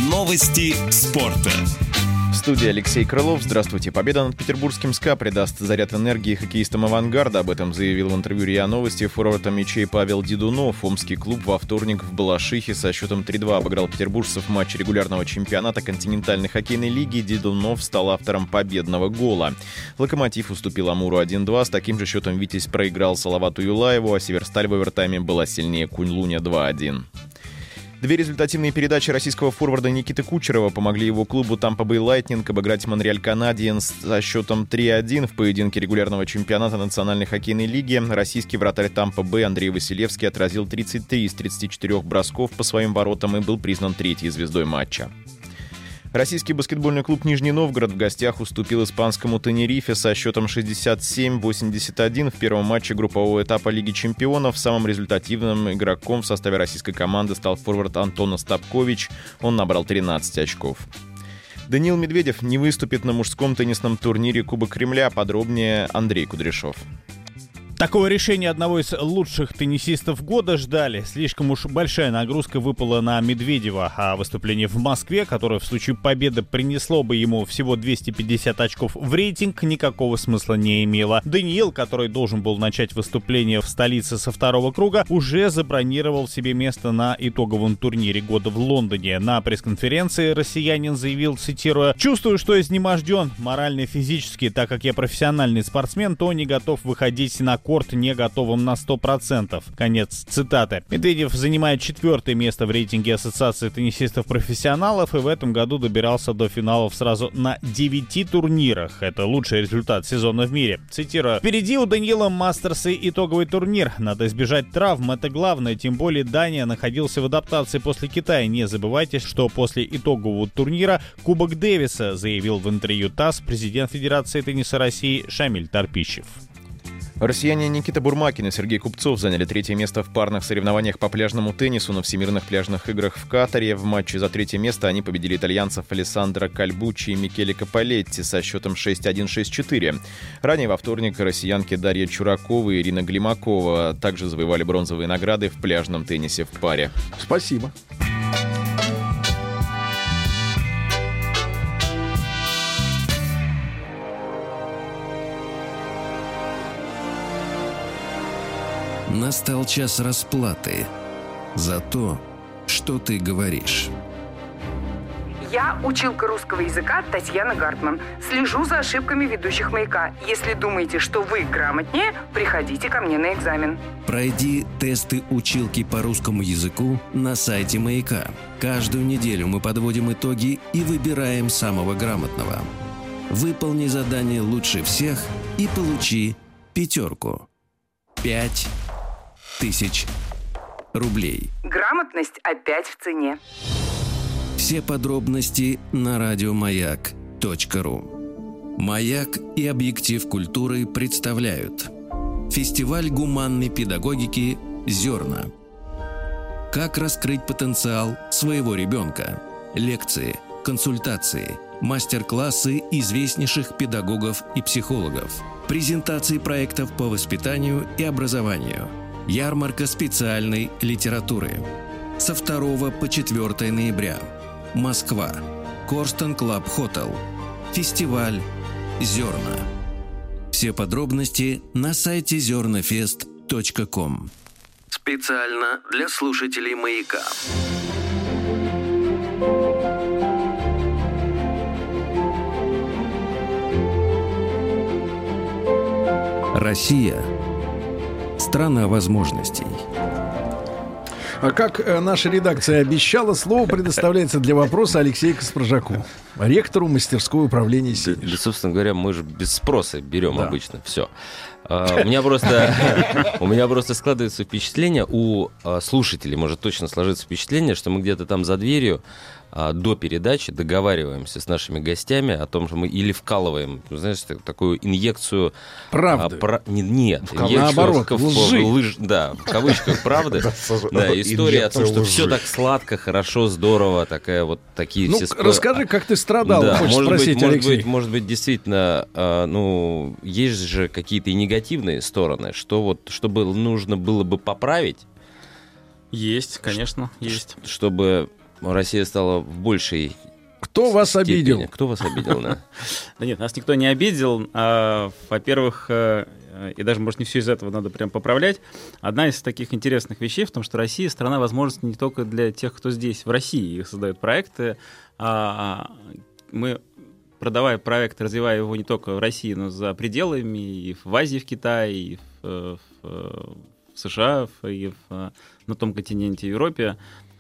Новости спорта. Студии Алексей Крылов. Здравствуйте. Победа над петербургским СКА придаст заряд энергии хоккеистам «Авангарда». Об этом заявил в интервью РИА Новости форвард мячей Павел Дедунов. Омский клуб во вторник в Балашихе со счетом 3-2 обыграл петербуржцев в матче регулярного чемпионата континентальной хоккейной лиги. Дедунов стал автором победного гола. «Локомотив» уступил «Амуру» 1-2. С таким же счетом «Витязь» проиграл Салавату Юлаеву, а «Северсталь» в овертайме была сильнее Кунь-Луня 2-1. Две результативные передачи российского форварда Никиты Кучерова помогли его клубу Tampa Bay Lightning обыграть Монреаль Канадиенс со счетом 3-1 в поединке регулярного чемпионата Национальной хоккейной лиги. Российский вратарь Tampa Bay Андрей Василевский отразил 33 из 34 бросков по своим воротам и был признан третьей звездой матча. Российский баскетбольный клуб «Нижний Новгород» в гостях уступил испанскому «Тенерифе» со счетом 67-81 в первом матче группового этапа Лиги чемпионов. Самым результативным игроком в составе российской команды стал форвард Антон Остапкович. Он набрал 13 очков. Даниил Медведев не выступит на мужском теннисном турнире Кубок Кремля. Подробнее Андрей Кудряшов. Такого решения одного из лучших теннисистов года ждали. Слишком уж большая нагрузка выпала на Медведева, а выступление в Москве, которое в случае победы принесло бы ему всего 250 очков в рейтинг, никакого смысла не имело. Даниил, который должен был начать выступление в столице со второго круга, уже забронировал себе место на итоговом турнире года в Лондоне. На пресс-конференции россиянин заявил, цитируя, «Чувствую, что изнеможден морально и физически, так как я профессиональный спортсмен, то не готов выходить на корт не готовым на 100%. Конец цитаты. Медведев занимает четвертое место в рейтинге Ассоциации теннисистов-профессионалов и в этом году добирался до финалов сразу на 9 турнирах. Это лучший результат сезона в мире. Цитирую. Впереди у Даниила Мастерса итоговый турнир. Надо избежать травм, это главное. Тем более Дания находился в адаптации после Китая. Не забывайте, что после итогового турнира Кубок Дэвиса, заявил в интервью ТАСС президент Федерации тенниса России Шамиль Тарпищев. Россияне Никита Бурмакин и Сергей Купцов заняли третье место в парных соревнованиях по пляжному теннису на Всемирных пляжных играх в Катаре. В матче за третье место они победили итальянцев Алессандро Кальбучи и Микеле Каполетти со счетом 6-1-6-4. Ранее во вторник россиянки Дарья Чуракова и Ирина Глимакова также завоевали бронзовые награды в пляжном теннисе в паре. Спасибо. Настал час расплаты за то, что ты говоришь. Я училка русского языка Татьяна Гартман. Слежу за ошибками ведущих «Маяка». Если думаете, что вы грамотнее, приходите ко мне на экзамен. Пройди тесты училки по русскому языку на сайте «Маяка». Каждую неделю мы подводим итоги и выбираем самого грамотного. Выполни задание лучше всех и получи пятерку. Пять тысяч рублей. Грамотность опять в цене. Все подробности на радиомаяк.ру. Маяк и объектив культуры представляют Фестиваль гуманной педагогики «Зерна». Как раскрыть потенциал своего ребенка? Лекции, консультации, мастер-классы известнейших педагогов и психологов, презентации проектов по воспитанию и образованию – Ярмарка специальной литературы. Со 2 по 4 ноября. Москва. Korston Club Hotel. Фестиваль «Зерна». Все подробности на сайте zernafest.com. Специально для слушателей «Маяка». Россия – страна возможностей. А как э, наша редакция обещала, слово предоставляется для вопроса Алексею Каспаржаку, ректору мастерской управления Да, да, собственно говоря, мы же без спроса берем Да. обычно. Все. У меня просто у меня просто складывается впечатление у а, слушателей может точно сложиться впечатление, что мы где-то там за дверью а, до передачи договариваемся с нашими гостями о том, что мы или вкалываем, знаешь, так- такую инъекцию Правды. а, пра- не- нет, В инъекцию наоборот, в- лжи. лыж- да, в кавычках правды. Да, история о том, что все так сладко, хорошо, здорово, такая вот такие Ну, все. расскажи, как ты страдал, хочешь может спросить, быть, может Алексей. быть, может быть, действительно, а, ну, есть же какие-то и негативные стороны, что вот, чтобы нужно было бы поправить. Есть, конечно, есть. Чтобы Россия стала в большей Кто вас степени. обидел? Кто вас обидел, да? Да нет, нас никто не обидел. А, Во-первых, э, и даже, может, не все из этого надо прям поправлять. Одна из таких интересных вещей в том, что Россия — страна возможностей не только для тех, кто здесь, в России, создают проекты. А мы продавая проект, развивая его не только в России, но за пределами, и в Азии, в Китае, и в, э, в, э, в США, и в, э, на том континенте Европе,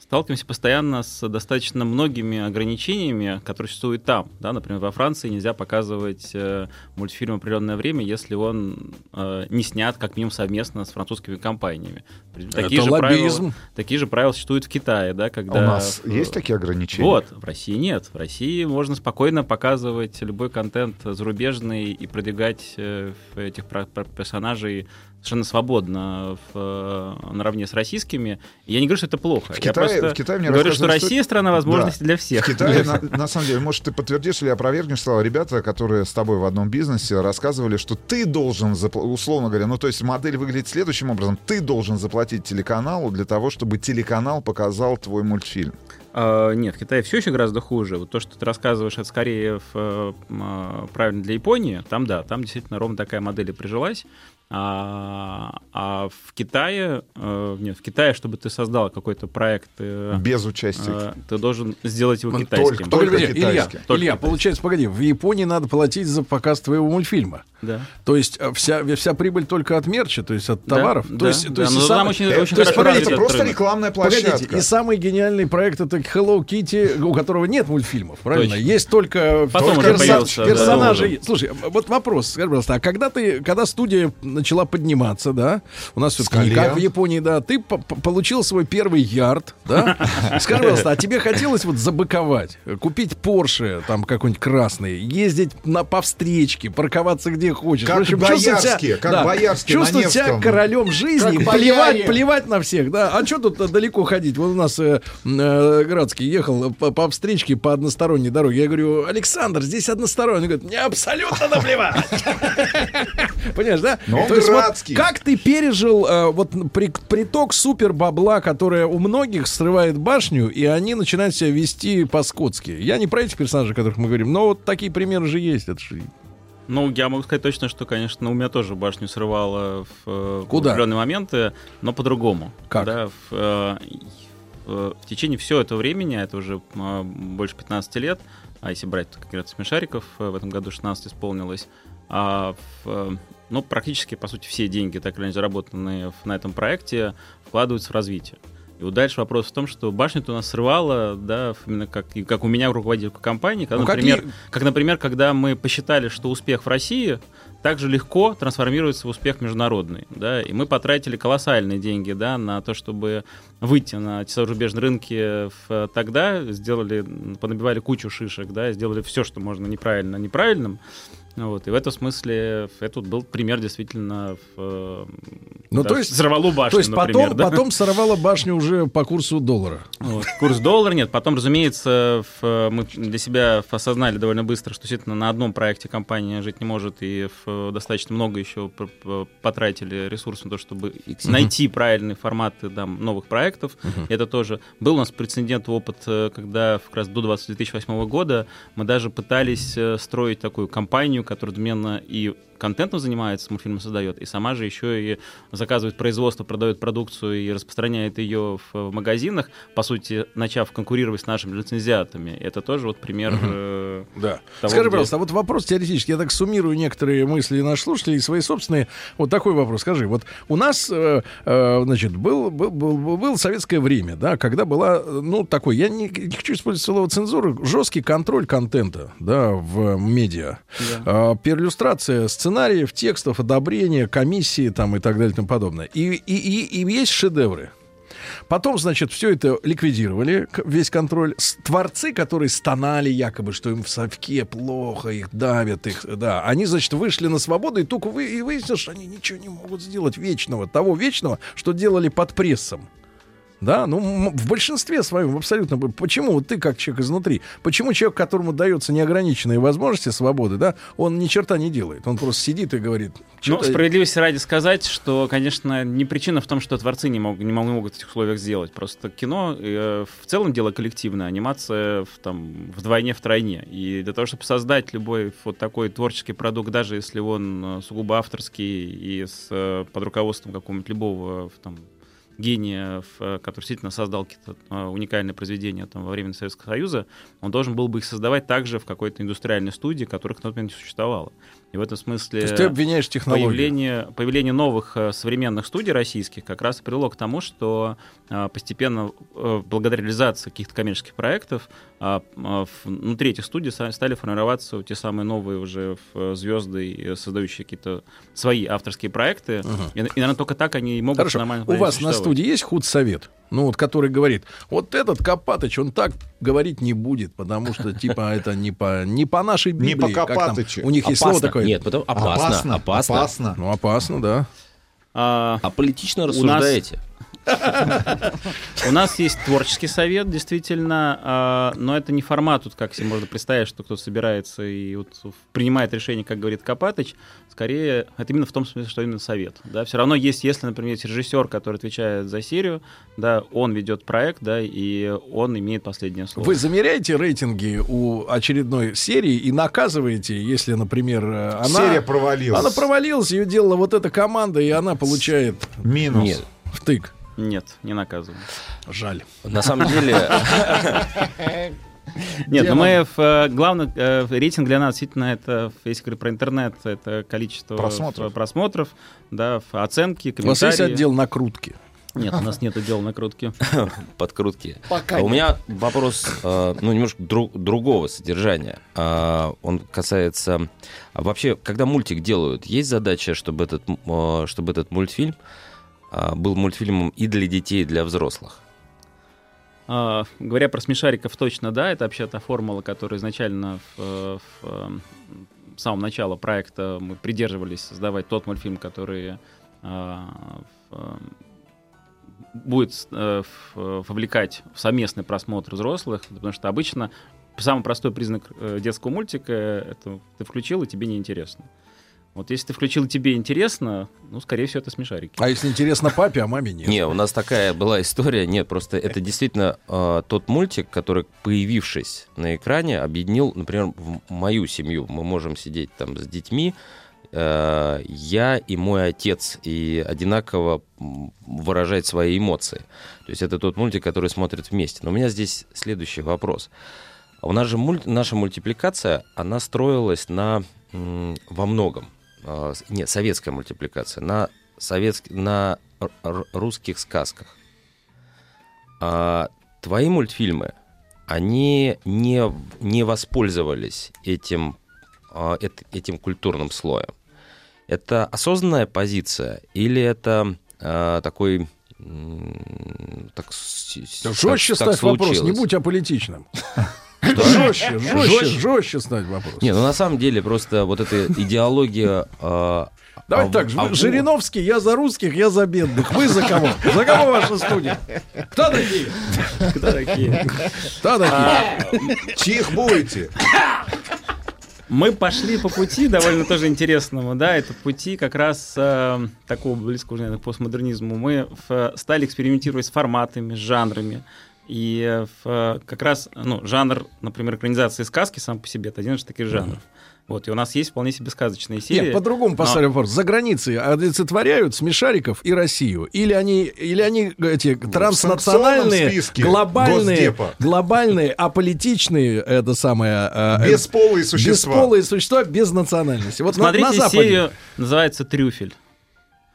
сталкиваемся постоянно с достаточно многими ограничениями, которые существуют там. Да? Например, во Франции нельзя показывать э, мультфильм определенное время, если он э, не снят как минимум совместно с французскими компаниями. Такие Это же правила- лоббизм. такие же правила существуют в Китае, да, когда... А у нас есть такие ограничения? Вот, в России нет. В России можно спокойно показывать любой контент зарубежный и продвигать э, этих про- про- персонажей совершенно свободно в, э, наравне с российскими. Я не говорю, что это плохо. В я Китае, в Китае мне говорю, что Россия страна возможностей Да. для всех. В Китае, на, на самом деле, может, ты подтвердишь или опровергнешь слова ребята, которые с тобой в одном бизнесе рассказывали, что ты должен, условно говоря, ну, то есть модель выглядит следующим образом. Ты должен заплатить телеканалу для того, чтобы телеканал показал твой мультфильм. А, Нет, в Китае все еще гораздо хуже. Вот то, что ты рассказываешь, это скорее в, э, а, правильно для Японии. Там да, там действительно ровно такая модель и прижилась. А, а в Китае, э, нет, в Китае, чтобы ты создал какой-то проект, э, Без участия. э, ты должен сделать его китайским. Погоди, погоди, Илья, Только Илья, китайским. получается, погоди, в Японии надо платить за показ твоего мультфильма. Да. То есть вся, вся прибыль только от мерча, то есть от Да, товаров. да, то есть, то да, есть но и там самый- очень- э, очень то есть, погодите, Просто рынок. рекламная Погодите, площадка. и самый гениальный проект это Hello Kitty, у которого нет мультфильмов, правильно? Точно. Есть только Потом только появился, да, персонажи. да. Слушай, вот вопрос, скажи, пожалуйста, а когда ты, когда студия начала подниматься, да, у нас все-таки не как в Японии, да, ты по- по- получил свой первый ярд, да? Скажи, пожалуйста, а тебе хотелось вот забыковать, купить Порше, там какой-нибудь красный, ездить на, по встречке, парковаться где хочешь. Как чувствовать себя- Боярский, как Боярский на чувствовать себя королем жизни, Как плевать, бояре. плевать на всех, да. А что тут далеко ходить? Вот у нас э, э, Градский ехал по, по встречке по односторонней дороге. Я говорю, Александр, здесь односторонний. Он говорит, мне абсолютно наплевать. Понимаешь, да? Но То есть вот как ты пережил э, вот при- приток супер бабла, которое у многих срывает башню, и они начинают себя вести по-скотски? Я не про этих персонажей, о которых мы говорим, но вот такие примеры же есть. Это же Ну, я могу сказать точно, что, конечно, у меня тоже башню срывало в э, Куда? определенные моменты, но по-другому. Как? Да, в, э, в, в течение всего этого времени, а это уже э, больше 15 лет, а если брать как раз смешариков, э, в этом году 16 исполнилось, а в, э, ну, практически, по сути, все деньги, так или иначе заработанные на этом проекте, вкладываются в развитие. И вот дальше вопрос в том, что башню-то у нас срывало, да, именно как, и как у меня руководитель компании, когда, Ну, например, какие- как, например, когда мы посчитали, что успех в России также легко трансформируется в успех международный, да, и мы потратили колоссальные деньги, да, на то, чтобы выйти на те зарубежные рынки в- тогда, сделали, понабивали кучу шишек, да, сделали все, что можно неправильно неправильным, вот, и в этом смысле это вот был пример действительно в, Ну, да, то есть, взорвало башню, то есть например, потом, да. потом сорвала башню уже по курсу доллара. Вот. Курс доллара нет. Потом, разумеется, в- мы для себя осознали довольно быстро, что действительно на одном проекте компания жить не может, и в- достаточно много еще потратили ресурсов на то, чтобы найти правильные форматы там, новых проектов. Это тоже был у нас прецедент опыт, э, когда как раз до 20 2008 года мы даже пытались э, строить такую компанию, которая одновременно и контентом занимается, мультфильмы создает, и сама же еще и заказывает производство, продает продукцию и распространяет ее в, в магазинах, по сути, начав конкурировать с нашими лицензиатами. Это тоже вот пример э, Да. того, Скажи, где- пожалуйста, а вот вопрос теоретически, я так суммирую некоторые мысли наших слушателей и свои собственные. Вот такой вопрос. Скажи, вот у нас, э, э, значит, был, был, был, был советское время, да, когда была, э, ну, такой, я не, не хочу использовать слово цензуры, жесткий контроль контента, да, в медиа. А, перлюстрация сценариев, текстов, одобрение, комиссии там и так далее и тому подобное. И, и, и, и есть шедевры. Потом, значит, все это ликвидировали, весь контроль. Творцы, которые стонали якобы, что им в совке плохо, их давят, их, да, они, значит, вышли на свободу, и только вы, и выяснилось, что они ничего не могут сделать вечного, того вечного, что делали под прессом. Да, ну в большинстве своем абсолютно. Почему вот ты как человек изнутри? Почему человек, которому дается неограниченные возможности свободы, да, он ни черта не делает, он просто сидит и говорит. Ну, «Чё-то- справедливости ради сказать, что, конечно, не причина в том, что творцы не, мог, не мог- не могут в этих условиях сделать. Просто кино э, в целом дело коллективное, анимация в, там, вдвойне, втройне. И для того, чтобы создать любой вот такой творческий продукт, даже если он э, сугубо авторский и с, э, под руководством какого-нибудь любого там, гения, который действительно создал какие-то э, уникальные произведения там, во время Советского Союза, он должен был бы их создавать также в какой-то индустриальной студии, которых на тот момент не существовало. И в этом смысле... То есть ты обвиняешь технологию. Появление, появление новых э, современных студий российских как раз и привело к тому, что э, постепенно, э, благодаря реализации каких-то коммерческих проектов, а, а, внутри этих студий стали формироваться те самые новые уже звезды, создающие какие-то свои авторские проекты. И, и, наверное, только так они и могут Хорошо. нормально У вас на студии есть худсовет? Ну, вот который говорит, вот этот Копатыч, он так говорить не будет, потому что, типа, это не по, не по нашей Не Библии. по как там. Копатычу. У них есть Опасно. слово такое. Нет, потом опасно, опасно. опасно. Ну, опасно, да. А, политично у нас- рассуждаете? У нас есть творческий совет, действительно, а, но это не формат, тут как себе можно представить, что кто-то собирается и вот принимает решение, как говорит Копатыч. Скорее, это именно в том смысле, что именно совет. Да? Все равно есть, если, например, есть режиссер, который отвечает за серию, да, он ведет проект, да, и он имеет последнее слово. Вы замеряете рейтинги у очередной серии и наказываете, если, например, э, она... Серия провалилась. Она провалилась, ее делала вот эта команда, и она получает... Минус. Нет. Втык. Нет, не наказываем. Жаль. На самом деле... Нет, но мы нам? в, э, главный э, рейтинг для нас действительно это, если говорить про интернет, это количество Просмотров. просмотров, да, оценки, У вас комментарии. есть отдел накрутки? Нет, у нас нет отдела накрутки. подкрутки. Пока А у нет. меня вопрос, э, ну, немножко дру- другого содержания. Он касается... а вообще, когда мультик делают, есть задача, чтобы этот, э, чтобы этот мультфильм был мультфильмом и для детей, и для взрослых? А, говоря про смешариков, точно да, это вообще та формула, которая изначально в, э, в, э, с самого начала проекта мы придерживались создавать тот мультфильм, который а, в, будет э, в- вовлекать в совместный просмотр взрослых, потому что обычно самый простой признак детского мультика — это ты включил, и тебе неинтересно. Вот если ты включил, тебе интересно, ну, скорее всего, это смешарики. А если интересно папе, а маме нет? Не, у нас такая была история. Нет, просто это действительно э, тот мультик, который, появившись на экране, объединил, например, в мою семью. Мы можем сидеть там с детьми, э, я и мой отец, и одинаково выражать свои эмоции. То есть это тот мультик, который смотрят вместе. Но у меня здесь следующий вопрос. У нас же мульт- наша мультипликация, она строилась на во многом. С- Нет, советская мультипликация на советских, на русских сказках. А твои мультфильмы, они не, не воспользовались этим, а, эт- этим культурным слоем. Это осознанная позиция или это а, такой так, Жестче так- ставь вопрос, не случилось? будь аполитичным. Что? Жестче, жестче, Жестче? жестче ставь вопрос. Не, ну на самом деле просто вот эта идеология... а, Давайте а- так, а- Жириновский, я за русских, я за бедных. Вы за кого? За кого ваша студия? Кто такие? Кто такие? Кто такие? Чих будете. Мы пошли по пути довольно тоже интересному, да, это пути как раз э, такого близкого, наверное, к постмодернизму. Мы в- стали экспериментировать с форматами, с жанрами. И э, в- как раз, ну, жанр, например, экранизации сказки сам по себе, это один из таких жанров. Вот, и у нас есть вполне себе сказочные серии. Нет, по-другому но- поставлю вопрос. За границей олицетворяют смешариков и Россию? Или они, или они эти транснациональные, глобальные, Госдепа. глобальные, аполитичные, это самое... э, Бесполые существа. Бесполые существа без национальности. Вот на- Смотрите на, Западе. серию, называется «Трюфель».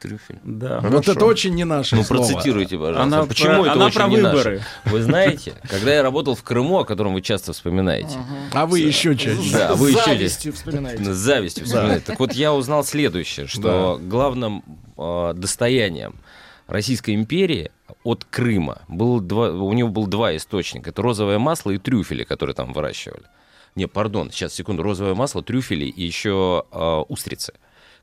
Трюфель. Да. Вот это очень не наше Ну, слово. процитируйте, пожалуйста. Она Почему про- это она очень про не наше? выборы. Вы знаете, когда я работал в Крыму, о котором вы часто вспоминаете. А вы еще чаще. Да, вы еще завистью вспоминаете. Завистью вспоминаете. Так вот, я узнал следующее, что главным э, достоянием Российской империи от Крыма был два, у него было два источника. Это розовое масло и трюфели, которые там выращивали. Не, пардон, сейчас, секунду. Розовое масло, трюфели и еще э, устрицы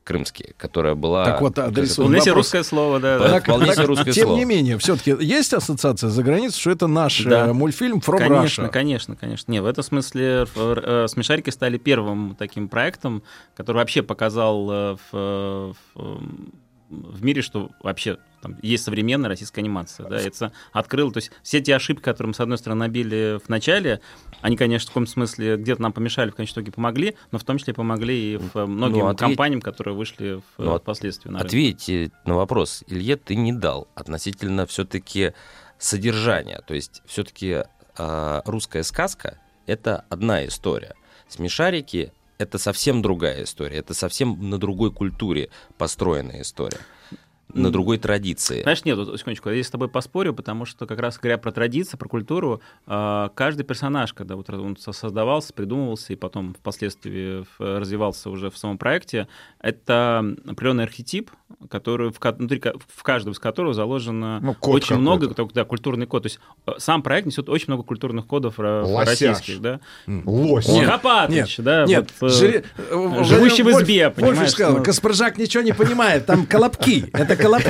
крымские, которая была... Так вот, адресуем Вполне себе русское слово, да. Да, да. вполне себе русское Тем слово. не менее, все-таки есть ассоциация за границей, что это наш Да. э, мультфильм From конечно, Russia. конечно, конечно. Не, в этом смысле э, смешарики стали первым таким проектом, который вообще показал э, в, в, в мире, что вообще там есть современная российская анимация. Да, это открыл, то есть все те ошибки, которые мы, с одной стороны, набили в начале, они, конечно, в каком смысле где-то нам помешали, в конечном итоге помогли, но в том числе помогли и в многим Ну, ответь- компаниям, которые вышли в, Ну, от- впоследствии на рынок. Ответьте на вопрос, Илье, ты не дал относительно все-таки содержания. То есть все-таки русская сказка — это одна история. Смешарики — это совсем другая история. Это совсем на другой культуре построенная история. На другой традиции. Знаешь, нет, вот, секундочку, я здесь с тобой поспорю, потому что как раз говоря про традиции, про культуру, э, каждый персонаж, когда вот он со- создавался, придумывался и потом впоследствии развивался уже в самом проекте, это определенный архетип, который внутри, в каждом из которого заложено Ну, код очень много, да, культурный код. То есть э, сам проект несет очень много культурных кодов Лосяш. российских, да. Лось. Нет, Хапатыч, да, нет, вот, э, жири- э, живущий в Вольф- избе, Вольф понимаешь, сказал, ну. Каспаржак ничего не понимает, там колобки. Это колобки.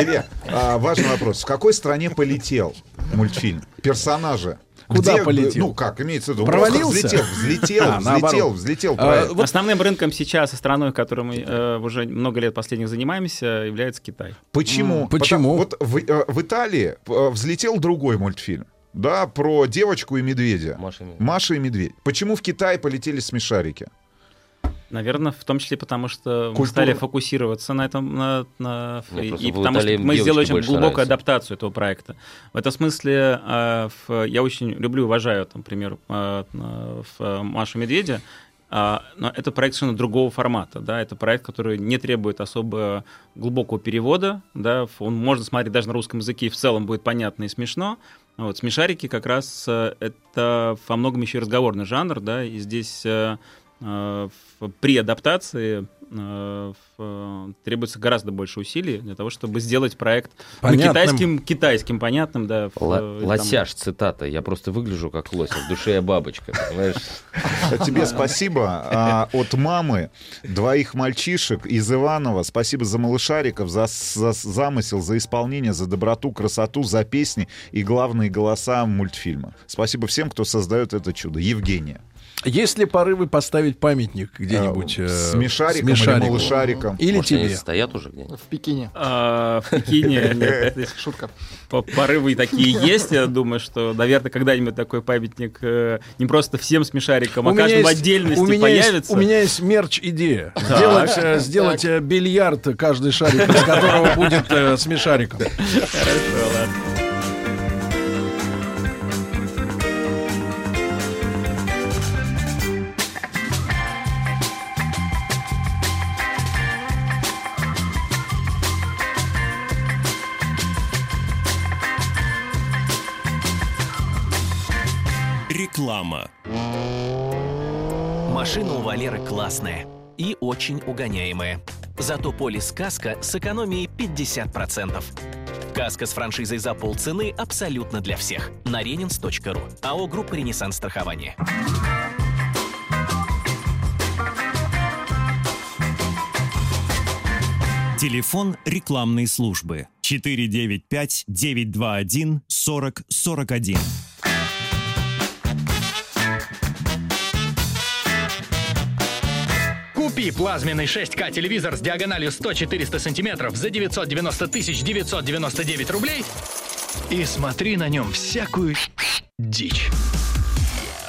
Илья, а, важный вопрос. В какой стране полетел мультфильм? Персонажи? Куда Где, полетел? Ну, как, имеется в виду, Провалился? взлетел, взлетел, А, взлетел, взлетел А, вот Основным рынком сейчас и страной, которой мы э, уже много лет последних занимаемся, является Китай. Почему? Потому- вот в, э, в Италии э, взлетел другой мультфильм. Да, про девочку и медведя. Маша и медведь. Почему в Китае полетели смешарики? Наверное, в том числе потому, что мы Культура. стали фокусироваться на этом, на, на- Мне и, потому что мы сделали очень глубокую нравятся. адаптацию этого проекта. В этом смысле э, в- я очень люблю и уважаю, там, например, э, на- в, э, Машу Медведя, а, но это проект совершенно другого формата, да, это проект, который не требует особо глубокого перевода, да, он можно смотреть даже на русском языке, и в целом будет понятно и смешно. Вот, смешарики как раз э, это во многом еще и разговорный жанр, да, и здесь э, э, при адаптации э, э, требуется гораздо больше усилий для того, чтобы сделать проект ну, китайским, китайским, понятным, да. в- Ла- э, там- Лосяш, цитата. Я просто выгляжу как лось, а в душе я бабочка, понимаешь? Тебе спасибо а, от мамы двоих мальчишек из Иванова. Спасибо за малышариков, за, за замысел, за исполнение, за доброту, красоту, за песни и главные голоса мультфильма. Спасибо всем, кто создает это чудо. Евгения. Есть ли порывы поставить памятник где-нибудь? э, смешарикам или смешарику? малышарикам? Или Может, они тебе? стоят уже где-нибудь? В Пекине. А, в Пекине здесь Шутка. по- порывы такие есть. Я думаю, что, наверное, когда-нибудь такой памятник э, не просто всем смешарикам, а У меня каждому отдельности появится. у меня есть мерч-идея. Сделать, э, сделать э, бильярд, каждый шарик из которого будет смешариком. Хорошо, ладно. Реклама. Машина у Валеры классная и очень угоняемая. Зато полис «Каска» с экономией 50%. Каска с франшизой за полцены абсолютно для всех. На ренинс.ру. АО «Группа Ренессанс страхования». Телефон рекламной службы 495-921-4041. Купи плазменный 6К телевизор с диагональю 100-400 сантиметров за 990 тысяч 999 рублей и смотри на нем всякую дичь.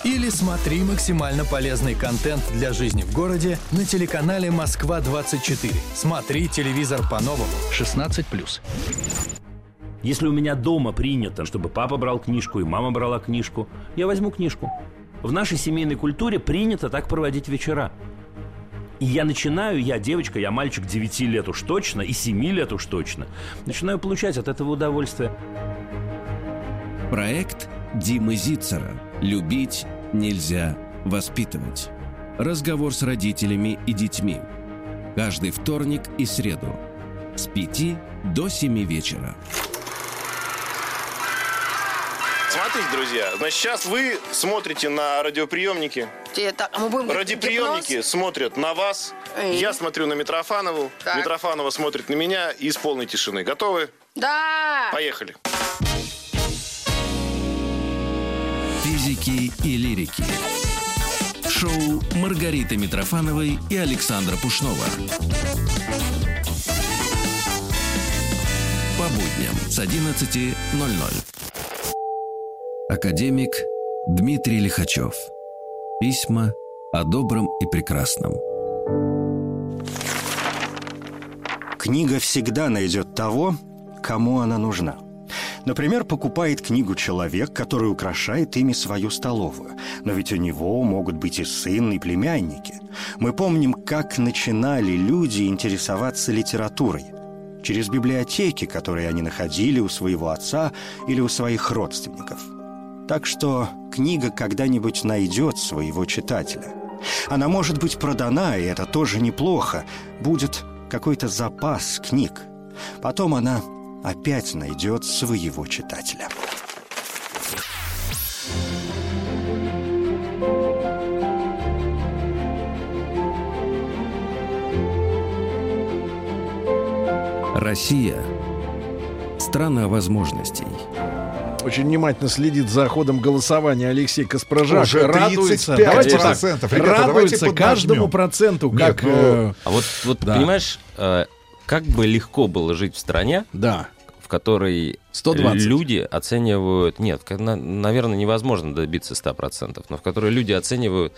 Или смотри максимально полезный контент для жизни в городе на телеканале «Москва-24». Смотри телевизор по-новому. 16+. Если у меня дома принято, чтобы папа брал книжку и мама брала книжку, я возьму книжку. В нашей семейной культуре принято так проводить вечера. И я начинаю, я девочка, я мальчик 9 лет уж точно, и 7 лет уж точно, начинаю получать от этого удовольствие. Проект Димы Зицера «Любить нельзя воспитывать». Разговор с родителями и детьми. Каждый вторник и среду. С 5 до 7 вечера. Смотрите, друзья, значит, сейчас вы смотрите на радиоприемники. Это, а мы будем Радиоприемники гипноз? смотрят на вас. Эй. Я смотрю на Митрофанову. Так. Митрофанова смотрит на меня и из полной тишины. Готовы? Да! Поехали. Физики и лирики. Шоу Маргариты Митрофановой и Александра Пушнова. По будням с 11.00. Академик Дмитрий Лихачев. Письма о добром и прекрасном. Книга всегда найдет того, кому она нужна. Например, покупает книгу человек, который украшает ими свою столовую. Но ведь у него могут быть и сын, и племянники. Мы помним, как начинали люди интересоваться литературой. Через библиотеки, которые они находили у своего отца или у своих родственников. Так что книга когда-нибудь найдет своего читателя. Она может быть продана, и это тоже неплохо. Будет какой-то запас книг. Потом она опять найдет своего читателя. Россия – страна возможностей. Очень внимательно следит за ходом голосования Алексей Каспражак. Уже радуется, 35%. давайте так, Ребята, давайте радуется поднажмем. каждому проценту, Нет, как... ну, э, А вот, вот да. понимаешь, э, как бы легко было жить в стране, да. в которой 120. люди оценивают... Нет, наверное, невозможно добиться 100%, но в которой люди оценивают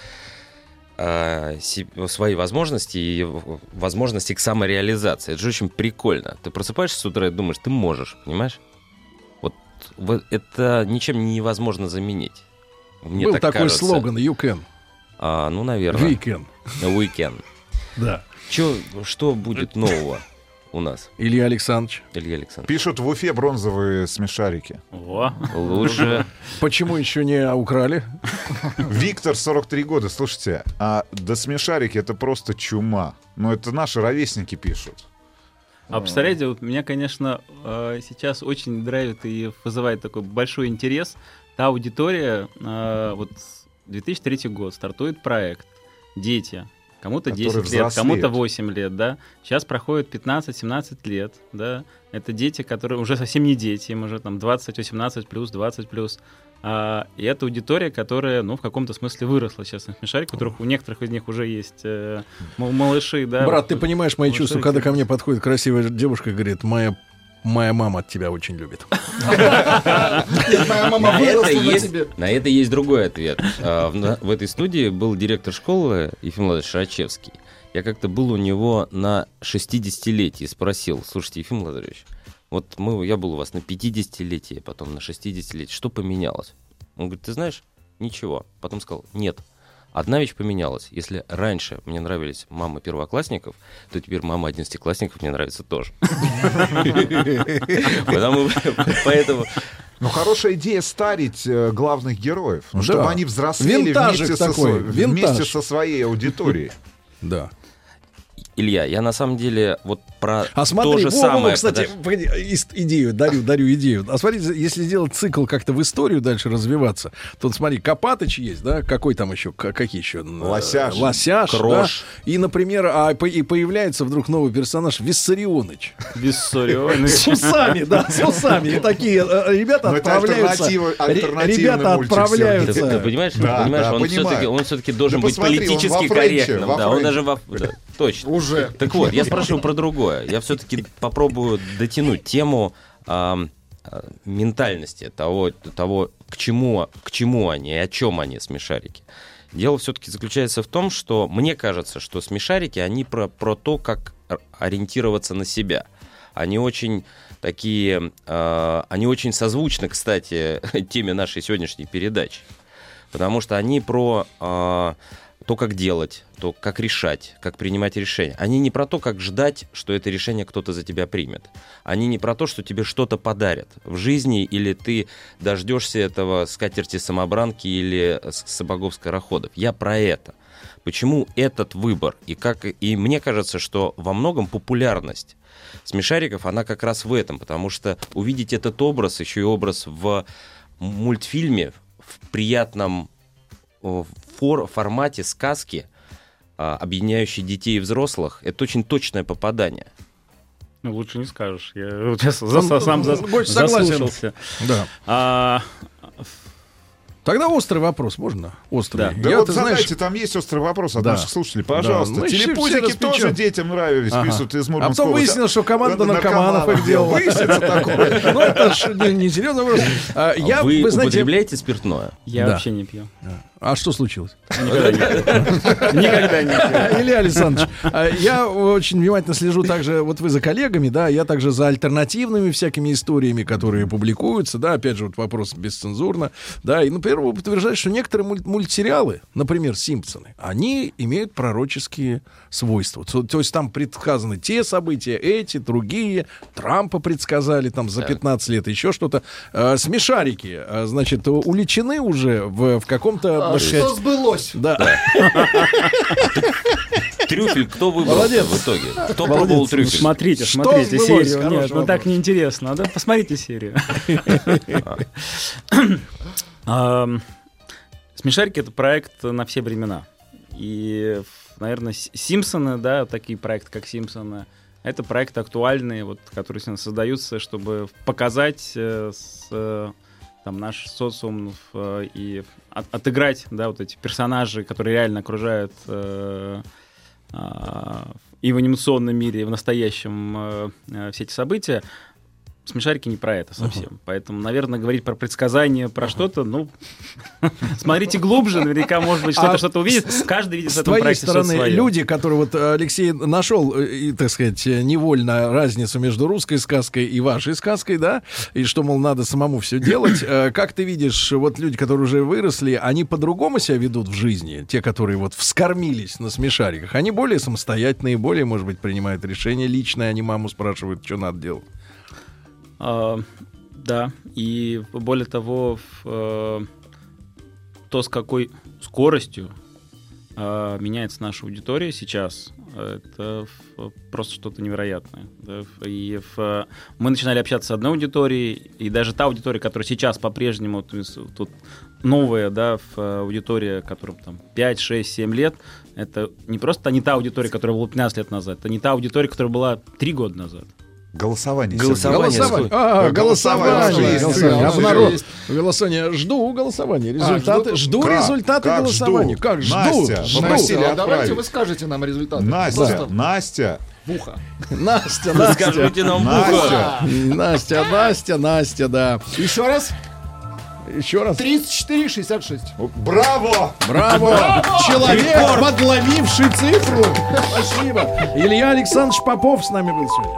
э, свои возможности и возможности к самореализации. Это же очень прикольно. Ты просыпаешься с утра и думаешь, ты можешь, понимаешь? Вот, это ничем невозможно заменить. Мне Был так такой кажется. слоган «You can». А, ну, наверное. We can. We can. Да. Чё, что будет нового у нас? Илья Александрович. Илья Александрович. Пишут в Уфе бронзовые смешарики. О, Лучше. Почему еще не украли? Виктор, 43 года. Слушайте, а да смешарики это просто чума. Ну, это наши ровесники пишут. А представляете, вот меня, конечно, э, сейчас очень драйвит и вызывает такой большой интерес та аудитория, э, вот 2003 год, стартует проект «Дети». Кому-то Которые 10 лет, кому-то 8 лет, да. Сейчас проходит 15-17 лет, да. Это дети, которые уже совсем не дети, им уже там 20, 18 плюс, 20 плюс. А, и это аудитория, которая, ну, в каком-то смысле выросла сейчас на смешарик, у которых у некоторых из них уже есть э, м- малыши, да. Брат, вот, ты понимаешь мои чувства, когда ко мне подходит красивая девушка и говорит, моя, моя мама тебя очень любит. Моя мама На это, выросла на есть, другой ответ. А, В, этой студии был директор школы Ефим Владимирович Шарачевский. Я как-то был у него на 60-летии и спросил, слушайте, Ефим Владимирович, вот мы, я был у вас на 50-летии, потом на 60-летии, что поменялось? Он говорит, ты знаешь, ничего. Потом сказал, нет, Одна вещь поменялась. Если раньше мне нравились мамы первоклассников, то теперь мама одиннадцатиклассников мне нравится тоже. Поэтому Ну, хорошая идея старить э, главных героев, ну, чтобы они взрослели вместе со своей аудиторией. Да. Илья, я на самом деле вот про А смотри, то же во, самое. во, кстати, подож- идею, дарю, дарю идею. А смотрите, если сделать цикл как-то в историю дальше развиваться, то смотри, Копатыч есть, да, какой там еще, какие еще? Лосяш. Лосяш, Крош. да? И, например, а, и появляется вдруг новый персонаж Виссарионыч. Виссарионыч. С усами, да, с усами. И такие э, ребята Ну, отправляются. Ребята отправляются. Ты понимаешь, понимаешь, он все-таки, должен быть политически корректным. да, он даже во... точно. Уже. Так вот, я спрашиваю про другое. Я все-таки попробую дотянуть тему ам, а, ментальности того, того к, чему, к чему они и о чем они, смешарики. Дело все-таки заключается в том, что мне кажется, что смешарики, они про, про то, как ор- ориентироваться на себя. Они очень такие, э, они очень созвучны, кстати, теме нашей сегодняшней передачи. Потому что они про э, то, как делать, то, как решать, как принимать решения. Они не про то, как ждать, что это решение кто-то за тебя примет. Они не про то, что тебе что-то подарят в жизни, или ты дождешься этого скатерти самобранки или с- сапогов-скороходов. Я про это. Почему этот выбор? И, как, и мне кажется, что во многом популярность смешариков, она как раз в этом, потому что увидеть этот образ, еще и образ в мультфильме, в приятном фор- формате сказки, а, объединяющей детей и взрослых, это очень точное попадание. Ну, лучше не скажешь. Я вот сейчас за- сам за- согласен. заслушался. Да. А, Тогда острый вопрос, можно? Острый. Да. Да Я, вот ты задайте, знаешь, там есть острый вопрос от Да. наших слушателей. Да. Пожалуйста. Мы все- Телепузики тоже детям нравились, Ага. пишут из А Мурманской потом выяснилось, что команда Да, наркоманов их делала. Выяснится такое. Ну, это не- вопрос. А, Я, вы, знаете, употребляете спиртное? я Да. вообще не пью. А что случилось? Никогда не. Илья Александрович, а, я очень внимательно слежу также, вот вы за коллегами, да, я также за альтернативными всякими историями, которые публикуются, да, опять же, вот вопрос бесцензурно, да, и, например, вы утверждаете, что некоторые муль- мультсериалы, например, «Симпсоны», они имеют пророческие свойства. То, то есть там предсказаны те события, эти, другие, Трампа предсказали там за 15 лет, еще что-то. А, смешарики, а, значит, уличены уже в, в каком-то... А Что сбылось? да. Трюфель кто выбрал Молодец. в итоге? Кто Молодец. пробовал Ну, трюфель? смотрите, Что смотрите сбылось? серию. Хороший Нет, ну так вопрос. неинтересно. Да, посмотрите серию. Смешарики — это проект на все времена. И, наверное, Симпсоны, да, такие проекты, как Симпсоны, Это проекты актуальные, вот, которые сегодня создаются, чтобы показать э, с, э, там, наш социум э, и от- отыграть да, вот эти персонажи, которые реально окружают э, а, и в анимационном мире, и в настоящем э, э, все эти события. Смешарики не про это совсем. Поэтому, наверное, говорить про предсказания, про что-то, ну, смотрите глубже, наверняка, может быть, что-то А что-то увидит. Каждый видит С твоей стороны, люди, которые вот Алексей нашел, э, так сказать, невольно разницу между русской сказкой и вашей сказкой, да, и что, мол, надо самому все делать. Э, Как ты видишь, вот люди, которые уже выросли, они по-другому себя ведут в жизни, те, которые вот вскормились на смешариках, они более самостоятельные, более, может быть, принимают решения личные, они маму спрашивают, что надо делать. А, да, и более того, э, то, с какой скоростью э, меняется наша аудитория сейчас, это просто что-то невероятное. И мы начинали общаться с одной аудиторией, и даже та аудитория, которая сейчас по-прежнему тут новая, да, в, аудитория, которым там 5, 6, 7 лет, это не просто не та аудитория, которая была 15 лет назад, это не та аудитория, которая была 3 года назад. Голосование. Голосование. А, голосование. есть, голосование. да, Обнарод-. Голосование. Жду голосования. Результаты. жду- жду Как? результаты Как голосования. жду? Как жду? Настя, жду. попросили А давайте отправить. вы скажете нам результаты. Настя, Просто Настя, в ухо. Настя, Настя. Скажите нам Настя. Настя, Настя, Настя, да. Еще раз. Еще раз. 34,66. Браво! Браво! Человек, подловивший цифру. Спасибо. Илья Александрович Попов с нами был сегодня.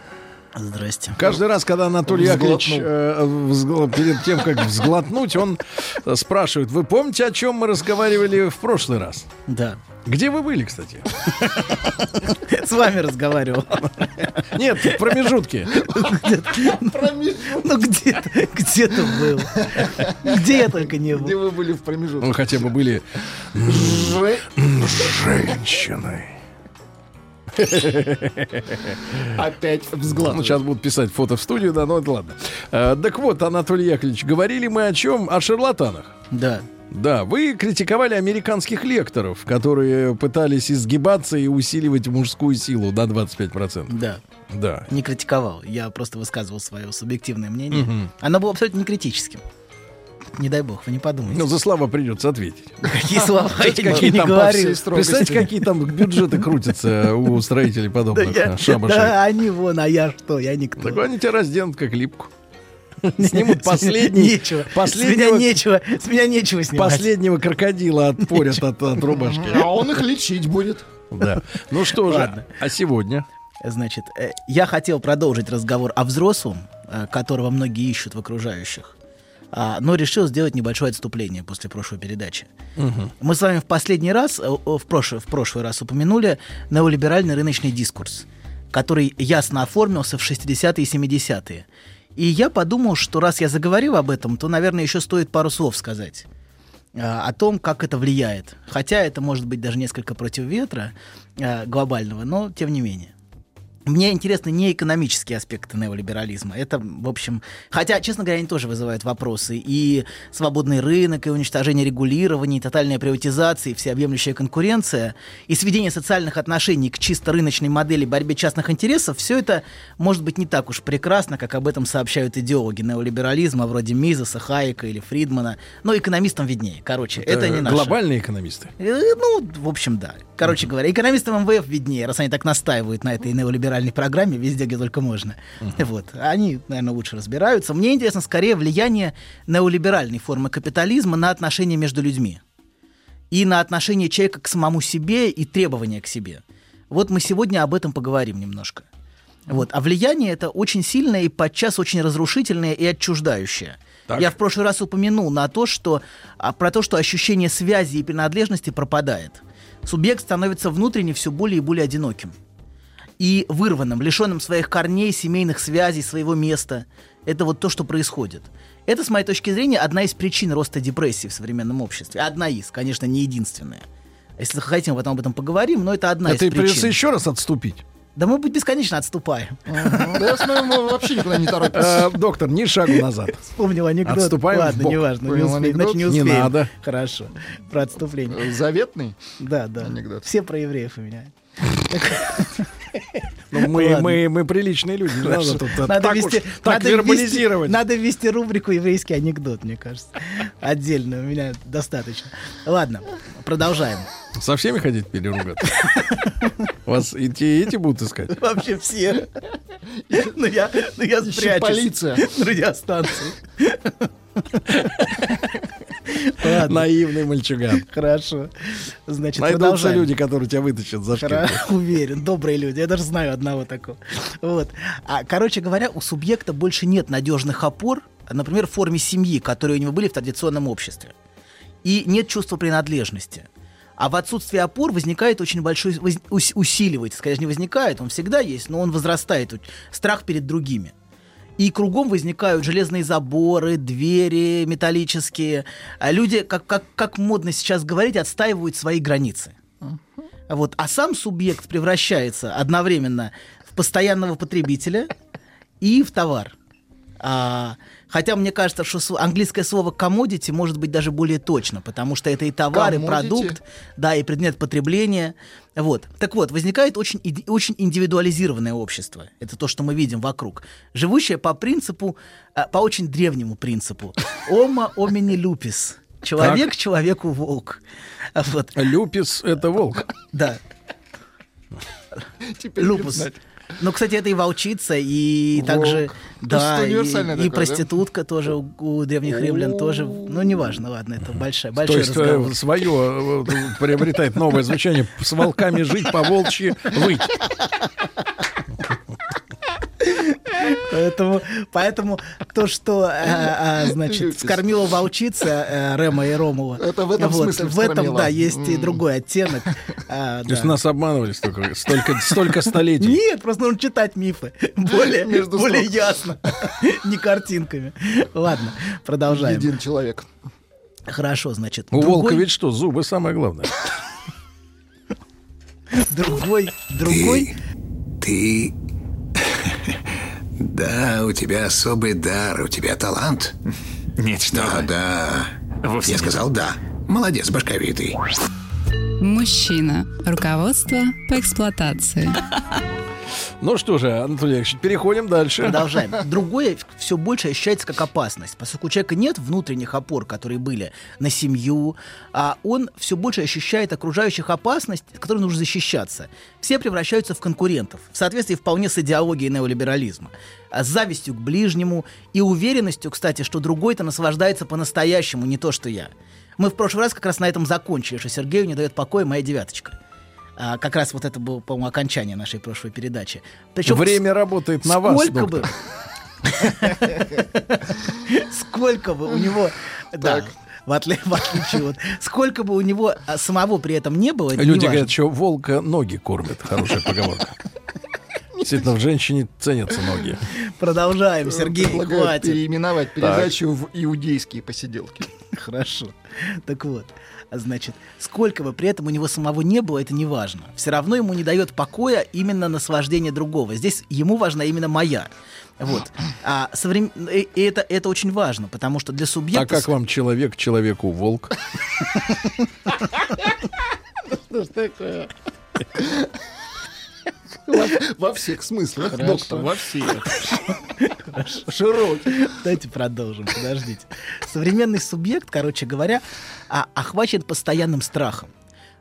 Здрасте. Каждый раз, когда Анатолий Яковлевич э, взгл- перед тем, как взглотнуть, он э, спрашивает, вы помните, о чем мы разговаривали в прошлый раз? Да. Где вы были, кстати? С вами разговаривал. Нет, в промежутке. Ну где-то, где-то был. Где я только не был. Где вы были в промежутке? Ну, хотя бы были Же- женщиной. Опять взгляд. Ну, сейчас будут писать фото в студию, да, ну это ладно. Э, так вот, Анатолий Яковлевич, говорили мы о чем? О шарлатанах. Да. Да, вы критиковали американских лекторов, которые пытались изгибаться и усиливать мужскую силу до 25%. Да. Да. Не критиковал. Я просто высказывал свое субъективное мнение. Мгм. Оно было абсолютно не критическим. Не дай бог, вы не подумайте. Ну, за слова придется ответить. Какие слова? Я не говорил. Представьте, какие там бюджеты крутятся у строителей подобных а, шабашей. да, они вон, а я что? Я никто. Так они тебя разденут как липку. Снимут последний, Нечего. С последнего, меня нечего, с меня нечего снимать. последнего крокодила отпорят от, от рубашки. А он их лечить будет. Да. Ну что же, Ладно. а сегодня? Значит, э, я хотел продолжить разговор о взрослом, э, которого многие ищут в окружающих, а, но решил сделать небольшое отступление после прошлой передачи. Мы с вами в последний раз, э, в прошлый, в прошлый раз упомянули неолиберальный рыночный дискурс, который ясно оформился в 60-е и 70-е. И я подумал, что раз я заговорил об этом, то, наверное, еще стоит пару слов сказать э, о том, как это влияет. Хотя это может быть даже несколько против ветра э, глобального, но тем не менее. Мне интересны не экономические аспекты неолиберализма. Это, в общем... Хотя, честно говоря, они тоже вызывают вопросы. И свободный рынок, и уничтожение регулирования, и тотальная приватизация, и всеобъемлющая конкуренция, и сведение социальных отношений к чисто рыночной модели борьбе частных интересов, все это может быть не так уж прекрасно, как об этом сообщают идеологи неолиберализма, вроде Мизеса, Хайека или Фридмана. Но экономистам виднее. Короче, это, не наше. Глобальные экономисты. Э, Ну, в общем, да. Короче говоря, экономистам МВФ виднее, раз они так настаивают на этой неолиберальной программе везде, где только можно. Вот. Они, наверное, лучше разбираются. Мне интересно скорее влияние неолиберальной формы капитализма на отношения между людьми. И на отношение человека к самому себе и требования к себе. Вот мы сегодня об этом поговорим немножко. Вот. А влияние это очень сильное и подчас очень разрушительное и отчуждающее. Я в прошлый раз упомянул на то, что, а, про то, что ощущение связи и принадлежности пропадает. Субъект становится внутренне все более и более одиноким. И вырванным, лишенным своих корней, семейных связей, своего места. Это вот то, что происходит. Это, с моей точки зрения, одна из причин роста депрессии в современном обществе. Одна из, конечно, не единственная. Если хотим, потом об этом поговорим, но это одна Это из и причин. придется еще раз отступить. Да мы бесконечно отступаем. Да я смотрю, мы вообще никуда не Э, торопимся. Доктор, ни шагу назад. Вспомнил анекдот. Отступаем Ладно, неважно, не успеем, значит, не Не успеем. надо. Хорошо. Про отступление. Заветный? Да, да. Анекдот. Все про евреев у меня. Ну, мы, Ладно. мы, мы приличные люди. Не надо тут Надо так, вести, уж, так надо вербализировать. Вести, надо ввести рубрику «Еврейский анекдот», мне кажется. Отдельно, у меня достаточно. Ладно, продолжаем. Со всеми ходить переругаться? Вас и те, и эти будут искать? Вообще все. Ну я, ну я спрячусь полиция. на радиостанции. Наивный мальчуган. хорошо. Значит, Найдутся люди, которые тебя вытащат за шкирку. Уверен, добрые люди. Я даже знаю одного такого. Вот. А, короче говоря, у субъекта больше нет надежных опор, например, в форме семьи, которые у него были в традиционном обществе. И нет чувства принадлежности. А в отсутствии опор возникает очень большой, усиливается, скорее не возникает, он всегда есть, но он возрастает, страх перед другими. И кругом возникают железные заборы, двери металлические. А люди, как, как, как модно сейчас говорить, отстаивают свои границы. Вот. А сам субъект превращается одновременно в постоянного потребителя и в товар. А, хотя мне кажется, что английское слово commodity может быть даже более точно, потому что это и товар, и Commodity? продукт, да, и предмет потребления. Вот. Так вот, возникает очень, очень индивидуализированное общество. Это то, что мы видим вокруг. Живущее по принципу, а, по очень древнему принципу. Homo homini lupus. Человек человеку волк. Вот. Люпис — это волк. Да. Теперь Люпус. Ну, кстати, это и волчица, и также, То да, и, проститутка тоже у, древних римлян тоже. Ну, неважно, ладно, это большая, То большой есть разговор. свое приобретает новое звучание. С волками жить, по волчьи выть. Поэтому, поэтому то, что, э, э, значит, скормила волчица э, Рема и Ромова. Это в этом смысле В этом, да, есть и М. другой оттенок. А, То есть да. нас обманывали столько, столько, столько столетий. Нет, просто нужно читать мифы. Более, Между более строк. ясно. Не картинками. Ладно, продолжаем. Един человек. Хорошо, значит. У другой- волка ведь что, зубы самое главное. Другой, другой, Ты... Да, у тебя особый дар, у тебя талант. Нет, что Да, вы. да. Вовсе Я нет. сказал да. Молодец, башковитый. Мужчина. Руководство по эксплуатации. Ну что же, Анатолий Яковлевич, переходим дальше. Продолжаем. Другое все больше ощущается как опасность. Поскольку у человека нет внутренних опор, которые были на семью, а он все больше ощущает окружающих опасность, от которой нужно защищаться. Все превращаются в конкурентов, в соответствии вполне с идеологией неолиберализма. А с завистью к ближнему и уверенностью, кстати, что другой-то наслаждается по-настоящему, не то, что я. Мы в прошлый раз как раз на этом закончили, что Сергею не дает покоя моя девяточка. А, как раз вот это было, по-моему, окончание нашей прошлой передачи. Причем Время работает на вас, сколько бы, сколько бы у него, да, в, отли- в отличие от, сколько бы у него а, самого при этом не было, Люди говорят, что волка ноги кормят. Хорошая поговорка. Действительно, в женщине ценятся ноги. Продолжаем, Сергей, Предлагаю хватит. переименовать передачу в иудейские посиделки. Хорошо. Так вот, а значит, сколько бы при этом у него самого не было, это не важно. Все равно ему не дает покоя именно наслаждение другого. Здесь ему важна именно моя. Вот. А соврем- и и это, это очень важно, потому что для субъекта... А как вам человек человеку волк? Что ж такое? Во, всех смыслах, доктор, во всех. Широкий. Давайте продолжим, подождите. Современный субъект, короче говоря, а, охвачен постоянным страхом.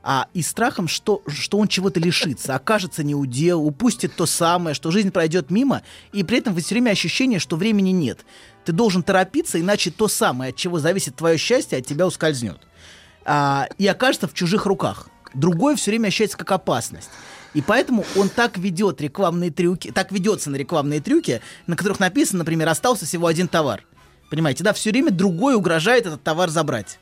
А, и страхом, что, что он чего-то лишится, окажется неудел, упустит то самое, что жизнь пройдет мимо, и при этом все время ощущение, что времени нет. Ты должен торопиться, иначе то самое, от чего зависит твое счастье, от тебя ускользнет. А, и окажется в чужих руках. Другое все время ощущается как опасность. И поэтому он так ведет рекламные трюки, так ведется на рекламные трюки, на которых написано, например, остался всего один товар. Понимаете, да, все время другой угрожает этот товар забрать.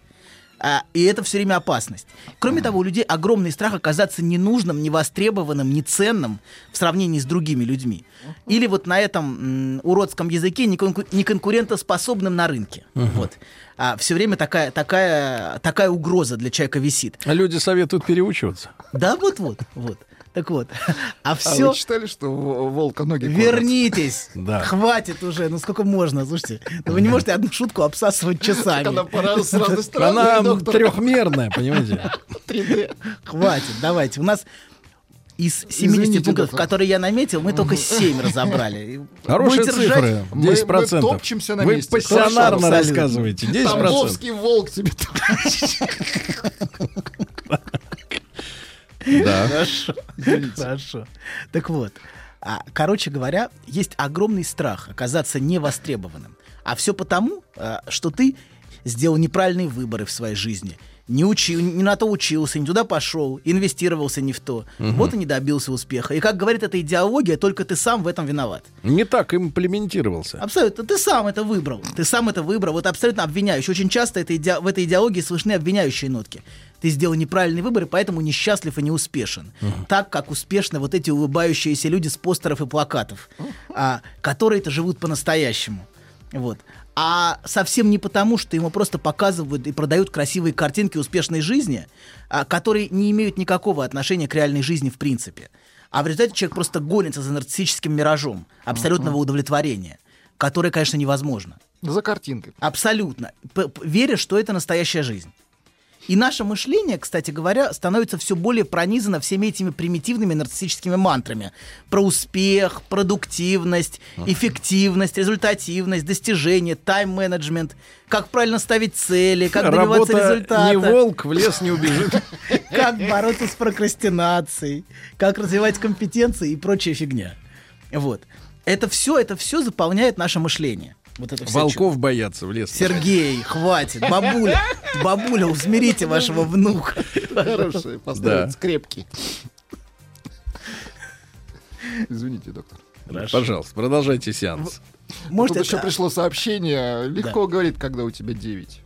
А, и это все время опасность. Кроме того, у людей огромный страх оказаться ненужным, невостребованным, неценным в сравнении с другими людьми. Или вот на этом м, уродском языке неконку- неконкурентоспособным на рынке. Мгм. Вот. А все время такая, такая, такая угроза для человека висит. А люди советуют переучиваться. Да, вот-вот, вот. Так вот. А А все... вы читали, что волка ноги? Вернитесь! Да. Хватит уже, ну сколько можно, слушайте. Ну вы не можете одну шутку обсасывать часами. Она пора с разной стороны, Она доктор. трехмерная, понимаете? 3D. Хватит, давайте. У нас из 70 Извините, пунктов, доктор. которые я наметил, мы только 7 разобрали. Хорошие Будете цифры. Мы- 10%. мы топчемся на Вы месте. пассионарно рассказываете. 10%. Тамбовский волк тебе Да. Хорошо. Хорошо. Так вот, а, короче говоря, есть огромный страх оказаться невостребованным. А все потому, а, что ты сделал неправильные выборы в своей жизни. Не, учил, не на то учился, не туда пошел, инвестировался не в то. Мгм. Вот и не добился успеха. И как говорит эта идеология, только ты сам в этом виноват. Не так имплементировался. Абсолютно. Ты сам это выбрал. Ты сам это выбрал. Вот абсолютно обвиняющий. Очень часто это иде- в этой идеологии слышны обвиняющие нотки. Ты сделал неправильный выбор, и поэтому несчастлив и не успешен. Так, как успешны вот эти улыбающиеся люди с постеров и плакатов, а, которые-то живут по-настоящему. Вот. А совсем не потому, что ему просто показывают и продают красивые картинки успешной жизни, а, которые не имеют никакого отношения к реальной жизни в принципе. А в результате человек просто гонится за нарциссическим миражом абсолютного удовлетворения, которое, конечно, невозможно. За картинкой. Абсолютно. Веря, что это настоящая жизнь. И наше мышление, кстати говоря, становится все более пронизано всеми этими примитивными нарциссическими мантрами. Про успех, продуктивность, эффективность, результативность, достижение, тайм-менеджмент, как правильно ставить цели, как добиваться Работа результата. не волк, в лес не убежит. Как бороться с прокрастинацией, как развивать компетенции и прочая фигня. Вот. Это все, это все заполняет наше мышление. Вот это Волков боятся в лес. Сергей, хватит. Бабуля, бабуля, усмирите вашего внука. Хороший, постарайтесь, Да. крепкий. Извините, доктор. Пожалуйста, продолжайте сеанс. Может, Тут еще это- пришло сообщение. Легко говорит, когда у тебя 9.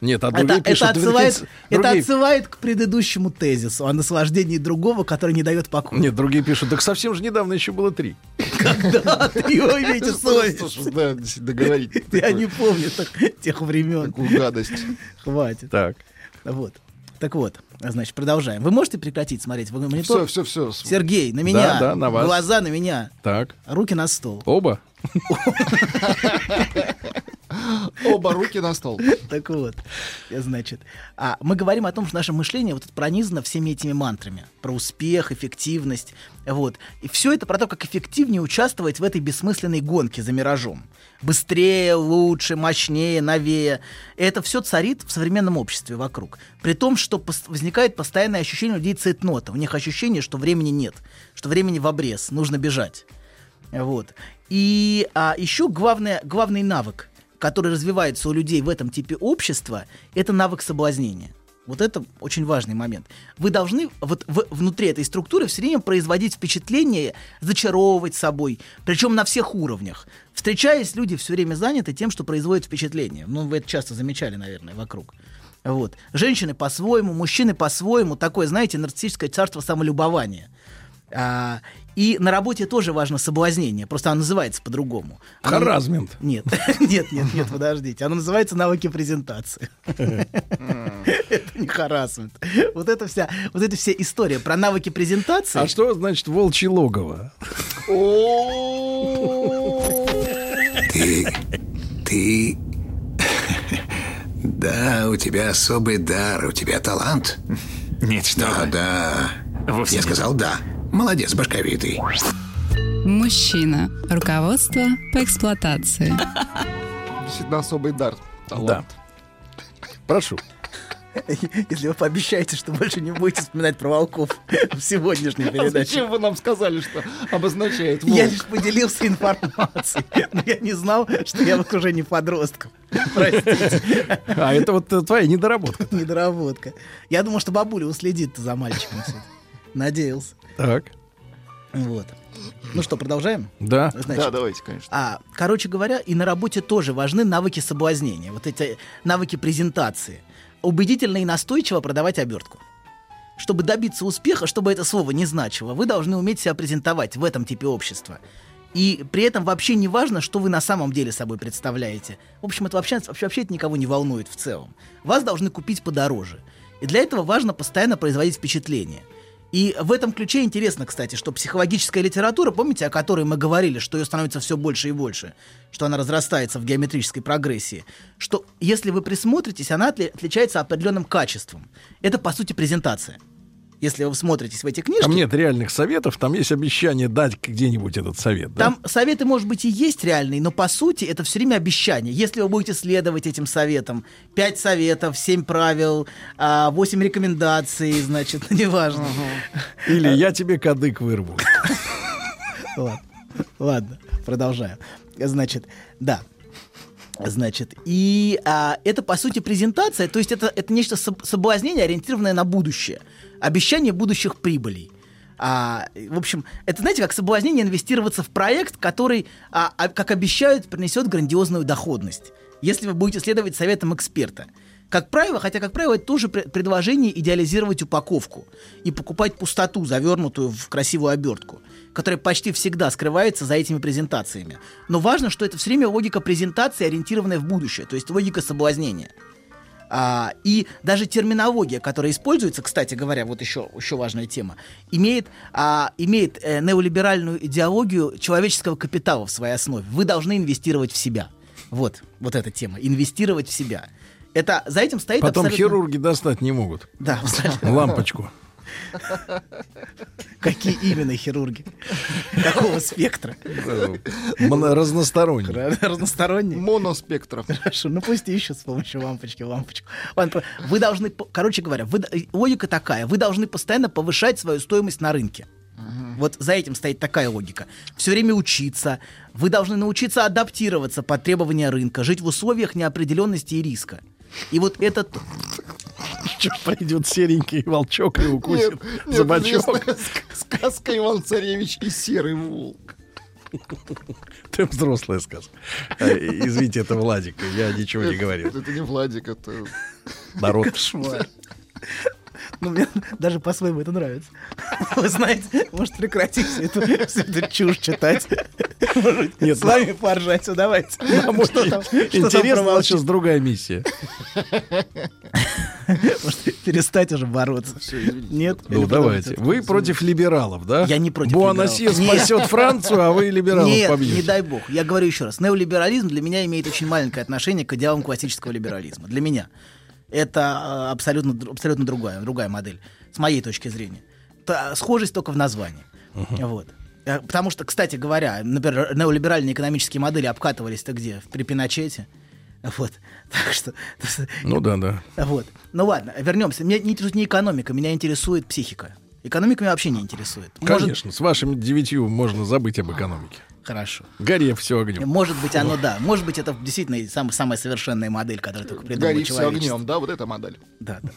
Нет, а Это, другие это пишут... отсылает, другие- это отсылает к предыдущему тезису о наслаждении другого, который не дает покоя. Нет, другие пишут, так совсем же недавно еще было три. Когда ты его имеете совесть? Договорить. Я не помню тех времен. Такую гадость. Хватит. Так. Вот. Так вот, значит, продолжаем. Вы можете прекратить смотреть в монитор? Все, все, все. Сергей, на меня. Да, да, на вас. Глаза на меня. Так. Руки на стол. Оба? Оба руки на стол. Так вот, значит, а мы говорим о том, что наше мышление вот пронизано всеми этими мантрами про успех, эффективность, вот. И все это про то, как эффективнее участвовать в этой бессмысленной гонке за миражом. Быстрее, лучше, мощнее, новее. И это все царит в современном обществе вокруг. При том, что пос- возникает постоянное ощущение людей цейтнота. У них ощущение, что времени нет, что времени в обрез, нужно бежать. Вот. И а, еще главное, главный навык, который развивается у людей в этом типе общества, это навык соблазнения. Вот это очень важный момент. Вы должны вот в- внутри этой структуры все время производить впечатление, зачаровывать собой, причем на всех уровнях. Встречаясь, люди все время заняты тем, что производит впечатление. Ну, вы это часто замечали, наверное, вокруг. Вот. Женщины по-своему, мужчины по-своему. Такое, знаете, нарциссическое царство самолюбования. А, и на работе тоже важно соблазнение, просто оно называется по-другому. Оно- Харазмент. Нет, нет, нет, нет, подождите. Оно называется навыки презентации. Это не харасмент. Вот это вся, вот эта вся история про навыки презентации. А что значит волчье логово? Ты... ты... Да, у тебя особый дар, у тебя талант. Нет, что Да, вы. да. Вовсе Я нет. сказал да. Молодец, башковитый. Мужчина. Руководство по эксплуатации. Действительно особый дар. Да. Прошу. Если вы пообещаете, что больше не будете вспоминать про волков в сегодняшней А передаче. зачем вы нам сказали, что обозначает Я волк? лишь поделился информацией, но я не знал, что я в окружении подростков. Простите. А это вот э, твоя недоработка. Недоработка. Я думал, что бабуля уследит за мальчиком. Надеялся. Так. Вот. Ну что, продолжаем? Да. Значит, Да, давайте, конечно. А, короче говоря, и на работе тоже важны навыки соблазнения, вот эти навыки презентации. Убедительно и настойчиво продавать обертку. Чтобы добиться успеха, чтобы это слово не значило, вы должны уметь себя презентовать в этом типе общества. И при этом вообще не важно, что вы на самом деле собой представляете. В общем, это вообще, вообще, вообще это никого не волнует в целом. Вас должны купить подороже. И для этого важно постоянно производить впечатление. И в этом ключе интересно, кстати, что психологическая литература, помните, о которой мы говорили, что ее становится все больше и больше, что она разрастается в геометрической прогрессии, что если вы присмотритесь, она отли- отличается определенным качеством. Это, по сути, презентация. Если вы смотритесь в эти книжки... Там нет реальных советов, там есть обещание дать где-нибудь этот совет. да? Там советы, может быть, и есть реальные, но по сути это все время обещание. Если вы будете следовать этим советам, пять советов, семь правил, а, восемь рекомендаций, значит, неважно. Или я тебе кадык вырву. Ладно, ладно, продолжаю. Значит, да. Значит, и а, это по сути презентация, то есть это, это нечто соб- соблазнение, ориентированное на будущее, обещание будущих прибылей. А, в общем, это, знаете, как соблазнение инвестироваться в проект, который, а, а, как обещают, принесет грандиозную доходность, если вы будете следовать советам эксперта. Как правило, хотя, как правило, это тоже пре- предложение идеализировать упаковку и покупать пустоту, завернутую в красивую обертку, которая почти всегда скрывается за этими презентациями. Но важно, что это все время логика презентации, ориентированная в будущее, то есть логика соблазнения. А, и даже терминология, которая используется, кстати говоря, вот еще, еще важная тема, имеет, а, имеет э, неолиберальную идеологию человеческого капитала в своей основе. Вы должны инвестировать в себя. Вот, вот эта тема. Инвестировать в себя. Это за этим стоит Потом абсолютно... хирурги достать не могут. Да, абсолютно. Лампочку. Какие именно хирурги? Какого спектра? Разносторонний. Разносторонний. Моноспектров. Хорошо, ну пусть ищут с помощью лампочки лампочку. Вы должны, короче говоря, вы, логика такая, вы должны постоянно повышать свою стоимость на рынке. Вот за этим стоит такая логика. Все время учиться. Вы должны научиться адаптироваться под требования рынка, жить в условиях неопределенности и риска. И вот этот... Что пойдет серенький волчок и укусит Нет, нет, за бочок. сказка Иван Царевич и Серый Волк. Ты взрослая сказка. Э, Извините, это Владик, я ничего не говорил. Это не Владик, это... Народ. Кошмар. Ну, мне даже по-своему это нравится. Вы знаете, может прекратить всю эту, всю эту чушь читать. Может, Нет, с вами поржать, все, давайте. А может, Что там- что там Интересно, у нас сейчас другая миссия. Может, перестать уже бороться. Нет? Ну, давайте. Вы против либералов, да? Я не против Буанасье либералов. спасет. Францию, а вы либералов Нет, побьете. не дай бог. Я говорю еще раз. Неолиберализм для меня имеет очень маленькое отношение к идеалам классического либерализма. Для меня. Это э, абсолютно, абсолютно другая, другая модель, с моей точки зрения. Та- схожесть только в названии. Вот. Э, Потому что, кстати говоря, например, неолиберальные экономические модели обкатывались-то где? При Пиночете. Вот. Так что... Ну да, да. Вот. Ну ладно, вернемся. Меня не интересует не экономика, меня интересует психика. Экономика меня вообще не интересует. Может- Конечно, с вашими девятью можно забыть об экономике. Хорошо. Горе все огнем. Может быть, оно да. Может быть, это действительно сам- самая совершенная модель, которая только придумала Гори все огнем, да, вот эта модель. Да, да.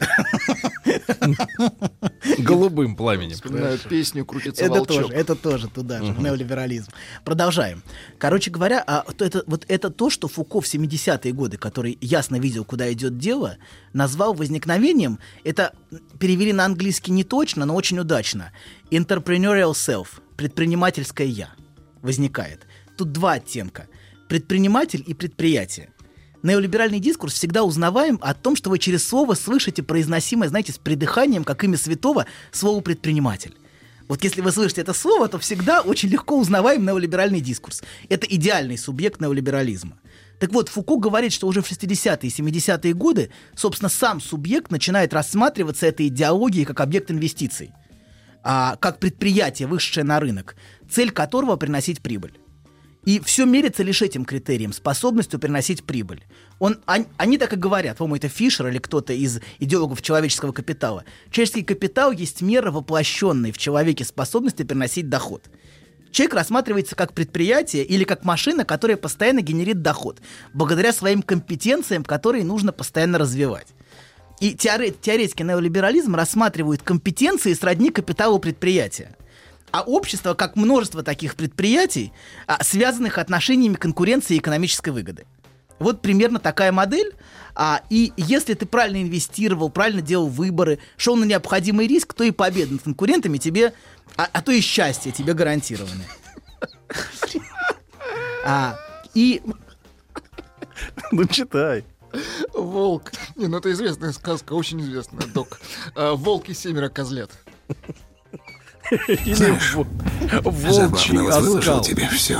Голубым пламенем. Вспоминаю песню «Крутится Это волчок». тоже, это тоже туда же, неолиберализм. Продолжаем. Короче говоря, а, то это, вот это то, что Фуко в 70-е годы, который ясно видел, куда идет дело, назвал возникновением, это перевели на английский не точно, но очень удачно. Entrepreneurial self, предпринимательское я, возникает. Тут два оттенка. Предприниматель и предприятие. Неолиберальный дискурс всегда узнаваем о том, что вы через слово слышите произносимое, знаете, с придыханием, как имя святого, слово «предприниматель». Вот если вы слышите это слово, то всегда очень легко узнаваем неолиберальный дискурс. Это идеальный субъект неолиберализма. Так вот, Фуко говорит, что уже в 60-е и 70-е годы, собственно, сам субъект начинает рассматриваться этой идеологией как объект инвестиций, а, как предприятие, вышедшее на рынок, цель которого приносить прибыль. И все мерится лишь этим критерием, способностью приносить прибыль. Он, они, они так и говорят, по-моему, это Фишер или кто-то из идеологов человеческого капитала. Человеческий капитал есть мера воплощенной в человеке способности приносить доход. Человек рассматривается как предприятие или как машина, которая постоянно генерит доход, благодаря своим компетенциям, которые нужно постоянно развивать. И теоре- теоретики неолиберализма рассматривают компетенции сродни капиталу предприятия. А общество как множество таких предприятий, а, связанных отношениями конкуренции и экономической выгоды. Вот примерно такая модель. А, и если ты правильно инвестировал, правильно делал выборы, шел на необходимый риск, то и победа над конкурентами тебе, а, а то и счастье тебе гарантированы. А, и Ну, читай. Волк. Не, ну это известная сказка, очень известная, док. А, Волк и семеро козлят. Или волчий Забавно, вот выложил оскал. тебе все.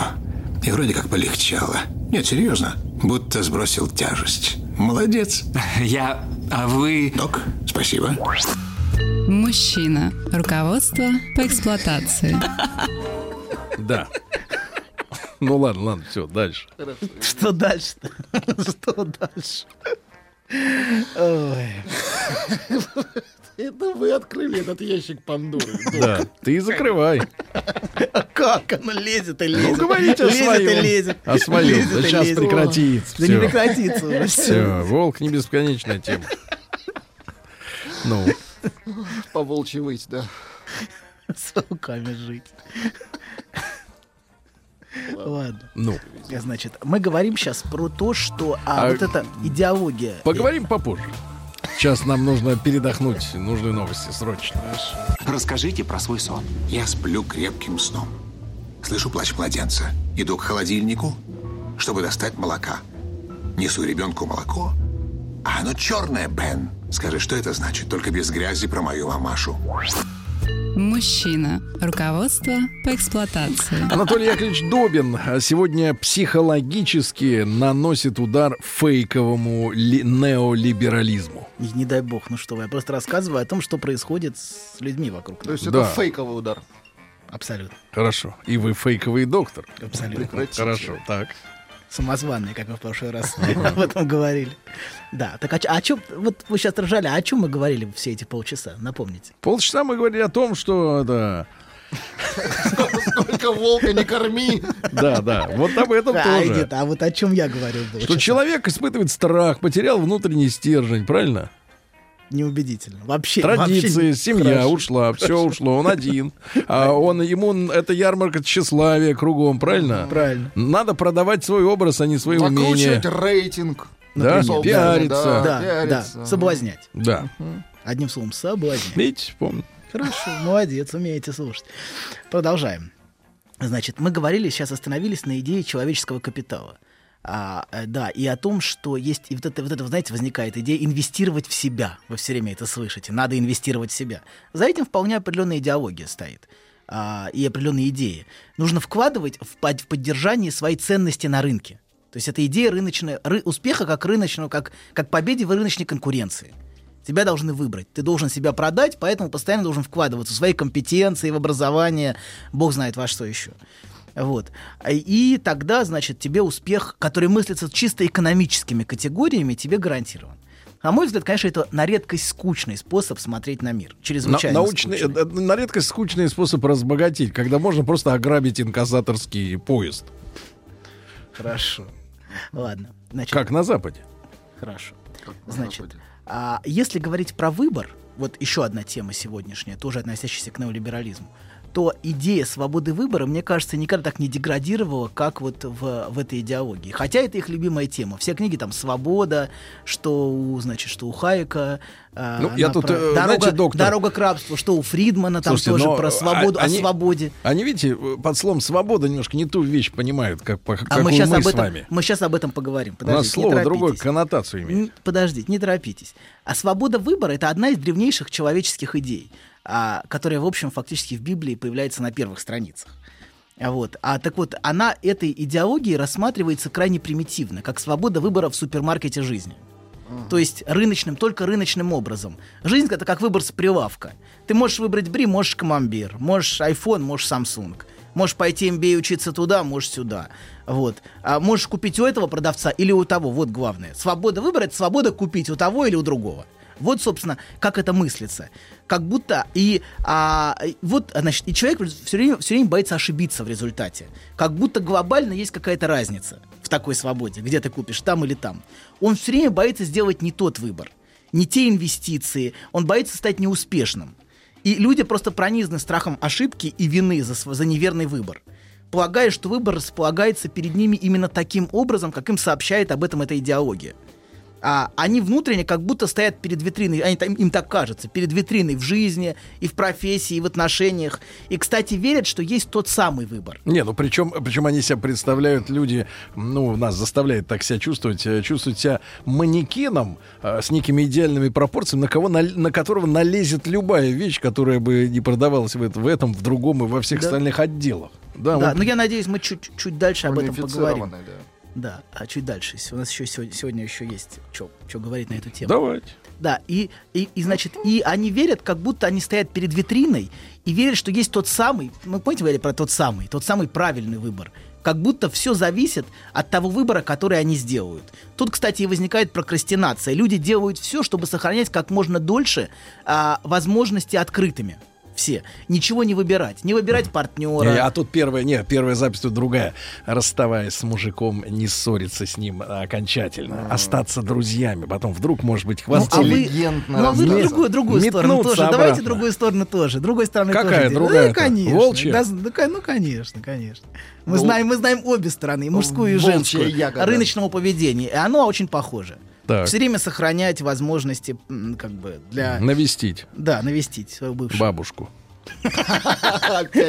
И вроде как полегчало. Нет, серьезно. Будто сбросил тяжесть. Молодец. Я... А вы... Док, спасибо. Мужчина. Руководство по эксплуатации. Да. Ну ладно, ладно, все, дальше. Что дальше-то? Что дальше? Ой. Это вы открыли этот ящик Пандоры. Да, ты закрывай. Как оно лезет и лезет? Ну, говорите о лезет и лезет. О своем. Да сейчас прекратится. Да не прекратится уже. Все, волк не бесконечная тема. Ну, По волчьи выть, да. С руками жить. Ладно. ну. Значит, мы говорим сейчас про то, что а, А- вот эта идеология. Поговорим попозже. Сейчас нам нужно передохнуть. Нужны новости срочно. Расскажите про свой сон. Я сплю крепким сном. Слышу плач младенца. Иду к холодильнику, чтобы достать молока. Несу ребенку молоко. А оно черное, Бен. Скажи, что это значит? Только без грязи про мою мамашу. Мужчина. Руководство по эксплуатации. Анатолий Яковлевич Добин а, сегодня психологически наносит удар фейковому ли- неолиберализму. И не дай бог, ну что вы, я просто рассказываю о том, что происходит с людьми вокруг. То есть Да. это фейковый удар. Абсолютно. Хорошо. И вы фейковый доктор. Абсолютно. Прекратите. Хорошо, так. Самозванные, как мы в прошлый раз об этом говорили. Да, так а, о чем, вот вы сейчас ржали, а о чем мы говорили все эти полчаса? Напомните. Полчаса мы говорили о том, что это... Сколько волка не корми. Да, да, вот об этом А, тоже. Эдит, а вот о чем я говорил? Что человек испытывает страх, потерял внутренний стержень, правильно? Неубедительно. Вообще. Традиции, вообще- семья Хорошо. ушла, все ушло, он один. А он, ему это ярмарка тщеславия кругом, правильно? Правильно. Надо продавать свой образ, а не свои умения. Накручивать рейтинг. Да, пиариться. Да, да, соблазнять. Да. Одним словом, соблазнять. Видите, помню. Хорошо, молодец, умеете слушать. Продолжаем. Значит, мы говорили, сейчас остановились на идее человеческого капитала. А, э, да, и о том, что есть, и вот это, вот это, знаете, возникает идея инвестировать в себя. Вы все время это слышите. Надо инвестировать в себя. За этим вполне определенная идеология стоит. а, и определенные идеи. Нужно вкладывать в, под- в поддержание своей ценности на рынке. То есть это идея рыночной, ры- успеха как рыночного, как, как победы в рыночной конкуренции. Тебя должны выбрать. Ты должен себя продать, поэтому постоянно должен вкладываться в свои компетенции, в образование, бог знает во что еще. Вот. И тогда, значит, тебе успех, который мыслится чисто экономическими категориями, тебе гарантирован. На мой взгляд, конечно, это на редкость скучный способ смотреть на мир. На, Чрезвычайно научный, скучный. э, на редкость скучный способ разбогатеть, когда можно просто ограбить инкассаторский поезд. Хорошо. Ладно. Значит, Как на Западе. Хорошо. Значит, а если говорить про выбор, вот еще одна тема сегодняшняя, тоже относящаяся к неолиберализму, то идея свободы выбора, мне кажется, никогда так не деградировала, как вот в, в этой идеологии. Хотя это их любимая тема. Все книги там «Свобода», что у, значит, что у Хайека. а, Ну, я тут, про- э, дорога, знаете, доктор- «Дорога к рабству», что у Фридмана там Слушайте, тоже про а, свободу, они- о свободе. Они, видите, под словом «свобода» немножко не ту вещь понимают, как, по- А мы мы, сейчас об с этом, вами. мы сейчас об этом поговорим. У нас Подождите, слово другую торопитесь. коннотацию имеет. Подождите, не торопитесь. А свобода выбора это одна из древнейших человеческих идей, а, которая, в общем, фактически в Библии появляется на первых страницах. А Вот. А так вот, она этой идеологией рассматривается крайне примитивно, как свобода выбора в супермаркете жизни. То есть рыночным, только рыночным образом. Жизнь это как выбор с прилавка. Ты можешь выбрать Бри, можешь Камамбер, можешь iPhone, можешь Samsung. Можешь пойти MBA учиться туда, можешь сюда. Вот. А можешь купить у этого продавца или у того. Вот главное. Свобода выбора — это свобода купить у того или у другого. Вот, собственно, как это мыслится. Как будто и а, вот, значит, и человек все время, все время боится ошибиться в результате. Как будто глобально есть какая-то разница в такой свободе, где ты купишь, там или там. Он все время боится сделать не тот выбор, не те инвестиции, он боится стать неуспешным. И люди просто пронизаны страхом ошибки и вины за, за неверный выбор. Полагая, что выбор располагается перед ними именно таким образом, как им сообщает об этом эта идеология. А они внутренне как будто стоят перед витриной, они, там- им так кажется, перед витриной в жизни, и в профессии, и в отношениях. И, кстати, верят, что есть тот самый выбор. Не, ну причем, причем они себя представляют, люди, ну, нас заставляют так себя чувствовать, э, чувствовать себя манекеном э, с некими идеальными пропорциями, на, кого, на, на которого налезет любая вещь, которая бы не продавалась в, это- в этом, в другом и во всех Да. остальных отделах. Да, Да, вот- но я надеюсь, мы чуть, чуть дальше об этом поговорим. Да. Да, а чуть дальше. У нас еще сегодня, сегодня еще есть что говорить на эту тему. Давайте. Да, и, и, и, значит, и они верят, как будто они стоят перед витриной и верят, что есть тот самый, ну, помните, говорили про тот самый, тот самый правильный выбор. Как будто все зависит от того выбора, который они сделают. Тут, кстати, и возникает прокрастинация. Люди делают все, чтобы сохранять как можно дольше а, возможности открытыми. Все. Ничего не выбирать. Не выбирать партнера. Не, а тут первая, не, первая запись тут другая. Расставаясь с мужиком, не ссориться с ним окончательно, остаться друзьями. Потом вдруг, может быть, Ну, а хвастаться. вы, ну, а вы другую, другую сторону тоже. Давайте обратно. другую сторону тоже. Другой стороны Какая тоже. другая-то? Да, конечно. Волчья? Да, ну, конечно, конечно. Мы, Ну, знаем, мы знаем обе стороны, мужскую и женскую, ягода. рыночного поведения. И оно очень похоже. Так. Все время сохранять возможности как бы для... Навестить Да, навестить свою бывшую. бабушку.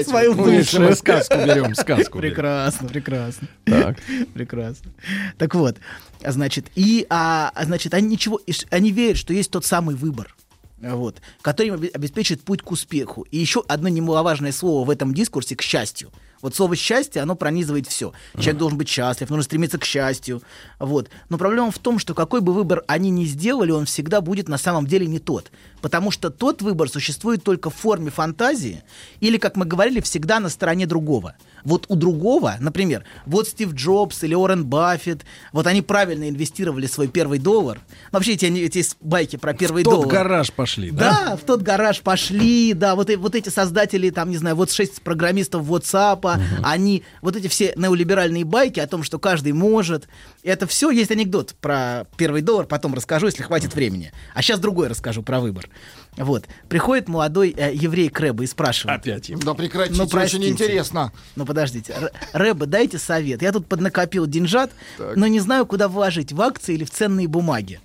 Свою если мы бывшую. сказку берем, сказку берем. Прекрасно, прекрасно. Так. Прекрасно. Так вот, а, значит, и, а, а, значит, они ничего, они верят, что есть тот самый выбор. Вот, который им обе- обеспечит путь к успеху. И еще одно немаловажное слово в этом дискурсе к счастью. Вот слово счастье, оно пронизывает все. Человек должен быть счастлив, нужно стремиться к счастью. Вот. Но проблема в том, что какой бы выбор они ни сделали, он всегда будет на самом деле не тот. Потому что тот выбор существует только в форме фантазии или, как мы говорили, всегда на стороне другого. Вот у другого, например, вот Стив Джобс или Уоррен Баффет, вот они правильно инвестировали свой первый доллар. Вообще эти, эти байки про первый В тот доллар. гараж пошли, да? Да, в тот гараж пошли, да, вот, и- вот эти создатели, там, не знаю, вот шесть программистов WhatsApp, они, вот эти все неолиберальные байки о том, что каждый может, это все, есть анекдот про первый доллар, потом расскажу, если хватит времени. А сейчас другой расскажу про выбор. Вот, приходит молодой э, еврей к Рэбе и спрашивает. Опять им. Да прекратите, Ну, очень простите. интересно. Ну, подождите. Р- Рэбе, дайте совет. Я тут поднакопил деньжат, но не знаю, куда вложить, в акции или в ценные бумаги.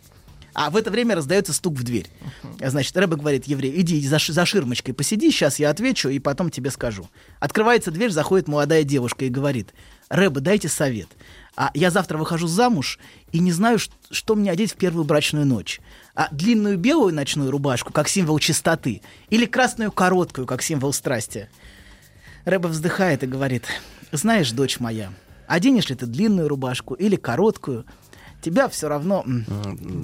А в это время раздается стук в дверь. Значит, Рэбе говорит, еврей, иди за, за ширмочкой посиди, сейчас я отвечу и потом тебе скажу. Открывается дверь, заходит молодая девушка и говорит, Рэбе, дайте совет. А я завтра выхожу замуж и не знаю, ш- что мне одеть в первую брачную ночь. А длинную белую ночную рубашку, как символ чистоты, или красную короткую, как символ страсти. Рэба вздыхает и говорит, знаешь, дочь моя, оденешь ли ты длинную рубашку или короткую, тебя все равно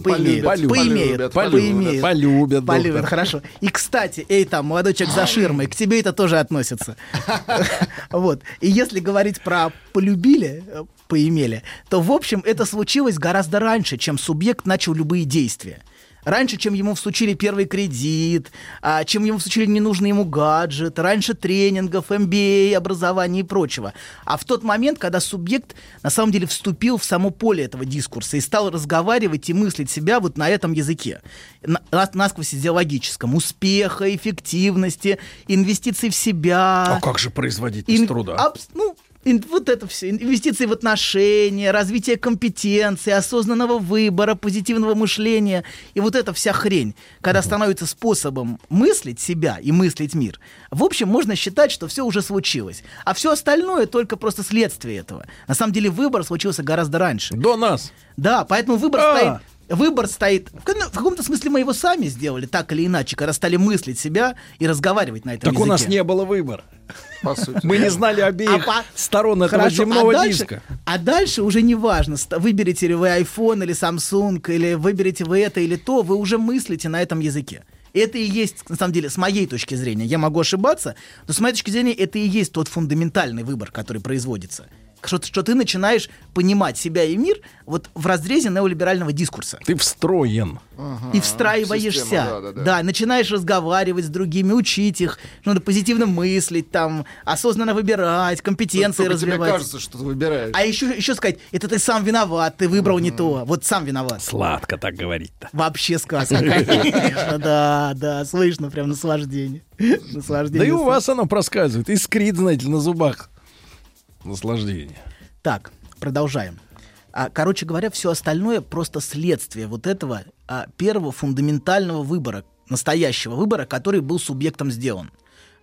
поимеют, полюбят, поимеют, полюбят, поимеют, полюбят, полюбят, хорошо. И, кстати, эй, там, молодой человек за ширмой, к тебе это тоже относится. Вот. И если говорить про полюбили, э, поимели, то, в общем, это случилось гораздо раньше, чем субъект начал любые действия. Раньше, чем ему всучили первый кредит, а, чем ему всучили ненужный ему гаджет, раньше тренингов, MBA, образования и прочего. А в тот момент, когда субъект на самом деле вступил в само поле этого дискурса и стал разговаривать и мыслить себя вот на этом языке, на, нас- насквозь идеологическом, успеха, эффективности, инвестиций в себя. А как же производить без Ин- труда? абс- ну, вот это все. Инвестиции в отношения, развитие компетенции, осознанного выбора, позитивного мышления. И вот эта вся хрень, когда становится способом мыслить себя и мыслить мир, в общем, можно считать, что все уже случилось. А все остальное только просто следствие этого. На самом деле выбор случился гораздо раньше. До нас. Да, поэтому выбор А. стоит. Выбор стоит. В каком-то смысле мы его сами сделали, так или иначе, когда стали мыслить себя и разговаривать на этом Так у нас языке. не было выбора. По сути. Мы не знали обеих по- сторон этого Хорошо, земного а дальше, диска. А дальше уже не важно, выберете ли вы iPhone или Samsung, или выберете вы это или то, вы уже мыслите на этом языке. Это и есть, на самом деле, с моей точки зрения, я могу ошибаться, но с моей точки зрения, это и есть тот фундаментальный выбор, который производится. Что, что ты начинаешь понимать себя и мир вот в разрезе неолиберального дискурса. Ты встроен. и встраиваешься. систему, да, да, да. начинаешь разговаривать с другими, учить их, что надо позитивно мыслить, там, осознанно выбирать, компетенции Только тебе развивать. кажется, что ты выбираешь. А еще, еще сказать, это ты сам виноват, ты выбрал не то. Вот сам виноват. Сладко так говорить-то. Вообще сказка, конечно, да, да, слышно прям наслаждение. Наслаждение. Да и у вас оно проскальзывает. Искрит, знаете, на зубах. Наслаждение. Так, продолжаем. А, короче говоря, все остальное просто следствие вот этого а, первого фундаментального выбора, настоящего выбора, который был субъектом сделан.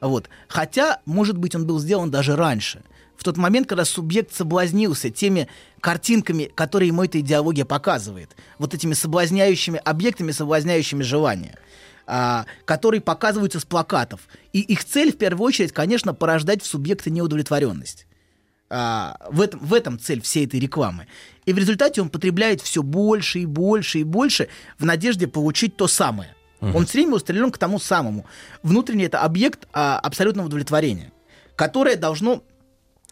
Вот. Хотя, может быть, он был сделан даже раньше. В тот момент, когда субъект соблазнился теми картинками, которые ему эта идеология показывает, вот этими соблазняющими объектами, соблазняющими желания, а, которые показываются с плакатов. И их цель, в первую очередь, конечно, порождать в субъекте неудовлетворенность. А, в, этом, в этом цель всей этой рекламы. И в результате он потребляет все больше и больше и больше в надежде получить то самое. Мгм. Он все время устремлен к тому самому. Внутренний это объект а, абсолютного удовлетворения, которое должно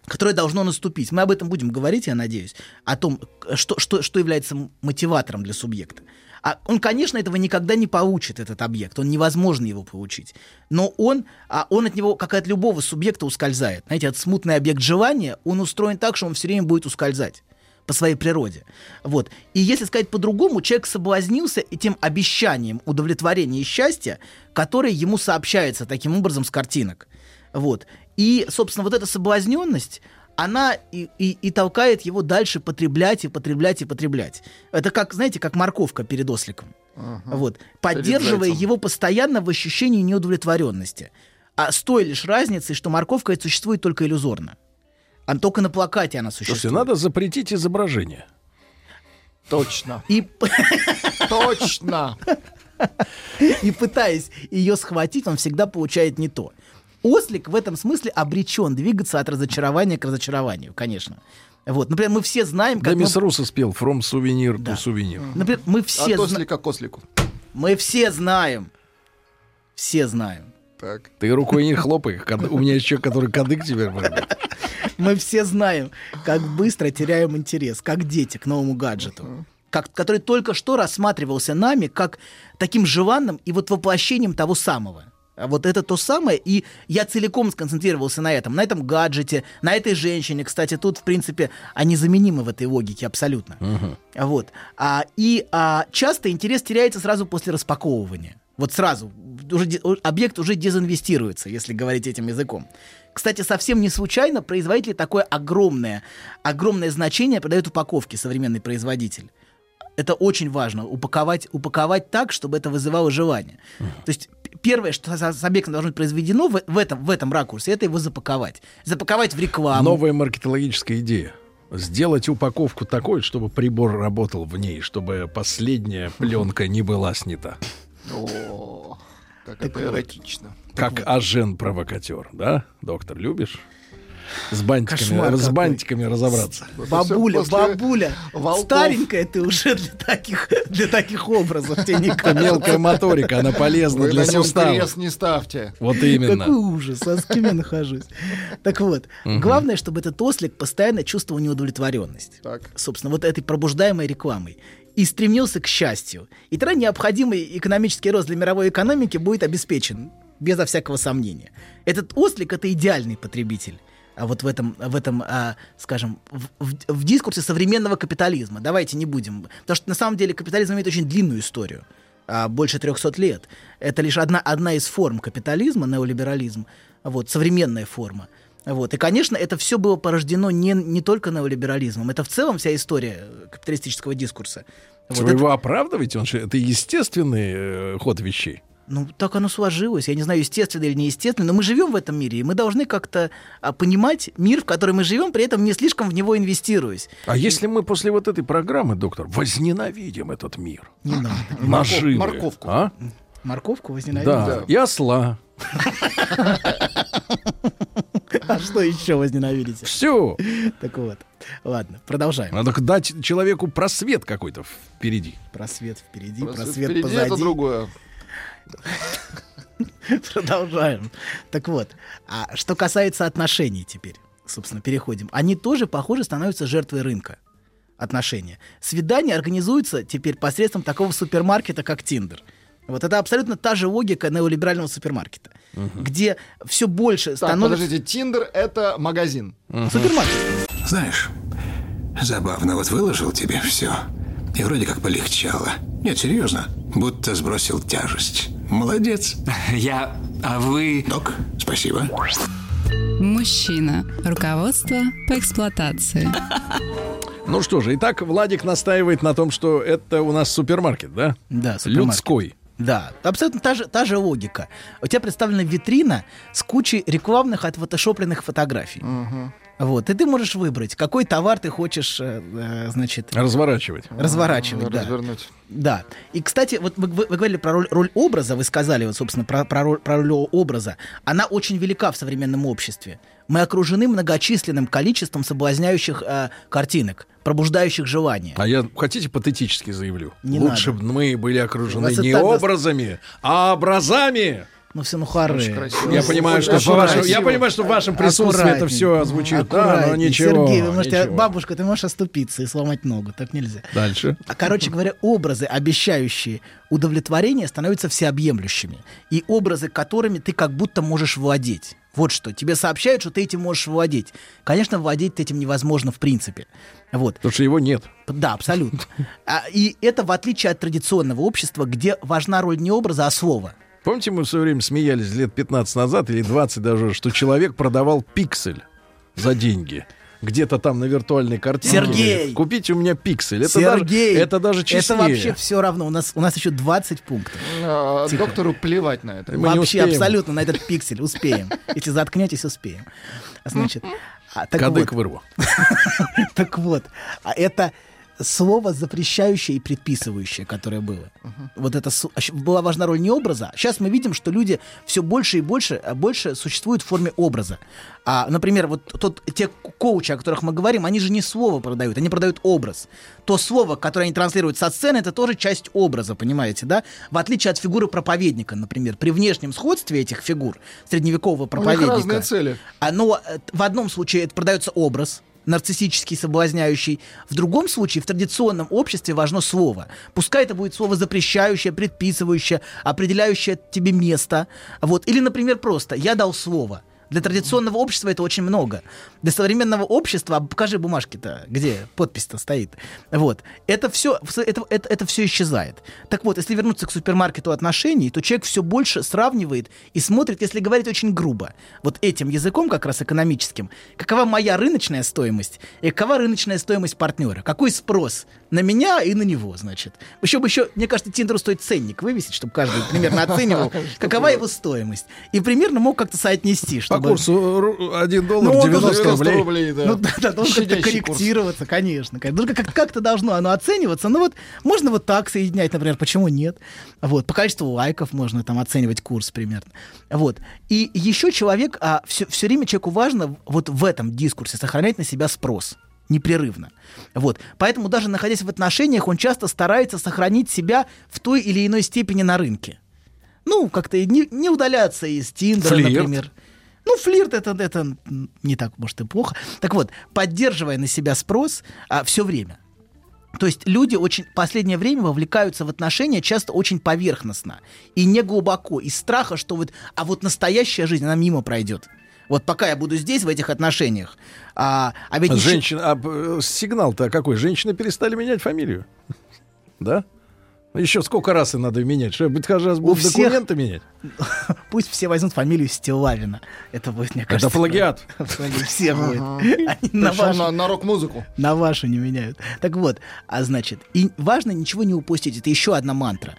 которое должно наступить. Мы об этом будем говорить, я надеюсь, о том, что, что, что является мотиватором для субъекта. А он, конечно, этого никогда не получит, этот объект. Он невозможно его получить. Но он, а он от него, как и от любого субъекта, ускользает. Знаете, этот смутный объект желания, он устроен так, что он все время будет ускользать по своей природе. Вот. И если сказать по-другому, человек соблазнился этим обещанием удовлетворения и счастья, которое ему сообщается таким образом с картинок. Вот. И, собственно, вот эта соблазненность, она и, и, и толкает его дальше потреблять и потреблять и потреблять. Это как, знаете, как морковка перед осликом. Вот. Поддерживая его постоянно в ощущении неудовлетворенности. А с той лишь разницей, что морковка существует только иллюзорно. А только на плакате она существует. Слушайте, надо запретить изображение. Точно. И... Точно. И пытаясь ее схватить, он всегда получает не то. Ослик в этом смысле обречен двигаться от разочарования к разочарованию, конечно. Вот, например, мы все знаем, Да, как... мы- мисс Руссо спел «From souvenir to souvenir». Например, мы все От зна- ослика к ослику. Мы все знаем. Все знаем. Так. Ты рукой не хлопай. У меня человек, который кадык теперь. Мы все знаем, как быстро теряем интерес, как дети к новому гаджету. Как, который только что рассматривался нами как таким желанным и вот воплощением того самого. А вот это то самое, и я целиком сконцентрировался на этом, на этом гаджете, на этой женщине. Кстати, тут, в принципе, они заменимы в этой логике абсолютно. Вот. А, и а, часто интерес теряется сразу после распаковывания. Вот сразу. Уже, объект уже дезинвестируется, если говорить этим языком. Кстати, совсем не случайно производители такое огромное, огромное значение придают упаковке современный производитель. Это очень важно. Упаковать, упаковать так, чтобы это вызывало желание. То есть первое, что с объектом должно быть произведено в, в этом, в этом ракурсе, это его запаковать. Запаковать в рекламу. Новая маркетологическая идея. Сделать упаковку такой, чтобы прибор работал в ней, чтобы последняя пленка не была снята. О, как Так это эротично. Как ажен-провокатер, да? Доктор, любишь? С бантиками, Кошмар с какой. бантиками разобраться. Бабуля, после бабуля, волков. старенькая ты уже для таких, для таких образов, тебе не Это мелкая моторика, она полезна Вы для суставов. крест не ставьте. Вот именно. Какой ужас, а с кем я нахожусь? Так вот, Мгм. главное, чтобы этот ослик постоянно чувствовал неудовлетворенность. Так. Собственно, вот этой пробуждаемой рекламой. И стремился к счастью. И тогда необходимый экономический рост для мировой экономики будет обеспечен, безо всякого сомнения. Этот ослик — это идеальный потребитель. А вот в этом, в этом а, скажем, в, в- в дискурсе современного капитализма. Давайте не будем. Потому что на самом деле капитализм имеет очень длинную историю. а, больше 300 лет. Это лишь одна, одна из форм капитализма, неолиберализм, вот, современная форма. Вот. И, конечно, это все было порождено не, не только неолиберализмом, это в целом вся история э, капиталистического дискурса. Вот Вы это- его оправдываете? Он же- это естественный э, ход вещей. Ну, так оно сложилось. Я не знаю, естественно или неестественно, но мы живем в этом мире, и мы должны как-то а, понимать мир, в котором мы живем, при этом не слишком в него инвестируясь. А если мы после вот этой программы, доктор, возненавидим этот мир? Не надо. Наживы. морковку. А? Морковку возненавидим? Да. И осла. А что еще возненавидите? Все. Так вот. Ладно, продолжаем. Надо дать человеку просвет какой-то впереди. Просвет впереди, Просто просвет впереди позади. это другое. Продолжаем. Так вот, а что касается отношений теперь. собственно, переходим, они тоже, похоже, становятся жертвой рынка отношения. Свидания организуются теперь посредством такого супермаркета, как Тиндер. Вот это абсолютно та же логика неолиберального супермаркета, где все больше Так, становится... подождите, Тиндер — это магазин. Супермаркет. Знаешь, забавно, вот выложил тебе все. И вроде как полегчало. Нет, серьезно. Будто сбросил тяжесть. Молодец. Я... А вы... Док, спасибо. Мужчина. Руководство по эксплуатации. Ну что же, итак, Владик настаивает на том, что это у нас супермаркет, да? Да, супермаркет. Людской. Да, абсолютно та же, та же логика. У тебя представлена витрина с кучей рекламных отфотошопленных фотографий. Вот, и ты можешь выбрать, какой товар ты хочешь, э, э, значит... Разворачивать. Разворачивать, да. Развернуть. Да. И, кстати, вот вы, вы- вы говорили про роль, роль образа, вы сказали, вот, собственно, про, про роль, про роль образа. Она очень велика в современном обществе. Мы окружены многочисленным количеством соблазняющих э, картинок, пробуждающих желание. А я, хотите, патетически заявлю? Не Лучше бы мы были окружены не образами, а образами. Ну все, ну хоры. Я понимаю, что по вашему, я понимаю, что в вашем присутствии это все звучит. Да, но ничего. Сергей, вы можете, ничего. бабушка, ты можешь оступиться и сломать ногу, так нельзя. Дальше. А, Короче говоря, образы, обещающие удовлетворение, становятся всеобъемлющими. И образы, которыми ты как будто можешь владеть. Вот что. Тебе сообщают, что ты этим можешь владеть. Конечно, владеть этим невозможно в принципе. Вот. Потому что его нет. Да, абсолютно. А, и это в отличие от традиционного общества, где важна роль не образа, а слова. Помните, мы в свое время смеялись лет 15 назад или 20 даже, что человек продавал пиксель за деньги. Где-то там на виртуальной картинке. Сергей! Купите у меня пиксель. Это Сергей! даже, это даже честнее. Это вообще все равно. У нас, у нас еще 20 пунктов. А, Тихо. Доктору плевать на это. Мы Вообще абсолютно на этот пиксель успеем. Если заткнетесь, успеем. Значит, а, так Кадык вот, вырву. так вот, а это слово запрещающее и предписывающее, которое было. Вот это а была важна роль не образа. Сейчас мы видим, что люди все больше и больше, а, больше существуют в форме образа. А, например, вот тот, те ко- коучи, о которых мы говорим, они же не слово продают, они продают образ. То слово, которое они транслируют со сцены, это тоже часть образа, понимаете, да? В отличие от фигуры проповедника, например, при внешнем сходстве этих фигур средневекового У них проповедника. разные цели. Оно э, в одном случае это продается образ нарциссический, соблазняющий. В другом случае, в традиционном обществе важно слово. Пускай это будет слово запрещающее, предписывающее, определяющее тебе место. Вот. Или, например, просто «я дал слово». Для традиционного общества это очень много. Для современного общества, а покажи бумажки-то, где подпись-то стоит. Вот. Это все, это, это, это все исчезает. Так вот, если вернуться к супермаркету отношений, то человек все больше сравнивает и смотрит, если говорить очень грубо, вот этим языком как раз экономическим, какова моя рыночная стоимость и какова рыночная стоимость партнера, какой спрос на меня и на него, значит. Еще бы еще, мне кажется, Тиндеру стоит ценник вывесить, чтобы каждый примерно оценивал, какова его стоимость. И примерно мог как-то соотнести, По чтобы... курсу ру- 1 доллар Ну, он 90 должен- рублей. Ну да, да, должен как-то курс. корректироваться, конечно. конечно. Должно Как- как-то должно оно оцениваться. Ну вот можно вот так соединять, например, почему нет? Вот, по количеству лайков можно там оценивать курс примерно. Вот. И еще человек, а все, все время человеку важно вот в этом дискурсе сохранять на себя спрос непрерывно. Вот. Поэтому даже находясь в отношениях, он часто старается сохранить себя в той или иной степени на рынке. Ну, как-то не, не удаляться из Тиндера, Флирт. например. Ну, флирт это, это не так, может, и плохо. Так вот, поддерживая на себя спрос все время. То есть люди очень в последнее время вовлекаются в отношения часто очень поверхностно и не глубоко, из страха, что вот, а вот настоящая жизнь, она мимо пройдет. Вот пока я буду здесь, в этих отношениях. А, а ведь Женщина, а э, сигнал-то какой? Женщины перестали менять фамилию? Да? Еще сколько раз и надо менять? Что, быть каждый раз будут всех- документы менять? Пусть все возьмут фамилию Стилавина. Это будет, мне кажется... плагиат. Все будет. На рок-музыку. На вашу не меняют. Так вот, а значит, и важно ничего не упустить. Это еще одна мантра.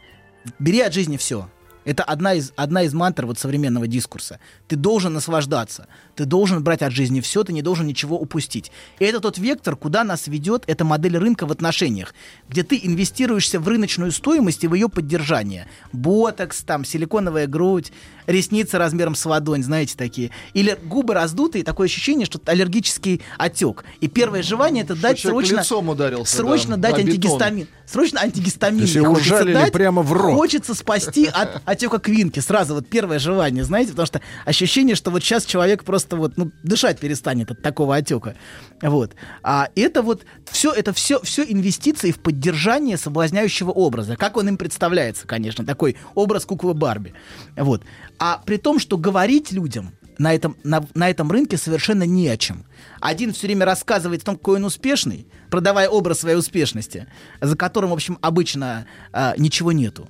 Бери от жизни все. Это одна из, одна из мантр вот современного дискурса. Ты должен наслаждаться. Ты должен брать от жизни все, ты не должен ничего упустить. И это тот вектор, куда нас ведет эта модель рынка в отношениях, где ты инвестируешься в рыночную стоимость и в ее поддержание. Ботокс, там, силиконовая грудь, ресницы размером с ладонь, знаете, такие. Или губы раздутые, такое ощущение, что аллергический отек. И первое желание это дать человек срочно, лицом ударился, срочно да, дать антигистамин. Срочно антигистамин. Хочется ужалили дать. прямо в рот. Хочется спасти от, от отека квинки, сразу вот первое желание, знаете, потому что ощущение, что вот сейчас человек просто вот, ну, дышать перестанет от такого отека. Вот. А это вот все, это все, все инвестиции в поддержание соблазняющего образа, как он им представляется, конечно, такой образ куклы Барби. Вот. А при том, что говорить людям на этом, на, на этом рынке совершенно не о чем. Один все время рассказывает о том, какой он успешный, продавая образ своей успешности, за которым, в общем, обычно а, ничего нету.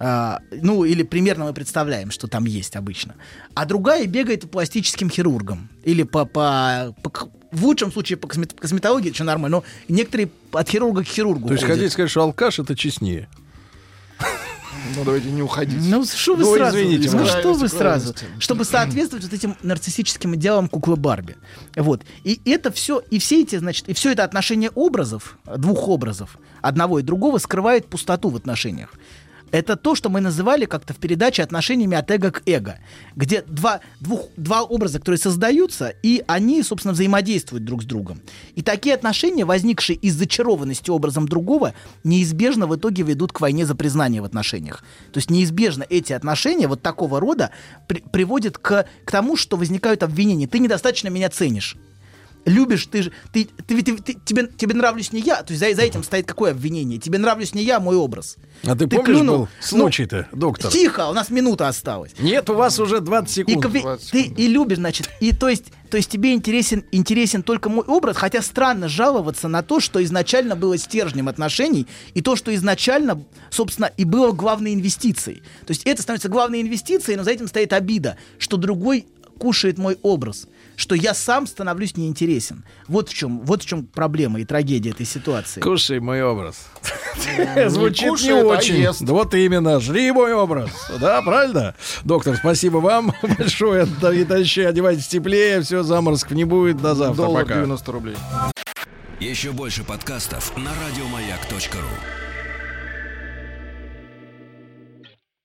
А, ну, или примерно мы представляем, что там есть обычно. А другая бегает по пластическим хирургам. Или по, по, по в лучшем случае по космет- косметологии, что нормально, но некоторые от хирурга к хирургу То есть ходят. хотите сказать, что алкаш это честнее? Ну, давайте не уходить. Ну, что вы Ну, сразу? извините, ну, что вы сразу? Чтобы соответствовать вот этим нарциссическим идеалам куклы Барби. Вот. И это все, и все эти, значит, и все это отношение образов, двух образов, одного и другого, скрывает пустоту в отношениях. Это то, что мы называли как-то в передаче отношениями от эго к эго, где два, двух, два образа, которые создаются, и они, собственно, взаимодействуют друг с другом. И такие отношения, возникшие из зачарованности образом другого, неизбежно в итоге ведут к войне за признание в отношениях. То есть неизбежно эти отношения вот такого рода при- приводят к, к тому, что возникают обвинения. Ты недостаточно меня ценишь. Любишь, ты же, ты, ты, ты- ты- тебе, тебе нравлюсь не я, то есть за, за этим стоит какое обвинение? Тебе нравлюсь не я, а мой образ. А ты, помнишь, клюнул- был случай-то, доктор? Тихо, у нас минута осталась. Нет, у вас уже 20 И, секунд. кви- ты и любишь, значит, и то есть, то есть тебе интересен, интересен только мой образ, хотя странно жаловаться на то, что изначально было стержнем отношений, и то, что изначально, собственно, и было главной инвестицией. То есть это становится главной инвестицией, но за этим стоит обида, что другой кушает мой образ, что я сам становлюсь неинтересен. Вот в чем, вот в чем проблема и трагедия этой ситуации. Кушай мой образ. не Звучит не а очень. Вот именно, жри мой образ. Да, правильно? Доктор, спасибо вам большое. Товарищи, одевайтесь теплее, все, заморозков не будет. До завтра. Доллар Пока. 90 рублей. Еще больше подкастов на радиомаяк.ру.